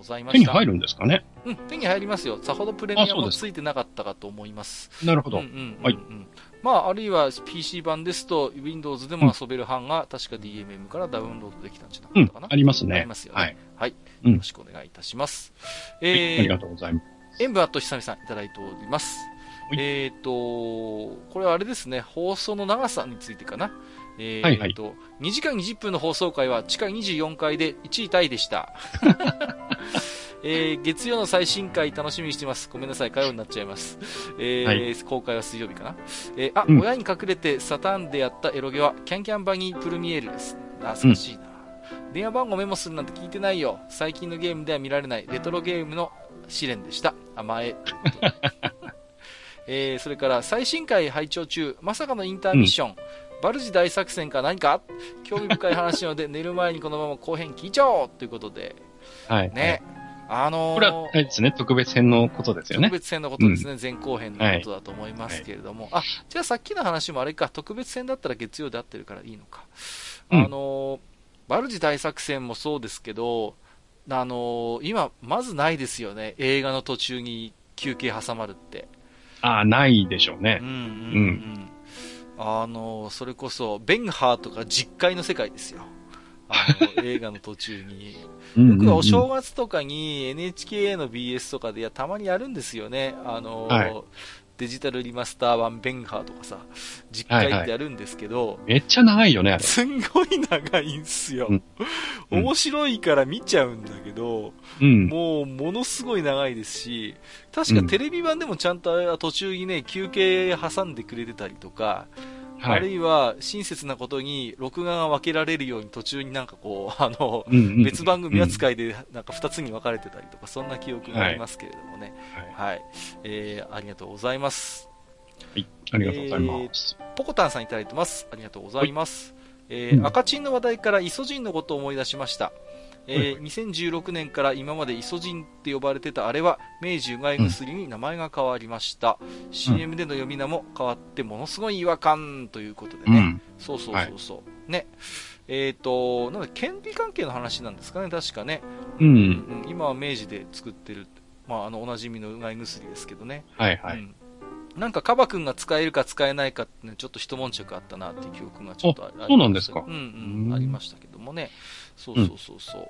ざいました。手に入るんですかねうん、手に入りますよ。さほどプレミアムついてなかったかと思います。なるほど。うんうんうんうん、はい。まあ、あるいは PC 版ですと、Windows でも遊べる版が、確か DMM からダウンロードできたんじゃなかったかな、うん、ありますね。ありますよね。はい。はい、よろしくお願いいたします。うん、えー、はい、ありがとうございます。演舞アット久美さんいただいております。えっ、ー、と、これはあれですね、放送の長さについてかな。えー、はいはい、と、2時間20分の放送回は地下24回で1位タイでした。[LAUGHS] えー、月曜の最新回楽しみにしてます。ごめんなさい、火曜になっちゃいます。えー、はい、公開は水曜日かな。えー、あ、うん、親に隠れてサタンでやったエロゲは、キャンキャンバニープルミエールです。懐かしいな、うん、電話番号メモするなんて聞いてないよ。最近のゲームでは見られないレトロゲームの試練でした。甘え。[LAUGHS] えー、それから最新回拝聴中、まさかのインターミッション。うんバルジ大作戦か何か？興味深い話なので寝る前にこのまま後編聞いちゃおうということで。はい。ね。あのー、これは、あれですね、特別編のことですよね。特別編のことですね、うん、前後編のことだと思いますけれども。はい、あ、じゃあさっきの話もあれか、特別編だったら月曜で合ってるからいいのか。うん、あのー、バルジ大作戦もそうですけど、あのー、今、まずないですよね、映画の途中に休憩挟まるって。ああ、ないでしょうね。うんうんうん。うん、あのそれこそ、ベンハーとか実会の世界ですよ。あの、映画の途中に。[LAUGHS] よくお正月とかに NHK の BS とかでやたまにやるんですよね。あの、はい、デジタルリマスター版ベンハーとかさ、実会ってやるんですけど、はいはい、めっちゃ長いよね、あれ。すんごい長いんすよ。うん、面白いから見ちゃうんだけど、うん、もうものすごい長いですし、確かテレビ版でもちゃんと途中にね、休憩挟んでくれてたりとか、はい、あるいは親切なことに録画が分けられるように途中になんかこう、あの、うんうん、別番組扱いでなんか2つに分かれてたりとか、そんな記憶がありますけれどもね。はい。はい、えー、ありがとうございます。はい、ありがとうございます。えー、ポコタンさんいただいてます。ありがとうございます。えー、赤チンの話題からイソジンのことを思い出しました。えー、2016年から今までイソジンって呼ばれてたあれは明治うがい薬に名前が変わりました、うん、CM での読み名も変わってものすごい違和感ということでね、うん、そうそうそうそう、はい、ね。えっ、ー、となんだ権利関係の話なんですかね。確かね、うん、うん、今は明治で作ってる、まあ、あのおなじみのうがい薬ですけどね。はいはい、うん。なんかカバ君が使えるか使えないかって、ね、ちょっと一悶着あったなっていう記憶がちょっとありそうなんですか。うんうん、ありましたけどもね。そうそうそうそう。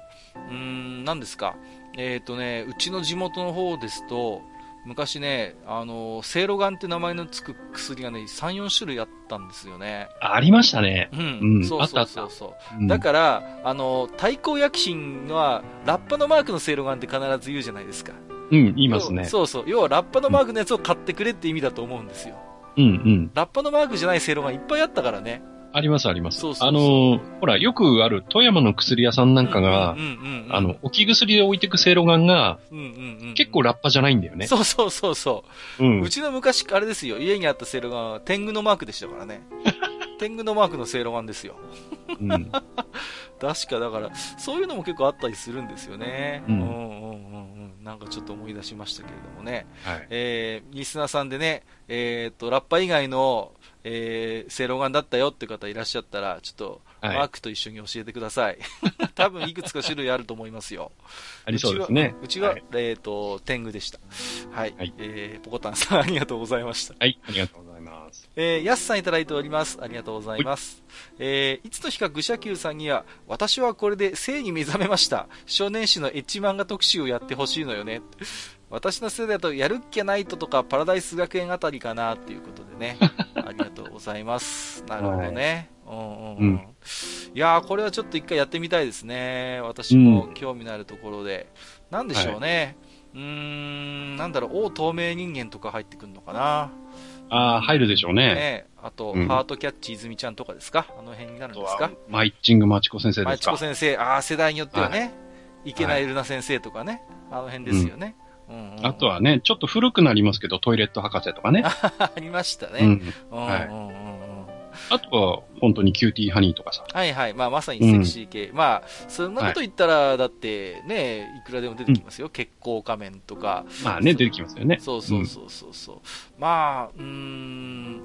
うん、ん、なんですか？えっ、ー、とね、うちの地元の方ですと、昔ね、あの、セイロガンって名前のつく薬がね、3、4種類あったんですよね。ありましたね。うん。うん、そうそうそうそう、うん、だから、あの、対抗薬品は、ラッパのマークのセイロガンって必ず言うじゃないですか。うん、言いますね。そうそう。要は、ラッパのマークのやつを買ってくれって意味だと思うんですよ。うんうん。ラッパのマークじゃないセイロガンいっぱいあったからね。あります、あります。そうそうあの、ほら、よくある富山の薬屋さんなんかが、あの、置き薬で置いてくせいろがんが、結構ラッパじゃないんだよね。そうそうそうそう。うん、うちの昔、あれですよ、家にあったせいろがんは天狗のマークでしたからね。[LAUGHS] 天狗のマークのせいろがんですよ。うん、[LAUGHS] 確か、だから、そういうのも結構あったりするんですよね。うん、うんうんうんうんなんかちょっと思い出しましたけれどもね。はい、えー、リスナーさんでね、えー、っと、ラッパ以外の、えー、正論眼だったよって方いらっしゃったら、ちょっと、マークと一緒に教えてください。[LAUGHS] 多分いくつか種類あると思いますよ。ありそうですね。うちは、はい、えっ、ー、と、天狗でした。はい。はい、えー、ポコタンさんありがとうございました。はい、ありがとうございます。えー、やすさんいただいております。ありがとうございます。えー、いつの日か愚者級さんには、私はこれで性に目覚めました。少年誌のエッジ漫画特集をやってほしいのよね。私の世代だと、やるっきゃナイトとかパラダイス学園あたりかなっていうことでね。[LAUGHS] ありがとうございます。なるほどね。うんうんうん。いやー、これはちょっと一回やってみたいですね。私も興味のあるところで。うん、なんでしょうね。はい、うーん、なんだろう、王透明人間とか入ってくるのかな。ああ、入るでしょうね。ねあと、うん、ハートキャッチ泉ちゃんとかですか？あの辺になるんですか？マイッチングマチコ先生ですか？マチコ先生、ああ、世代によってはね、はい、いけないルナ先生とかね、あの辺ですよね。うんうん、あとはね、ちょっと古くなりますけど、トイレット博士とかね。[LAUGHS] ありましたね。うん。はい。あとは、本当にキューティーハニーとかさ。はいはい。まあ、まさにセクシー系。うん、まあ、そんなこと言ったら、はい、だってね、いくらでも出てきますよ。うん、けっこう仮面とか。まあね、出てきますよね。そうそうそうそうそう。うん、まあ、うん、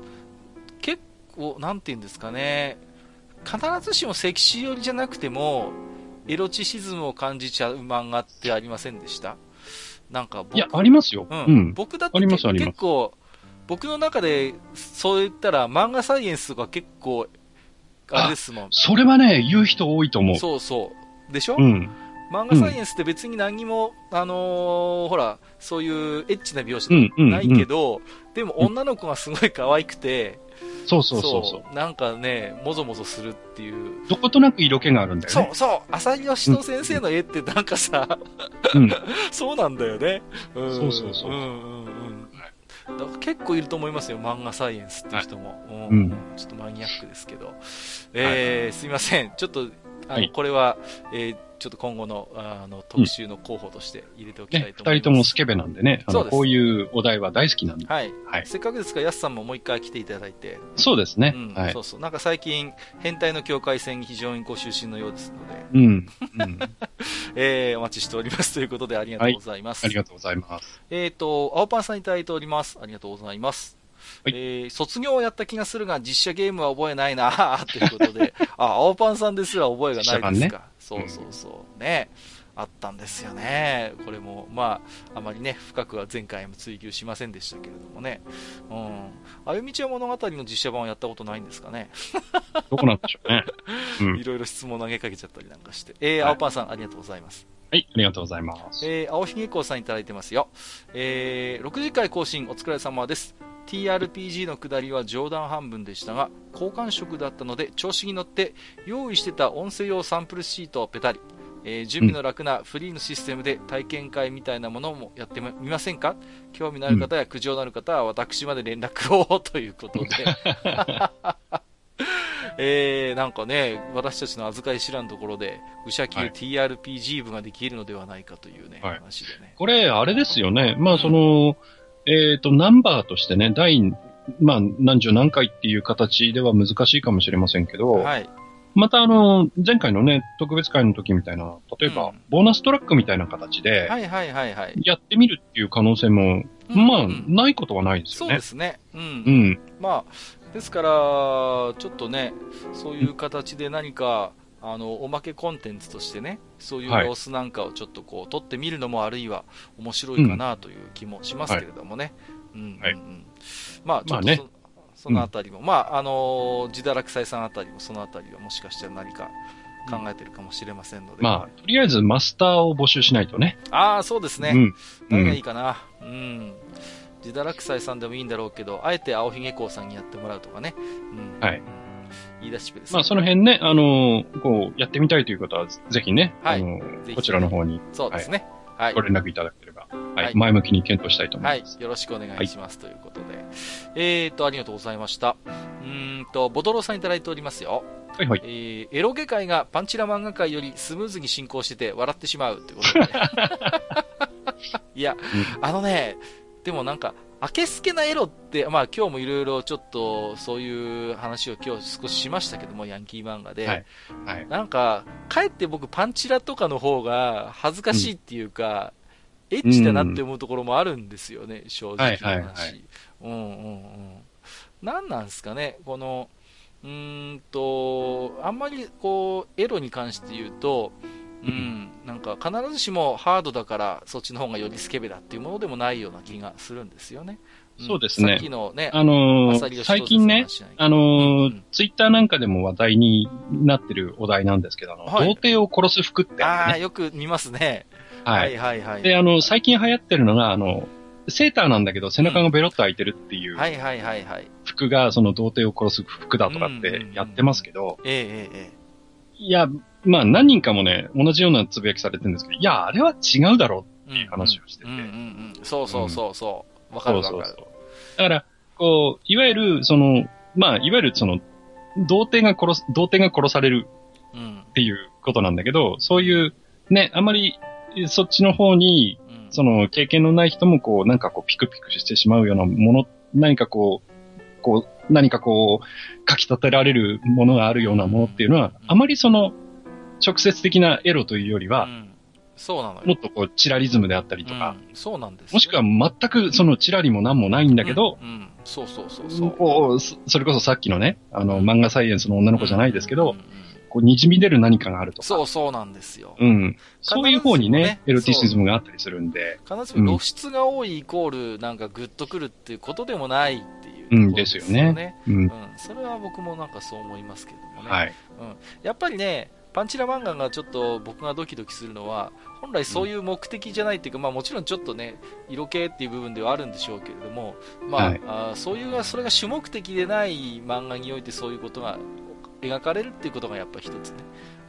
結構、なんて言うんですかね。必ずしもセクシー寄りじゃなくても、エロチシズムを感じちゃう漫画ってありませんでした？なんか僕。いや、ありますよ。うん。僕だって結構、僕の中で、そう言ったら漫画サイエンスとか結構、あれですもん。それはね、言う人多いと思う。そうそう。でしょ？うん。漫画サイエンスって別に何にも、うん、あのー、ほら、そういうエッチな描写ないけど、うんうんうん、でも女の子がすごい可愛くて、そうそうそうそうなんかね、もぞもぞするっていう。どことなく色気があるんだよね。そうそう。浅利義人先生の絵ってなんかさ、うん、[LAUGHS] そうなんだよね。うん、そうそうそう。うんうんうんだから結構いると思いますよ、漫画サイエンスっていう人も。はい、うん、ちょっとマニアックですけど。えー、はい、すいません。ちょっと、あの、はい、これは、えー、ちょっと今後のあの特集の候補として入れておきたいと思います。二、ね、人ともスケベなんでね、あのこういうお題は大好きなんで。はい。はい、せっかくですから、やすさんももう一回来ていただいて。そうですね。うん、はい。そうそう。なんか最近、変態の境界線に非常にご出身のようですので。うん。うん、[LAUGHS] えー、お待ちしておりますということでありがとうございます。はい、ありがとうございます。えっ、ー、と、青パンさんいただいております。ありがとうございます。はい、えー、卒業をやった気がするが、実写ゲームは覚えないな [LAUGHS] ということで、あ、青パンさんですら覚えがないですか。ね、そうそうそう。ね。あったんですよね。これも、まあ、あまりね、深くは前回も追求しませんでしたけれどもね。うん。あゆみちゃん物語の実写版をやったことないんですかね。[LAUGHS] どこなんでしょうね。[LAUGHS] うん、いろいろ質問投げかけちゃったりなんかして。えー、はい、青パンさん、ありがとうございます。はい、ありがとうございます。えー、青ひげこうさんいただいてますよ。えー、6次回更新お疲れ様です。TRPG の下りは冗談半分でしたが、交換色だったので調子に乗って用意してた音声用サンプルシートをペタリ。えー、準備の楽なフリーのシステムで体験会みたいなものもやってみませんか？興味のある方や苦情のある方は私まで連絡をということで。[LAUGHS] えー、なんかね、私たちの預かり知らんところで、武者級 TRPG 部ができるのではないかというね、はい、話でね。これ、あれですよね。まあ、その、うん、えっ、ー、と、ナンバーとしてね、第、まあ、何十何回っていう形では難しいかもしれませんけど、はい。またあの、前回のね、特別会の時みたいな、例えば、ボーナストラックみたいな形で、はいはいはいはい。やってみるっていう可能性も、まあ、ないことはないですよね。そうですね。うん。うん。まあ、ですから、ちょっとね、そういう形で何か、あの、おまけコンテンツとしてね、そういう様子なんかをちょっとこう、撮ってみるのもあるいは面白いかなという気もしますけれどもね。うん、うん、うん。まあ、ちょっと、ね、そのあたりも、うん、まあ、あのー、自堕落斎さんあたりも、そのあたりはもしかしたら何か考えてるかもしれませんので。まあ、とりあえずマスターを募集しないとね。ああ、そうですね。うん。何がいいかな。うん。自堕落斎さんでもいいんだろうけど、あえて青ひげこうさんにやってもらうとかね。うん。はい。言い出しっぺです、ね、まあ、その辺ね、あのー、こう、やってみたいという方は、ぜひね、はい、あのー、こちらの方に。そうですね。はい。ご連絡いただければ、はい、はい、前向きに検討したいと思います。はい。よろしくお願いします。ということで。えーと、ありがとうございました。うんと、ボドロさんいただいておりますよ。はいはい。えー、エロゲ界がパンチラ漫画界よりスムーズに進行してて笑ってしまうってことで。[LAUGHS] いや、あのね、でもなんか、あけすけなエロって、まあ今日もいろいろちょっとそういう話を今日少ししましたけども、ヤンキー漫画で。はい。はい、なんか、かえって僕パンチラとかの方が恥ずかしいっていうか、うん、エッチだなって思うところもあるんですよね、正直な話。はいはいはい、うんうんうん。何なんですかね、この、うんと、あんまりこう、エロに関して言うと、うん、なんか必ずしもハードだからそっちの方がよりスケベだっていうものでもないような気がするんですよね。そうですね。さっきのね、あのー、最近ね、あのー、うん、ツイッターなんかでも話題になってるお題なんですけど、あの、はい、童貞を殺す服って、ね、ああ、よく見ますね。はい。はいはいはい。で、あの、最近流行ってるのが、あの、セーターなんだけど背中がベロッと開いてるっていう。はいはいはいはい。服がその童貞を殺す服だとかってやってますけど。ええええ。いや、まあ何人かもね、同じようなつぶやきされてるんですけど、いや、あれは違うだろうっていう話をしてて。うんうんうん、そうそうそうそう。わ、かるわかる。そうそうそうだから、こう、いわゆる、その、まあ、いわゆるその、童貞が殺す、童貞が殺されるっていうことなんだけど、そういう、ね、あまりそっちの方に、その経験のない人もこう、なんかこうピクピクしてしまうようなもの、何かこう、こう、何かこう、書き立てられるものがあるようなものっていうのは、あまりその、直接的なエロというよりは、そうなのもっとこう、チラリズムであったりとか、うん、そうなんです、もしくは全くそのチラリも何もないんだけど、うん、うん、そうそうそうそう。こう、それこそさっきのね、あの、漫画サイエンスの女の子じゃないですけど、うんこう、滲み出る何かがあるとか。そうそうなんですよ。うん。そういう方にね、ねエロティシズムがあったりするんで。必ずしも露出が多いイコール、なんかグッとくるっていうことでもないっていう、ね、うん、ですよね。うん。うん。それは僕もなんかそう思いますけどもね。はい。うん。やっぱりね、パンチラ漫画がちょっと僕がドキドキするのは、本来そういう目的じゃないっていうか、うん、まあもちろんちょっとね、色気っていう部分ではあるんでしょうけれども、まあ、はい、あそういう、それが主目的でない漫画においてそういうことが描かれるっていうことがやっぱ一つね、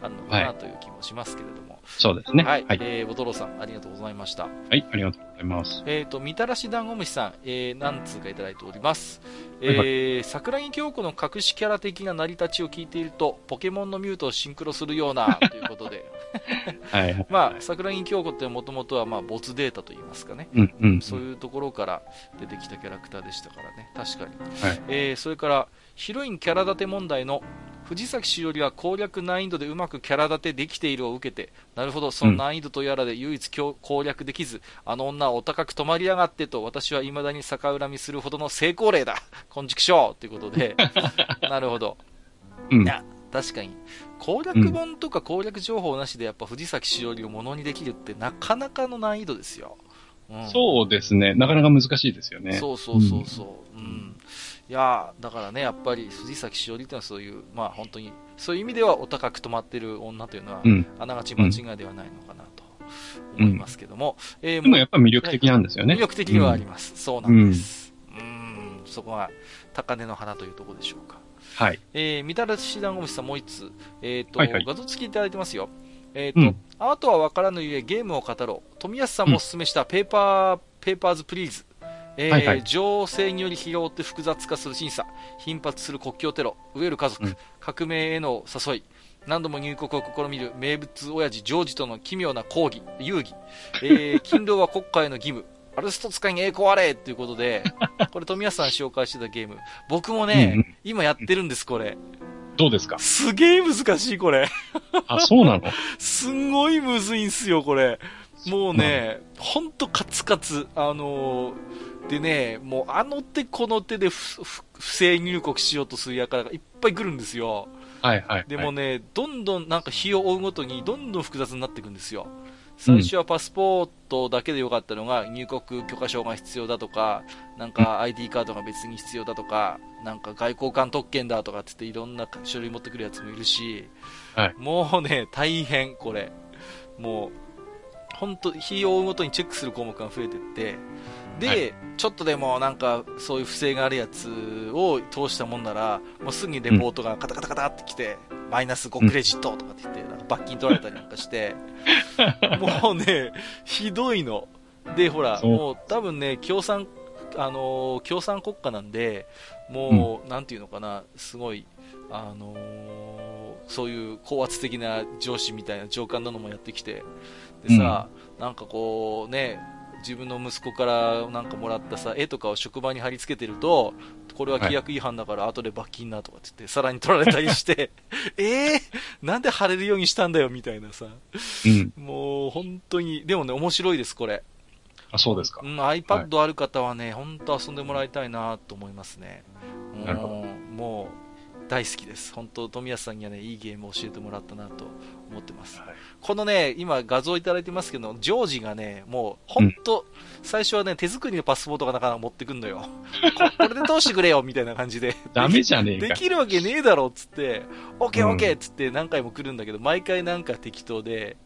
あるのかなという気もしますけれども。そうですね。はい。はい、えー、ボトロさん、ありがとうございました。はい、ありがとうございます。えっ、ー、と、みたらし団子虫さん、えー、何通かいただいております。えー、はいはい、桜木京子の隠しキャラ的な成り立ちを聞いていると、ポケモンのミュートをシンクロするような、[LAUGHS] ということで。はい、はい、[LAUGHS] まあ、桜木京子ってもともとは、まあ、没データと言いますかね。うん、うん、そういうところから出てきたキャラクターでしたからね。確かに。はい、えー、それから、ヒロインキャラ立て問題の藤崎しおりは攻略難易度でうまくキャラ立てできているを受けて、なるほど、その難易度とやらで唯一攻略できず、あの女はお高く止まりやがってと、私は未だに逆恨みするほどの成功例だ金畜生ということで、[LAUGHS] なるほど。うん、いや、確かに。攻略本とか攻略情報なしでやっぱ藤崎しおりをものにできるってなかなかの難易度ですよ。うん、そうですね。なかなか難しいですよね。そうそうそうそう。うん、うんいやだからね、やっぱり藤崎しおりというのはそういう、まあ本当に、そういう意味ではお高く止まってる女というのは、あながち間違いではないのかなと思いますけども。うん、えー、でもやっぱ魅力的なんですよね。魅力的ではあります。うん、そうなんです。うん、ん、そこが高値の花というところでしょうか。はい。えー、みたらし団子虫さんもう一つ、えっ、ー、と、はいはい、画像付きいただいてますよ。えっ、ー、と、うん、アートはわからぬゆえゲームを語ろう。富安さんもお勧めしたペーパー、ペーパーズプリーズ。えーはいはい、情勢により疲労って複雑化する審査、頻発する国境テロ、飢える家族、うん、革命への誘い、何度も入国を試みる。名物親父ジョージとの奇妙な抗議、遊戯、えー、[LAUGHS] 勤労は国家への義務、アルスト使いに栄光あれ！ということで、これ富安さん紹介してたゲーム、僕もね、うんうん、今やってるんです、これ。どうですか？すげえ難しい、これ。あ、そうなの？[LAUGHS] すんごいむずいんすよ、これ。もうね、ほんとカツカツ。あのーでね、もうあの手この手で不正入国しようとする輩がいっぱい来るんですよ。はいはい、はい、でもね、どんどんなんか日を追うごとにどんどん複雑になっていくんですよ。最初はパスポートだけでよかったのが、入国許可証が必要だとか、なんか ID カードが別に必要だとか、なんか外交官特権だとかって言っていろんな書類持ってくるやつもいるし、はい、もうね、大変これ。もう、本当日を追うごとにチェックする項目が増えていって、で、はい、ちょっとでもなんかそういう不正があるやつを通したもんなら、もうすぐにレポートがカタカタカタってきて、うん、マイナス5クレジットとかって言って、なんか罰金取られたりなんかして、[LAUGHS] もうね、ひどいの。で、ほら、もう多分ね、共産、あのー、共産国家なんで、もう、うん、なんていうのかな、すごい、あのー、そういう高圧的な上司みたいな上官なのもやってきて、でさ、うん、なんかこうね、自分の息子からなんかもらったさ絵とかを職場に貼り付けてるとこれは規約違反だから後で罰金なとかって言ってさらに取られたりして [LAUGHS] えー、なんで貼れるようにしたんだよみたいなさ、うん、もう本当にでもね面白いですこれ。あそうですか、うん、iPad ある方はね、はい、本当遊んでもらいたいなと思いますね。もう大好きです。本当、富安さんにはね、いいゲームを教えてもらったなと思ってます。はい、このね、今画像いただいてますけど、ジョージがね、もう、本当、うん、最初はね、手作りのパスポートがなかなか持ってくんのよ。こ [LAUGHS] れで通してくれよ、みたいな感じで。ダメじゃねえか。できるわけねえだろ、っつって、オッケーオッケーっつって何回も来るんだけど、毎回なんか適当で、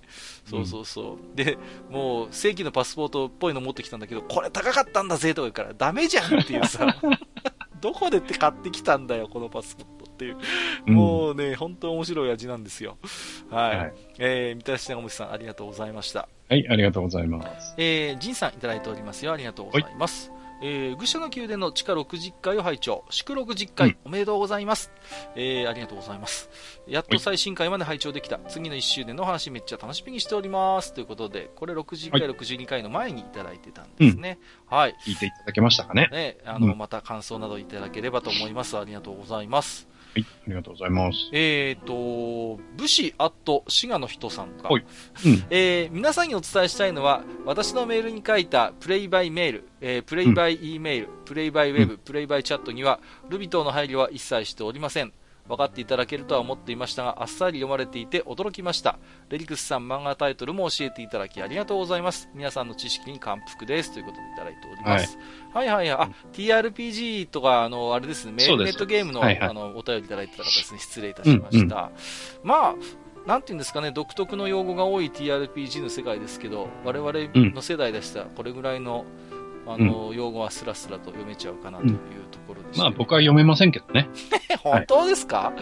そうそうそう。うん、で、もう、正規のパスポートっぽいの持ってきたんだけど、これ高かったんだぜとか言うから、ダメじゃんっていうさ、[LAUGHS] どこでって買ってきたんだよ、このパスポート。っていう。もうね、本当面白い味なんですよ。はい。はい、えー、みたらし長持さん、ありがとうございました。はい、ありがとうございます。えー、ジンさんいただいておりますよ。ありがとうございます。はい。えー、愚者の宮殿の地下60階を拝聴。祝60階、うん、おめでとうございます、えー、ありがとうございます。やっと最新回まで拝聴できた。次の1周年の話めっちゃ楽しみにしております。ということでこれ60回、はい、62回の前にいただいてたんですね、うん、はい。聞いていただけましたかね。ねあの、うん、また感想などいただければと思います。ありがとうございますはい、ありがとうございます。えっ、ー、と、武士アット滋賀の人さんが、はいうん、[LAUGHS] えー、皆さんにお伝えしたいのは、私のメールに書いたプレイバイメール、えー、プレイバイ E メール、プレイバイウェブ、プレイバイチャットには、ルビ等の配慮は一切しておりません。分かっていただけるとは思っていましたが、あっさり読まれていて驚きました。レリクスさん漫画タイトルも教えていただきありがとうございます。皆さんの知識に感服です。ということでいただいております。はい、はいはいあ、TRPG とか、あの、あれですね、メールネットゲームの、はいはい、あの、お便りいただいてた方ですね、失礼いたしました。うんうん、まあ、なんていうんですかね、独特の用語が多い TRPG の世界ですけど、我々の世代でしたら、これぐらいの、あの、うん、用語はスラスラと読めちゃうかなというところです、ね、まあ僕は読めませんけどね。[LAUGHS] 本当ですか？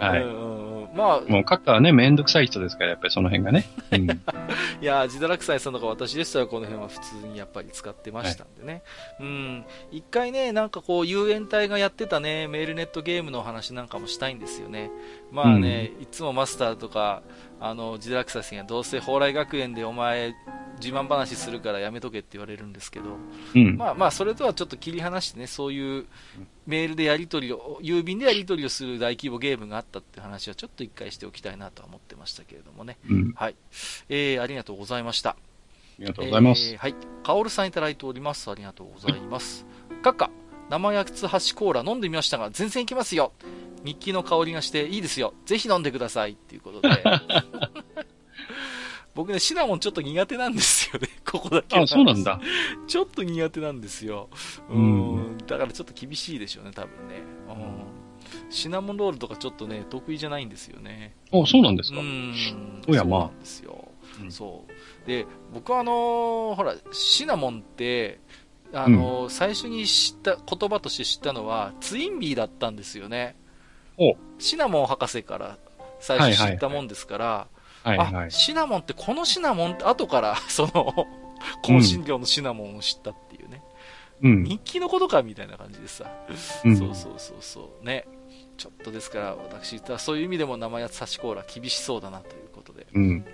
はい。うんまあ。もう書くはね、めんどくさい人ですから、やっぱりその辺がね。うん、[LAUGHS] いや、自堕落斎さんとか私でしたらこの辺は普通にやっぱり使ってましたんでね。はい、うん。一回ね、なんかこう、遊園隊がやってたね、メールネットゲームの話なんかもしたいんですよね。まあね、うん、いつもマスターとか、あの、自堕落斎さんがどうせ蓬莱学園でお前、自慢話するからやめとけって言われるんですけど、うん、まあまあ、それとはちょっと切り離してね、そういうメールでやり取りを、郵便でやり取りをする大規模ゲームがあったって話はちょっと一回しておきたいなとは思ってましたけれどもね。うん、はい。えー、ありがとうございました。ありがとうございます。えー、はい。カオルさんいただいております。ありがとうございます。カッカ、生焼き橋コーラ飲んでみましたが、全然いけますよ。日記の香りがしていいですよ。ぜひ飲んでください。っていうことで。[LAUGHS] 僕ね、シナモンちょっと苦手なんですよね、[LAUGHS] ここだけ。あ、そうなんだ。ちょっと苦手なんですよ。うん。だからちょっと厳しいでしょうね、多分ね。うん。シナモンロールとかちょっとね、得意じゃないんですよね。あ、そうなんですかうん。おやまあ。そうなんですよ。うん、そう。で、僕はあのー、ほら、シナモンって、あのーうん、最初に知った言葉として知ったのは、ツインビーだったんですよね。シナモン博士から最初知ったもんですから、はいはいはいあ、シナモンってこのシナモンって後から [LAUGHS] その、香辛料のシナモンを知ったっていうね。うん。日記のことかみたいな感じでさ。うん、そうそうそうそう。ね。ちょっとですから、私、そういう意味でも生八つ刺しコーラ厳しそうだなということで。うん。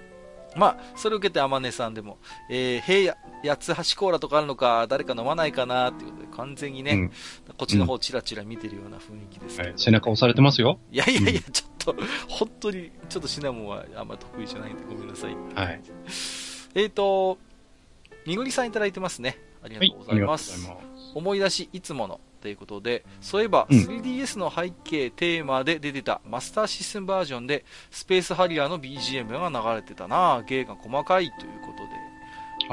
まあ、それを受けて天音さんでも、えー、平八つ橋コーラとかあるのか、誰か飲まないかなっていうことで、完全にね、うん、こっちの方チラチラ見てるような雰囲気ですけど、ねうんはい、背中押されてますよ。いやいやいや、ちょっと、本当に、ちょっとシナモンはあんま得意じゃないんで、ごめんなさい。はい。えっ、ー、と、みぐりさんいただいてますね。ありがとうございます。はい、ます思い出し、いつもの。ということで、そういえば 3DS の背景テーマで出てたマスターシステムバージョンでスペースハリアーの BGM が流れてたな芸が細かいということで。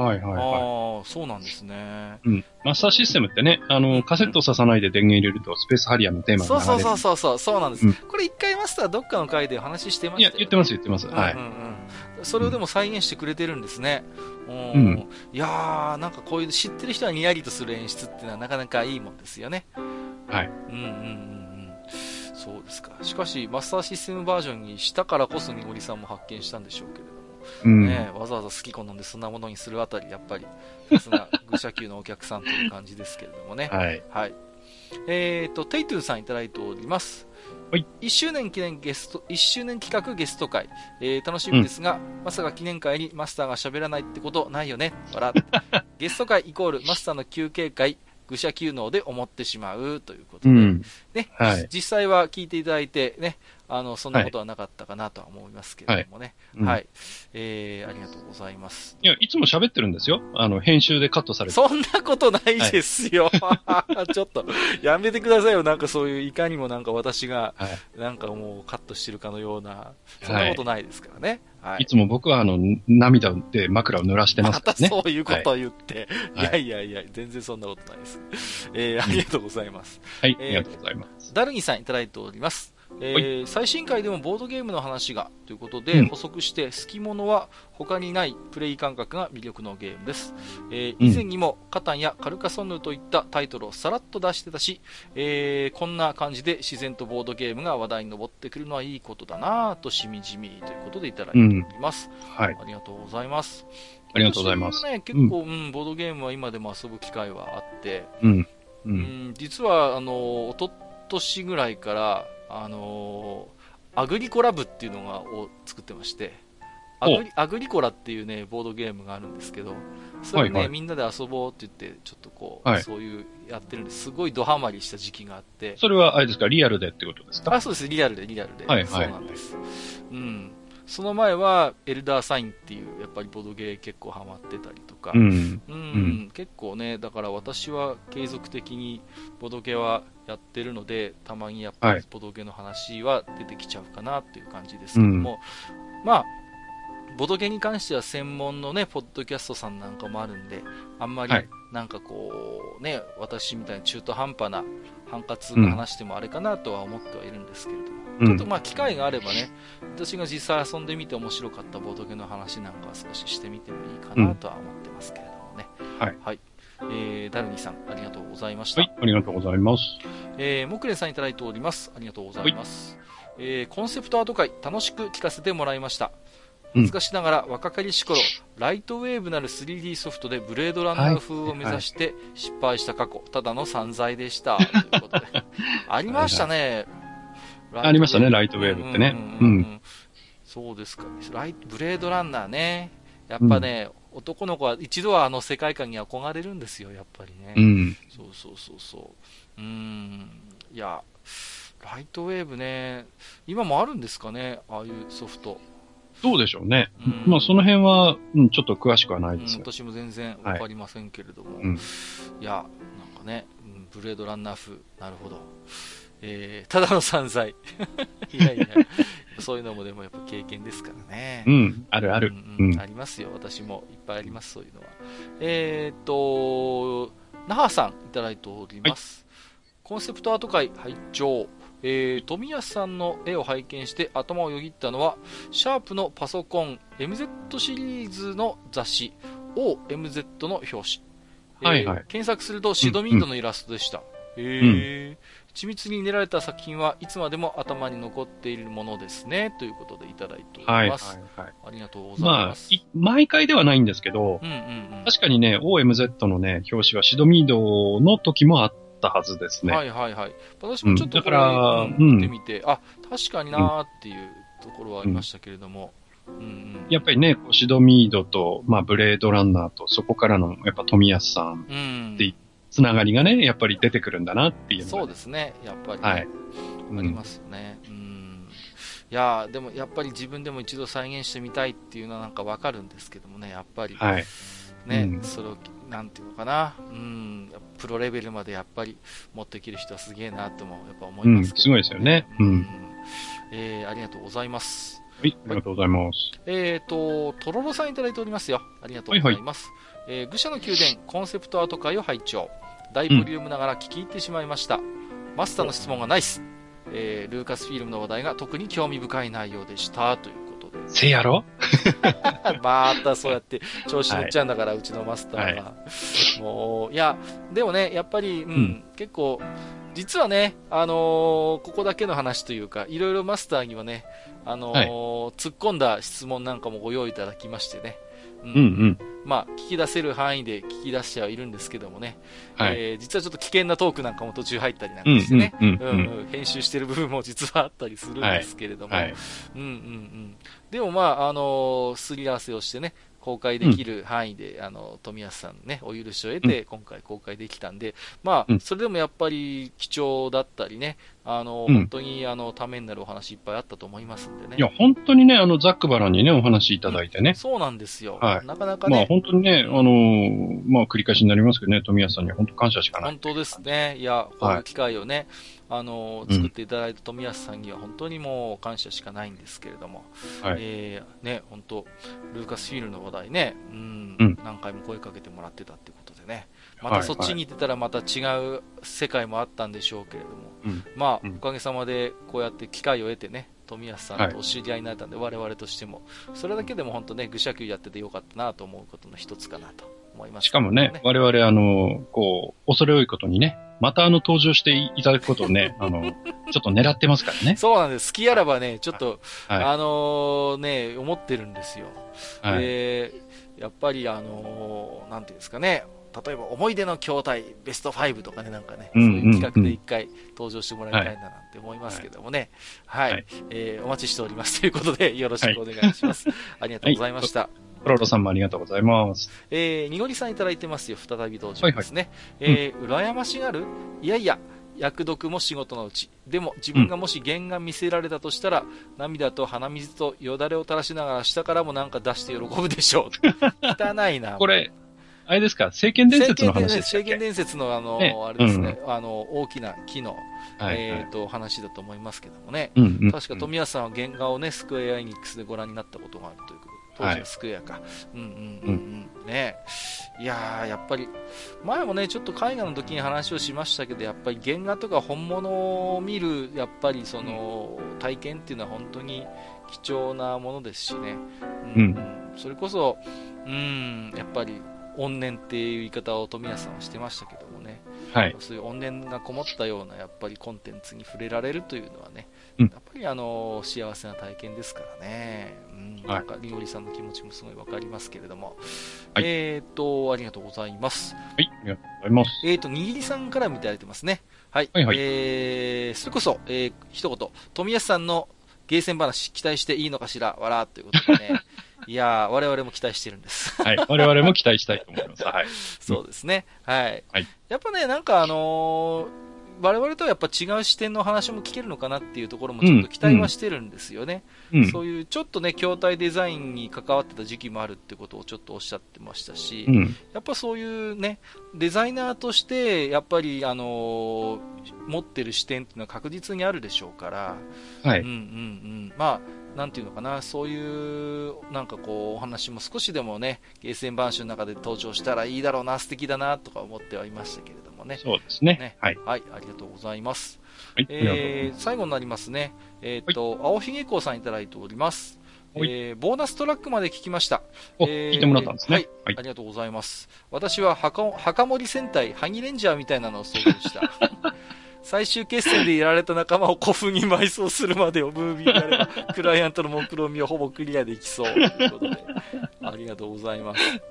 はいはいはい。ああ、そうなんですね。うん。マスターシステムってね、あの、カセットを刺さないで電源入れるとスペースハリアーのテーマが流れる。そうそうそうそう、そうなんです。うん、これ一回マスターどっかの回で話してましたいや、言ってます言ってます。はい。うんうんそれをでも再現してくれてるんですね。うん。いやー、なんかこういう知ってる人はにやりとする演出っていうのはなかなかいいもんですよね。はい。うんうんうんうん。そうですか。しかし、マスターシステムバージョンにしたからこそ、にごりさんも発見したんでしょうけれども。うん、ね、わざわざ好き好んでそんなものにするあたり、やっぱり、さすが、[LAUGHS] 愚者級のお客さんという感じですけれどもね。はい。はい。えっ、ー、と、テイトゥーさんいただいております。はい、1周年記念ゲスト、1周年企画ゲスト会、えー、楽しみですが、うん、まさか記念会にマスターが喋らないってことないよね。笑 [LAUGHS] ゲスト会イコールマスターの休憩会、愚者級能で思ってしまうということで、うん、ね、はい、実際は聞いていただいてね、あの、そんなことはなかったかなとは思いますけれどもね。はい。うん、はい、えー、ありがとうございます。いや、いつも喋ってるんですよ。あの、編集でカットされて。そんなことないですよ。はい、[LAUGHS] ちょっと、やめてくださいよ。なんかそういう、いかにもなんか私が、なんかもうカットしてるかのような、そんなことないですからね。はい。いつも僕はあの、涙で枕を濡らしてますからね。またそういうことを言って。はい、いやいやいや、全然そんなことないです。えー、ありがとうございます。はい、えー、ありがとうございます。ダルニさんいただいております。えー、最新回でもボードゲームの話がということで、補足して、好き者は他にないプレイ感覚が魅力のゲームです。えー、以前にも、カタンやカルカソンヌといったタイトルをさらっと出してたし、えー、こんな感じで自然とボードゲームが話題に上ってくるのはいいことだなぁとしみじみということでいただいております。うん、はい。ありがとうございます。ありがとうございます。ね、結構、うん、ボードゲームは今でも遊ぶ機会はあって、うん。うん、実は、あの、おととしぐらいから、あのアグリコラブっていうのがを作ってまして、アグリアグリコラっていうね、ボードゲームがあるんですけど、それね、はいはい、みんなで遊ぼうって言って、ちょっとこう、はい、そういうやってるんです、すごいドハマりした時期があって。それはあれですか、リアルでってことですか？あ、そうです、リアルで、リアルで。はい、はい、そうなんです。うん。その前は、エルダーサインっていう、やっぱりボードゲー結構ハマってたりとか、うん、うん、結構ね、だから私は継続的にボードゲーはやってるので、たまにやっぱりボドゲの話は出てきちゃうかなっていう感じですけども、うん、まあ、ボドゲに関しては専門のね、ポッドキャストさんなんかもあるんで、あんまりなんかこう、ね、私みたいに中途半端なハンカツの話でもあれかなとは思ってはいるんですけれども、うん、ちょっとまあ機会があればね、私が実際遊んでみて面白かったボドゲの話なんかは少ししてみてもいいかなとは思ってますけれどもね。はい。はいえー、ダルニーさん、ありがとうございました。はい、ありがとうございます。えー、木蓮さんいただいております。ありがとうございます。はい、えー、コンセプトアート会、楽しく聞かせてもらいました。恥ずかしながら若かりし頃、ライトウェーブなる 3D ソフトでブレードランナー風を目指して失敗した過去、ただの散財でした。[LAUGHS] ということで。ありましたね。ありましたね、ライトウェーブってね。うん。そうですか。ライブレードランナーね。やっぱね、男の子は一度はあの世界観に憧れるんですよ、やっぱりね。うん。そうそうそうそう。うん。いや、ライトウェーブね、今もあるんですかね、ああいうソフト。そうでしょうね。うん、まあその辺は、うん、ちょっと詳しくはないですよ、うん、私も全然わかりませんけれども。はいうん、いや、なんかね、ブレードランナー風、なるほど。えー、ただの散財。[LAUGHS] いやいや、そういうのもでもやっぱ経験ですからね。うん、あるある。うん、うん、ありますよ。私もいっぱいあります、そういうのは。えー、っと、那覇さんいただいております。はい、コンセプトアート会拝聴えー、富安さんの絵を拝見して頭をよぎったのは、シャープのパソコン MZ シリーズの雑誌 OMZ の表紙。はいはい、えー、検索するとシドミードのイラストでした。うんうん、えー、緻密に練られた作品はいつまでも頭に残っているものですね。ということでいただいております。はいはいはい、ありがとうございます。まあ、毎回ではないんですけど、うんうんうん、確かにね、OMZ のね、表紙はシドミードの時もあったはずですね。はいはいはい。私もちょっとこれ、うん、見てみて、あ、確かになーっていうところはありましたけれども。うんうん、やっぱりね、シドミードと、まあ、ブレードランナーと、そこからの、やっぱ富安さんってつながりがね、やっぱり出てくるんだなっていう、ね、そうですね、やっぱり、ね、はい。ありますよね。うん。いやでもやっぱり自分でも一度再現してみたいっていうのはなんかわかるんですけどもね、やっぱり。はい。ね、うん、それを、なんていうのかな、うん、プロレベルまでやっぱり持っていける人はすげえなともやっぱ思いますけど、ね、うん、すごいですよね。うん。えー、ありがとうございます。はい、ありがとうございます。えっ、ー、と、とろろさんいただいておりますよ。ありがとうございます。はいはい、えー、愚者の宮殿コンセプトアート会を拝聴。大ボリュームながら聞き入ってしまいました。うん、マスターの質問がナイス。えー、ルーカスフィルムの話題が特に興味深い内容でした。という。せやろ？[LAUGHS] またそうやって調子乗っちゃうんだから、はい、うちのマスターは。はい、もう、いや、でもね、やっぱり、うん、うん、結構、実はね、あのー、ここだけの話というか、いろいろマスターにはね、あのーはい、突っ込んだ質問なんかもご用意いただきましてね。うん、うんうん。まあ、聞き出せる範囲で聞き出してはいるんですけどもね、はい、えー、実はちょっと危険なトークなんかも途中入ったりなんかしてね、編集してる部分も実はあったりするんですけれども、はい。はい、うんうんうん、でもまあ、あのー、すり合わせをしてね、公開できる範囲で、うん、あの、富安さんね、お許しを得て、今回公開できたんで、まあ、それでもやっぱり貴重だったりね、あの、うん、本当に、あの、ためになるお話いっぱいあったと思いますんでね。いや、本当にね、あの、ザックバランにね、お話いただいてね。そうなんですよ。はい。なかなかね。まあ、本当にね、あのまあ、繰り返しになりますけどね、富安さんには本当感謝しかない。本当ですね。いや、こういう機会をね、はいあの作っていただいた富安さんには本当にもう感謝しかないんですけれども、はい、えー、ね、本当、ルーカスフィールの話題ね、うん、うん、何回も声かけてもらってたってことでね。またそっちに行ってたらまた違う世界もあったんでしょうけれども、はいはい、まあ、おかげさまでこうやって機会を得てね、富安さんとお知り合いになったんで、はい、我々としても、それだけでも本当ね、愚者級やっててよかったなと思うことの一つかなと思います、ね、しかもね、我々あの、こう、恐れ多いことにね、またあの登場していただくことをね、[LAUGHS] あの、ちょっと狙ってますからね。そうなんです。好きあらばね、ちょっと、はい、あのー、ね、思ってるんですよ。はい、で、やっぱりあのー、なんていうんですかね、例えば思い出の筐体ベスト5とかね、なんかね、そういう企画で一回登場してもらいたいななんて思いますけどもね。はい。はい、えー、お待ちしておりますということで、よろしくお願いします。はい、ありがとうございました。コロロさんもありがとうございます。えー、にごりさんいただいてますよ。再び登場ですね。はいはい、えー、羨ましがるいやいや、役読も仕事のうち。でも自分がもし原画見せられたとしたら、うん、涙と鼻水とよだれを垂らしながら下からもなんか出して喜ぶでしょう。汚いな。[LAUGHS] これ、あれですか、聖剣伝説の話ですか？聖剣伝説のあの、ね、あれですね、うん、あの、大きな木の、はい、えっ、ー、と、話だと思いますけどもね。うんうん、確か富安さんは原画をね、スクエアエニックスでご覧になったことがあるという当時のスクエアか。はい、うんうんうんうん。ねいやー、やっぱり、前もね、ちょっと絵画の時に話をしましたけど、やっぱり原画とか本物を見る、やっぱりその、体験っていうのは本当に貴重なものですしね。うん、うん、それこそ、うん、やっぱり、怨念っていう言い方を富安さんはしてましたけどもね、はい、そういう怨念がこもったようなやっぱりコンテンツに触れられるというのはね、うん、やっぱりあの幸せな体験ですからね、うん、なんかりおりさんの気持ちもすごいわかりますけれども、はい、えっ、ー、と、ありがとうございます。はい、ありがとうございます。えっ、ー、と、にぎりさんから見てられてますね。はい。はいはい、えー、それこそ、えー、一言、富安さんのゲーセン話期待していいのかしら、わら、ということでね。[LAUGHS] いやー、我々も期待してるんです。はい。我々も期待したいと思います。はい。[LAUGHS] そうですね。はい。はい。やっぱね、なんかあのー我々とはやっぱ違う視点の話も聞けるのかなっていうところもちょっと期待はしてるんですよね。うんうん、そういうちょっとね、筐体デザインに関わってた時期もあるってことをちょっとおっしゃってましたし、うん、やっぱそういうね、デザイナーとして、やっぱり、あのー、持ってる視点っていうのは確実にあるでしょうから、はい。うんうんうん。まあ、なんていうのかな、そういう、なんかこう、お話も少しでもね、ゲーセン版集の中で登場したらいいだろうな、素敵だな、とか思ってはいましたけれどもね。そうですね。ねはい。はい、ありがとうございます。はい、えー、最後になりますね。えっ、ー、と、はい、青ひげさんいただいております。えー、ボーナストラックまで聞きました。えー、聞いてもらったんですね、はい。はい。ありがとうございます。私は墓、墓守戦隊、ハギレンジャーみたいなのを想像した。[LAUGHS] 最終決戦でやられた仲間を古墳に埋葬するまでをムービーであれば、クライアントの目論見をほぼクリアできそう。ということで、[LAUGHS] ありがとうございます。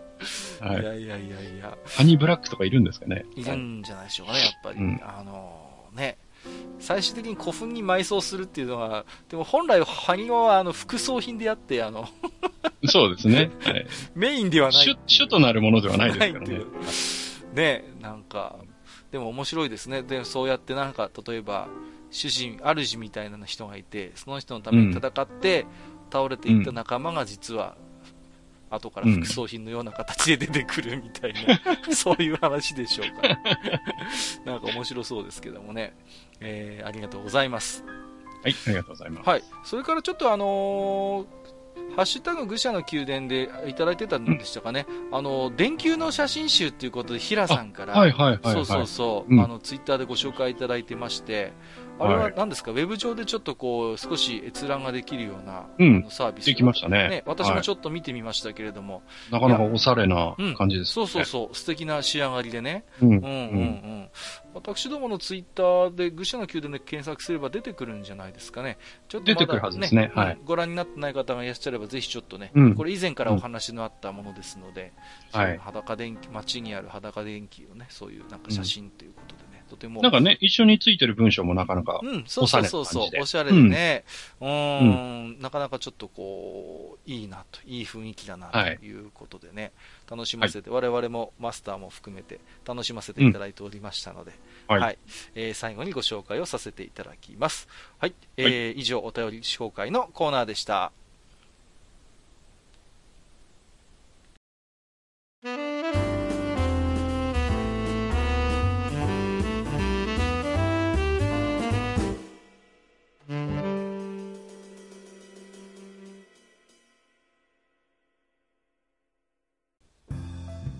はい、いやいやいやいや。ハニーブラックとかいるんですかね？いるんじゃないでしょうかね、やっぱり。うん、あのー、ね。最終的に古墳に埋葬するっていうのは、でも本来、ハニワはあの副葬品であって、あの [LAUGHS] そうですね。はい、メインではない。主となるものではないですからね。ね、なんか、でも面白いですね。で、そうやってなんか、例えば、主人、主みたいな人がいて、その人のために戦って、倒れていった仲間が実は、後から副葬品のような形で出てくるみたいな、うん、[LAUGHS] そういう話でしょうか。[LAUGHS] なんか面白そうですけどもね。えー、ありがとうございます。はい、ありがとうございます。はい。それからちょっとあのーハッシュタグ愚者の宮殿でいただいてたんでしたかね、うん、あの、電球の写真集ということで、平さんから、はいはいはい、はい、そうそうそう、うん、あの、ツイッターでご紹介いただいてまして、あれは何ですか、はい、ウェブ上でちょっとこう、少し閲覧ができるような、うん、サービス。できましたね。ね、私もちょっと見てみましたけれども。なかなかおしゃれな感じですね、うん、そうそうそう、素敵な仕上がりでね。うん、うん、うんうん私どものツイッターで、愚者の宮殿で検索すれば出てくるんじゃないですかね。ちょっと、ね、出てくるはずですね。はい。ご覧になってない方がいらっしゃれば、ぜひちょっとね、うん、これ以前からお話のあったものですので、はい。裸電気、街にある裸電気をね、そういうなんか写真ということても。なんかね、一緒についてる文章もなかなか、うん、そうそうそうそう、おしゃれでね、うん、うん。なかなかちょっとこう、いいなと、いい雰囲気だなとい。うことでね、はい、楽しませて、はい、我々もマスターも含めて楽しませていただいておりましたので、うん、はい、えー、最後にご紹介をさせていただきます。はい、えー、はい、以上、お便り紹介のコーナーでした。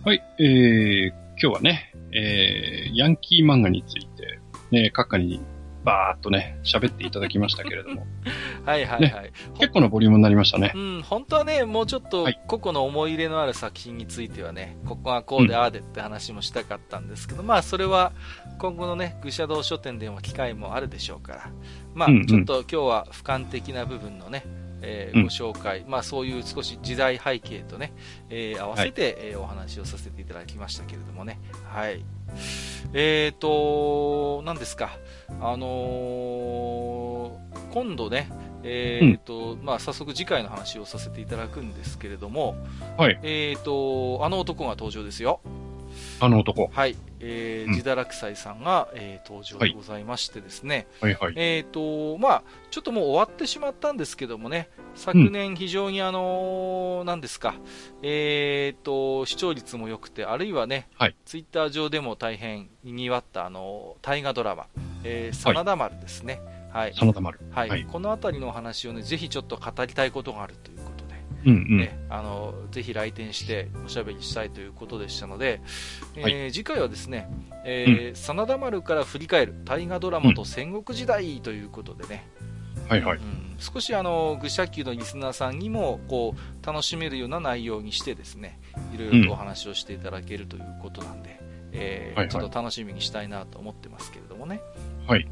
はい、えー、今日はね、えー、ヤンキー漫画について、ね、閣下にバーっとね、喋っていただきましたけれども。[LAUGHS] はいはいはい、ね、結構なボリュームになりましたね。うん、本当はね、もうちょっと個々の思い入れのある作品についてはね、ここがこうでああでって話もしたかったんですけど、うん、まあそれは今後のね、愚者道書店でも機会もあるでしょうから、まあちょっと今日は俯瞰的な部分のね、えー、ご紹介、うん、まあそういう少し時代背景とね、えー、合わせて、はい、えー、お話をさせていただきましたけれどもね、はい。えっ、ー、と、何ですか、あのー、今度ね、えっ、ー、と、うん、まあ、早速次回の話をさせていただくんですけれども、はい。えっ、と、あの男が登場ですよ。あの男。はい。えー、自堕落斎さんが、えー、登場でございましてですね。はい、はい、はい、えっ、と、まあ、ちょっともう終わってしまったんですけどもね、昨年非常にあのー、何ですか、えっ、と、視聴率も良くて、あるいはね、はい、ツイッター上でも大変賑わったあの、大河ドラマ、えー、真田丸ですね。はい。真田丸。はい。はい、このあたりのお話をね、ぜひちょっと語りたいことがあるといううんうん、ね、あのぜひ来店しておしゃべりしたいということでしたので、はい、えー、次回はですね、えー、真田丸から振り返る大河ドラマと戦国時代ということでね、はいはい、うん、少しあの愚者級のリスナーさんにもこう楽しめるような内容にしてですねいろいろとお話をしていただけるということなんで、うん、えーはいはい、ちょっと楽しみにしたいなと思ってますけれどもね。はい。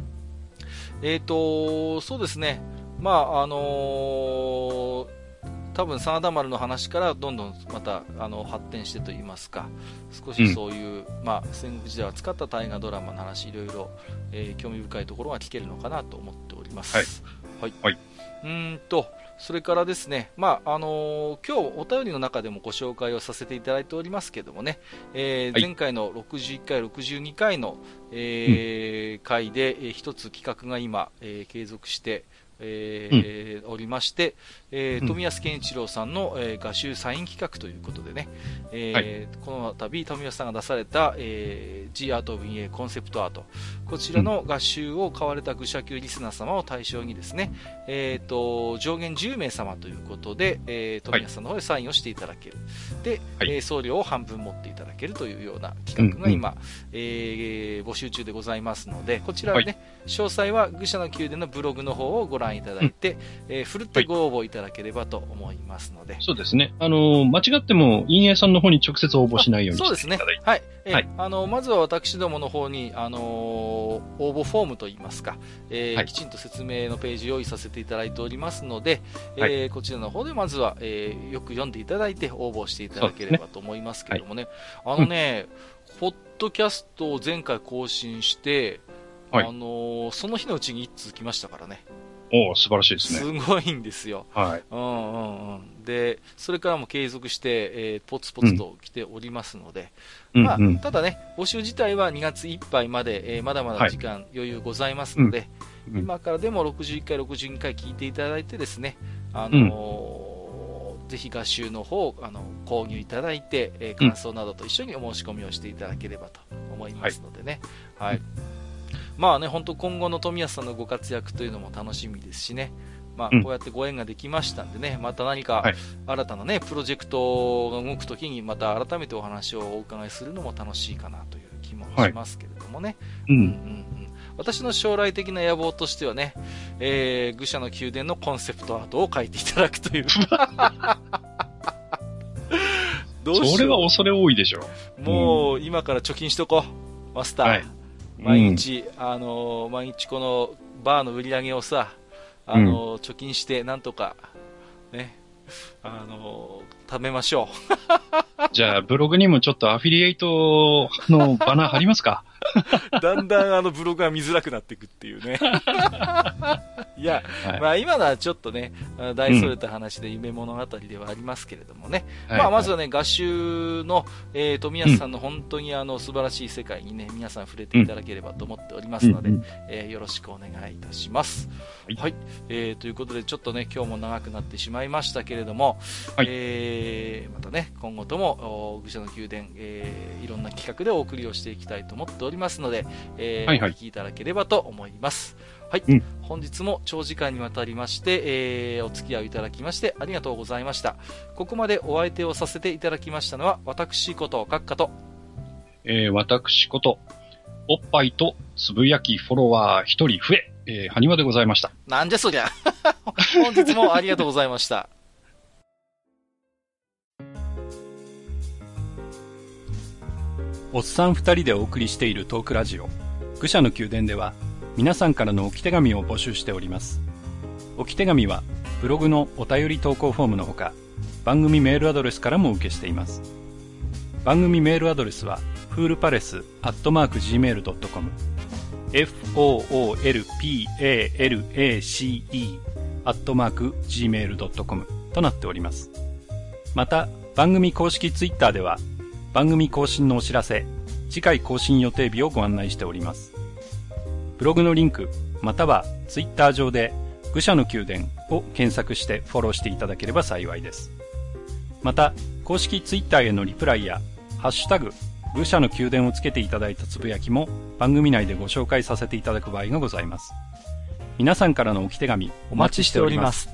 えっ、ー、と、そうですね。まあ、あのー多分真田丸の話からどんどんまたあの発展してといいますか少しそういう、うん、まあ、戦国時代を使った大河ドラマの話いろいろ、えー、興味深いところが聞けるのかなと思っております。はい、はい、うんとそれからですね、まああのー、今日お便りの中でもご紹介をさせていただいておりますけどもね、えーはい、前回の61回、62回の、えー、うん、回で、えー、一つ企画が今、えー、継続して、えー、うん、おりまして、えー、富安健一郎さんの、えー、画集サイン企画ということでね、えー、はい、この度富安さんが出された、えー、G アート VA コンセプトアートこちらの画集を買われた愚者級リスナー様を対象にですね、えーと、上限10名様ということで、えー、富安さんの方でサインをしていただける、で、はい、えー、送料を半分持っていただけるというような企画が今、うんうん、えー、募集中でございますのでこちらはね、はい、詳細は愚者の宮殿のブログの方をご覧いただいて、うん、えー、ふるってご応募いただければと思いますので。そうですね。あの、間違っても、陰影さんの方に直接応募しないようにしていただいて。はい。えー、はい、あの、まずは私どもの方に、あのー、応募フォームといいますか、えー、はい、きちんと説明のページ用意させていただいておりますので、はい、えー、こちらの方でまずは、えー、よく読んでいただいて応募していただければと思いますけどもね。ねはい、あのね、うん、ポッドキャストを前回更新して、はい、あのー、その日のうちに1通来ましたからね。おお素晴らしいですね。すごいんですよ。はい。うんうんうん。で、それからも継続して、えー、ポツポツと来ておりますので、うん、まあ、うんうん、ただね、募集自体は2月いっぱいまで、えー、まだまだ時間、はい、余裕ございますので、うん、今からでも61回、62回聞いていただいてですね、あのー、ぜひ合集の方あの購入いただいて、えー、感想などと一緒にお申し込みをしていただければと思いますのでね。はい、はいまあね、本当今後の富安さんのご活躍というのも楽しみですしね、まあ、こうやってご縁ができましたんでね、また何か新たなね、プロジェクトが動くときに、また改めてお話をお伺いするのも楽しいかなという気もしますけれどもね。うんうんうん私の将来的な野望としてはね、えー、愚者の宮殿のコンセプトアートを書いていただくという。[LAUGHS] どうしよう。それは恐れ多いでしょ。もう、今から貯金しとこう、マスター。はい毎日、うん、あの毎日このバーの売り上げをさ、あの、うん、貯金してなんとか、ね、あの貯めましょう。[LAUGHS] じゃあ、ブログにもちょっとアフィリエイトのバナー貼りますか？[LAUGHS] だんだんあのブログが見づらくなっていくっていうね。[LAUGHS] いや、はい、まあ今のはちょっとね、大それた話で夢物語ではありますけれどもね。うん、まあまずはね、合衆の、えー、富安さんの本当にあの素晴らしい世界にね、皆さん触れていただければと思っておりますので、うん、えー、よろしくお願いいたします。はい、はい、えー、ということでちょっとね、今日も長くなってしまいましたけれども、はい、えー、またね、今後とも、愚者の宮殿、えー、いろんな企画でお送りをしていきたいと思っておりますので、えー、はいはい、お聞きいただければと思います。はい、うん、本日も長時間にわたりまして、えー、お付き合いいただきましてありがとうございました。ここまでお相手をさせていただきましたのは、私こと閣下と、えー、私こと、おっぱいとつぶやきフォロワー一人増え、えー、はにわでございました。なんじゃそりゃ。[LAUGHS] 本日もありがとうございました。おっさん二人でお送りしているトークラジオ、愚者の宮殿では、皆さんからの置き手紙を募集しております。置き手紙は、ブログのお便り投稿フォームのほか、番組メールアドレスからも受けしています。番組メールアドレスは、フールパレスアットマーク Gmail.com foolpalace アットマーク Gmail.com となっております。また、番組公式ツイッターでは、番組更新のお知らせ、次回更新予定日をご案内しております。ブログのリンク、またはツイッター上で、愚者の宮殿を検索してフォローしていただければ幸いです。また、公式ツイッターへのリプライや、ハッシュタグ、愚者の宮殿をつけていただいたつぶやきも番組内でご紹介させていただく場合がございます。皆さんからの置き手紙お待ちしております。